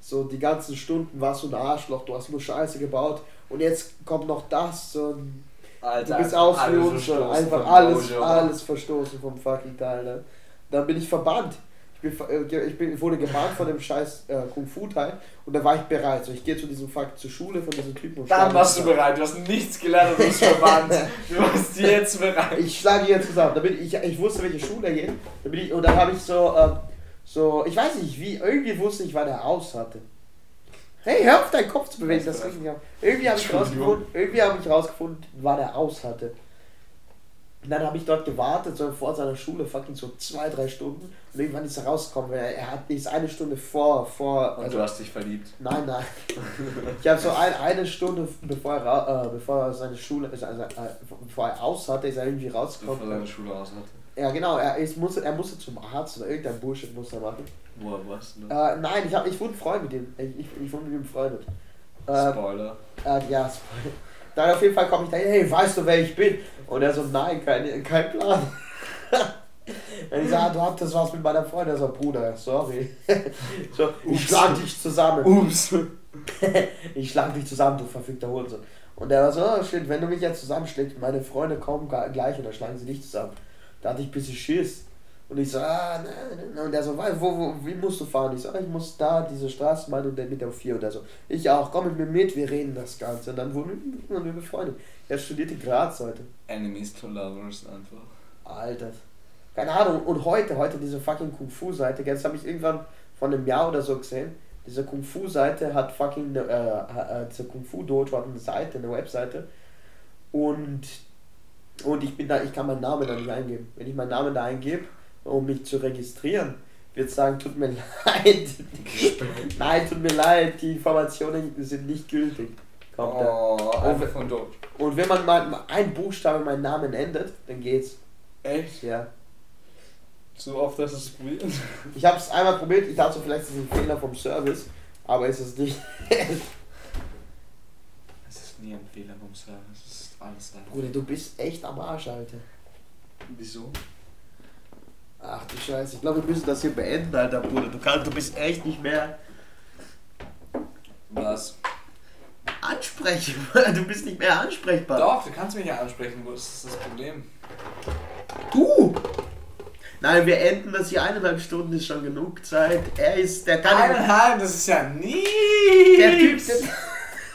so die ganzen Stunden warst du ein Arschloch, du hast nur Scheiße gebaut. Und jetzt kommt noch das, so ein Alter, Du bist uns schon. verstoßen Einfach alles, alles verstoßen vom fucking Teil. Ne? Dann bin ich verbannt. Ich, bin, äh, ich bin, wurde gebannt von dem scheiß äh, Kung-Fu-Teil und da war ich bereit. So, ich gehe zu diesem fuck zur Schule von diesem Typen und Dann warst du bereit, du hast nichts gelernt und bist verbannt. Du warst jetzt bereit. Ich schlage jetzt zusammen. Da bin ich, ich wusste, welche Schule er geht. Da bin ich, und dann habe ich so, ähm, so, ich weiß nicht wie, irgendwie wusste ich, wann er aus hatte. Hey, hör auf deinen Kopf zu bewegen, das regt mich auf. Irgendwie habe ich rausgefunden, irgendwie habe ich rausgefunden, wann er aus hatte. Und dann habe ich dort gewartet, so vor seiner Schule, fucking so zwei, drei Stunden. Und irgendwann ist er rausgekommen, weil er, er hat ist eine Stunde vor, vor. Und also- du hast dich verliebt. Nein, nein. Ich habe so ein, eine Stunde, bevor er, äh, bevor er seine Schule, also, also, äh, bevor er aus hatte, ist er irgendwie Bevor rausgekommen. seine Schule aus hatte. Ja, genau, er, ist, musste, er musste zum Arzt oder irgendein Bullshit musste er machen. Wo warst du? Äh, nein, ich, hab, ich wurde Freund mit ihm. Ich, ich, ich wurde mit ihm befreundet. Äh, Spoiler. äh, ja, Spoiler. Dann auf jeden Fall komme ich da, hey, weißt du, wer ich bin? Und er so, nein, kein, kein Plan. Und ich sage, du hattest was mit meiner Freundin. Er so, Bruder, sorry. so, ich Ups. schlag dich zusammen. Ups. ich schlag dich zusammen, du verfickter Hurensohn. Und er war so, oh, shit, wenn du mich jetzt zusammenschlägst, meine Freunde kommen gleich und dann schlagen sie dich zusammen. Da hatte ich ein bisschen Schiss. Und ich so, ah, nein, nein, nein. Und er so, "Wei- wo, wo, wie musst du fahren? Ich so, ah, ich muss da, diese Straßenbahn und dann mit der 4 und er so, ich auch, komm mit mir mit, wir reden das Ganze. Und dann wurden wir, befreundet. Er studierte Graz heute. Enemies to lovers einfach. Alter. Keine Ahnung. Und heute, heute diese fucking Kung-Fu-Seite, jetzt habe ich irgendwann von einem Jahr oder so gesehen, diese Kung-Fu-Seite hat fucking, äh, äh, diese Kung-Fu-Dojo hat eine Seite, eine Webseite. Und, und ich bin da, ich kann meinen Namen da nicht eingeben. Wenn ich meinen Namen da eingebe, um mich zu registrieren, wird sagen, tut mir leid. Nein, tut mir leid, die Informationen sind nicht gültig. Kommt. Oh, einfach von dort. Und wenn man mal ein Buchstabe meinen Namen ändert, dann geht's. Echt? Ja. So oft hast du es probiert? Ich habe es einmal probiert, ich dachte vielleicht ist es ein Fehler vom Service, aber ist es nicht. Es ist nie ein Fehler vom Service. Es ist alles da. Bruder, du bist echt am Arsch, Alter. Wieso? Ach du Scheiße, ich glaube, wir müssen das hier beenden, Alter, Bruder. Du, kannst, du bist echt nicht mehr Was? ansprechbar. Du bist nicht mehr ansprechbar. Doch, du kannst mich ja ansprechen. Wo ist das Problem? Du! Nein, wir enden das hier eineinhalb Stunden ist schon genug Zeit. Er ist, der kann Eineinhalb, das ist ja nie. der Typ,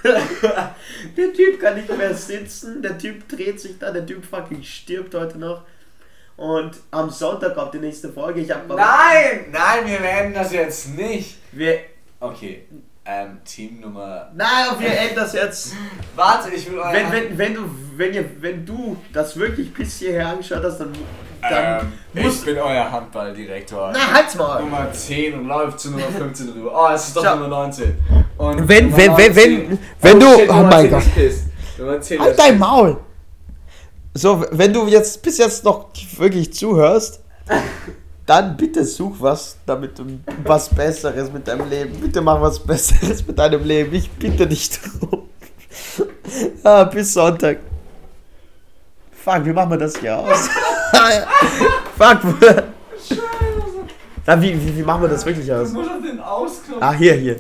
der, der Typ kann nicht mehr sitzen, der Typ dreht sich da, der Typ fucking stirbt heute noch. Und am Sonntag kommt die nächste Folge. Ich hab Nein, nein, wir werden das jetzt nicht. Wir, Okay, ähm, Team Nummer. nein, wir enden das jetzt. Warte, ich will euer. Wenn, wenn, wenn, du, wenn, ihr, wenn du das wirklich bis hierher angeschaut hast, dann, dann ähm, musst ich bin euer Handballdirektor. Na, halt's mal! Nummer 10 und läuft zu Nummer 15 rüber. Oh, es ist doch Schau. Nummer 19. Und Wenn- Nummer wenn- wenn- 19 wenn- wenn du- shit, oh Nummer mein 10 Gott. Nummer 10 Halt dein Maul! So, wenn du jetzt bis jetzt noch wirklich zuhörst, dann bitte such was, damit du was Besseres mit deinem Leben. Bitte mach was Besseres mit deinem Leben. Ich bitte dich drum. Ah, bis Sonntag. Fuck, wie machen wir das hier aus? Fuck. Na, wie, wie, wie machen wir das wirklich aus? muss auf den Ausknopf. Ah, hier, hier.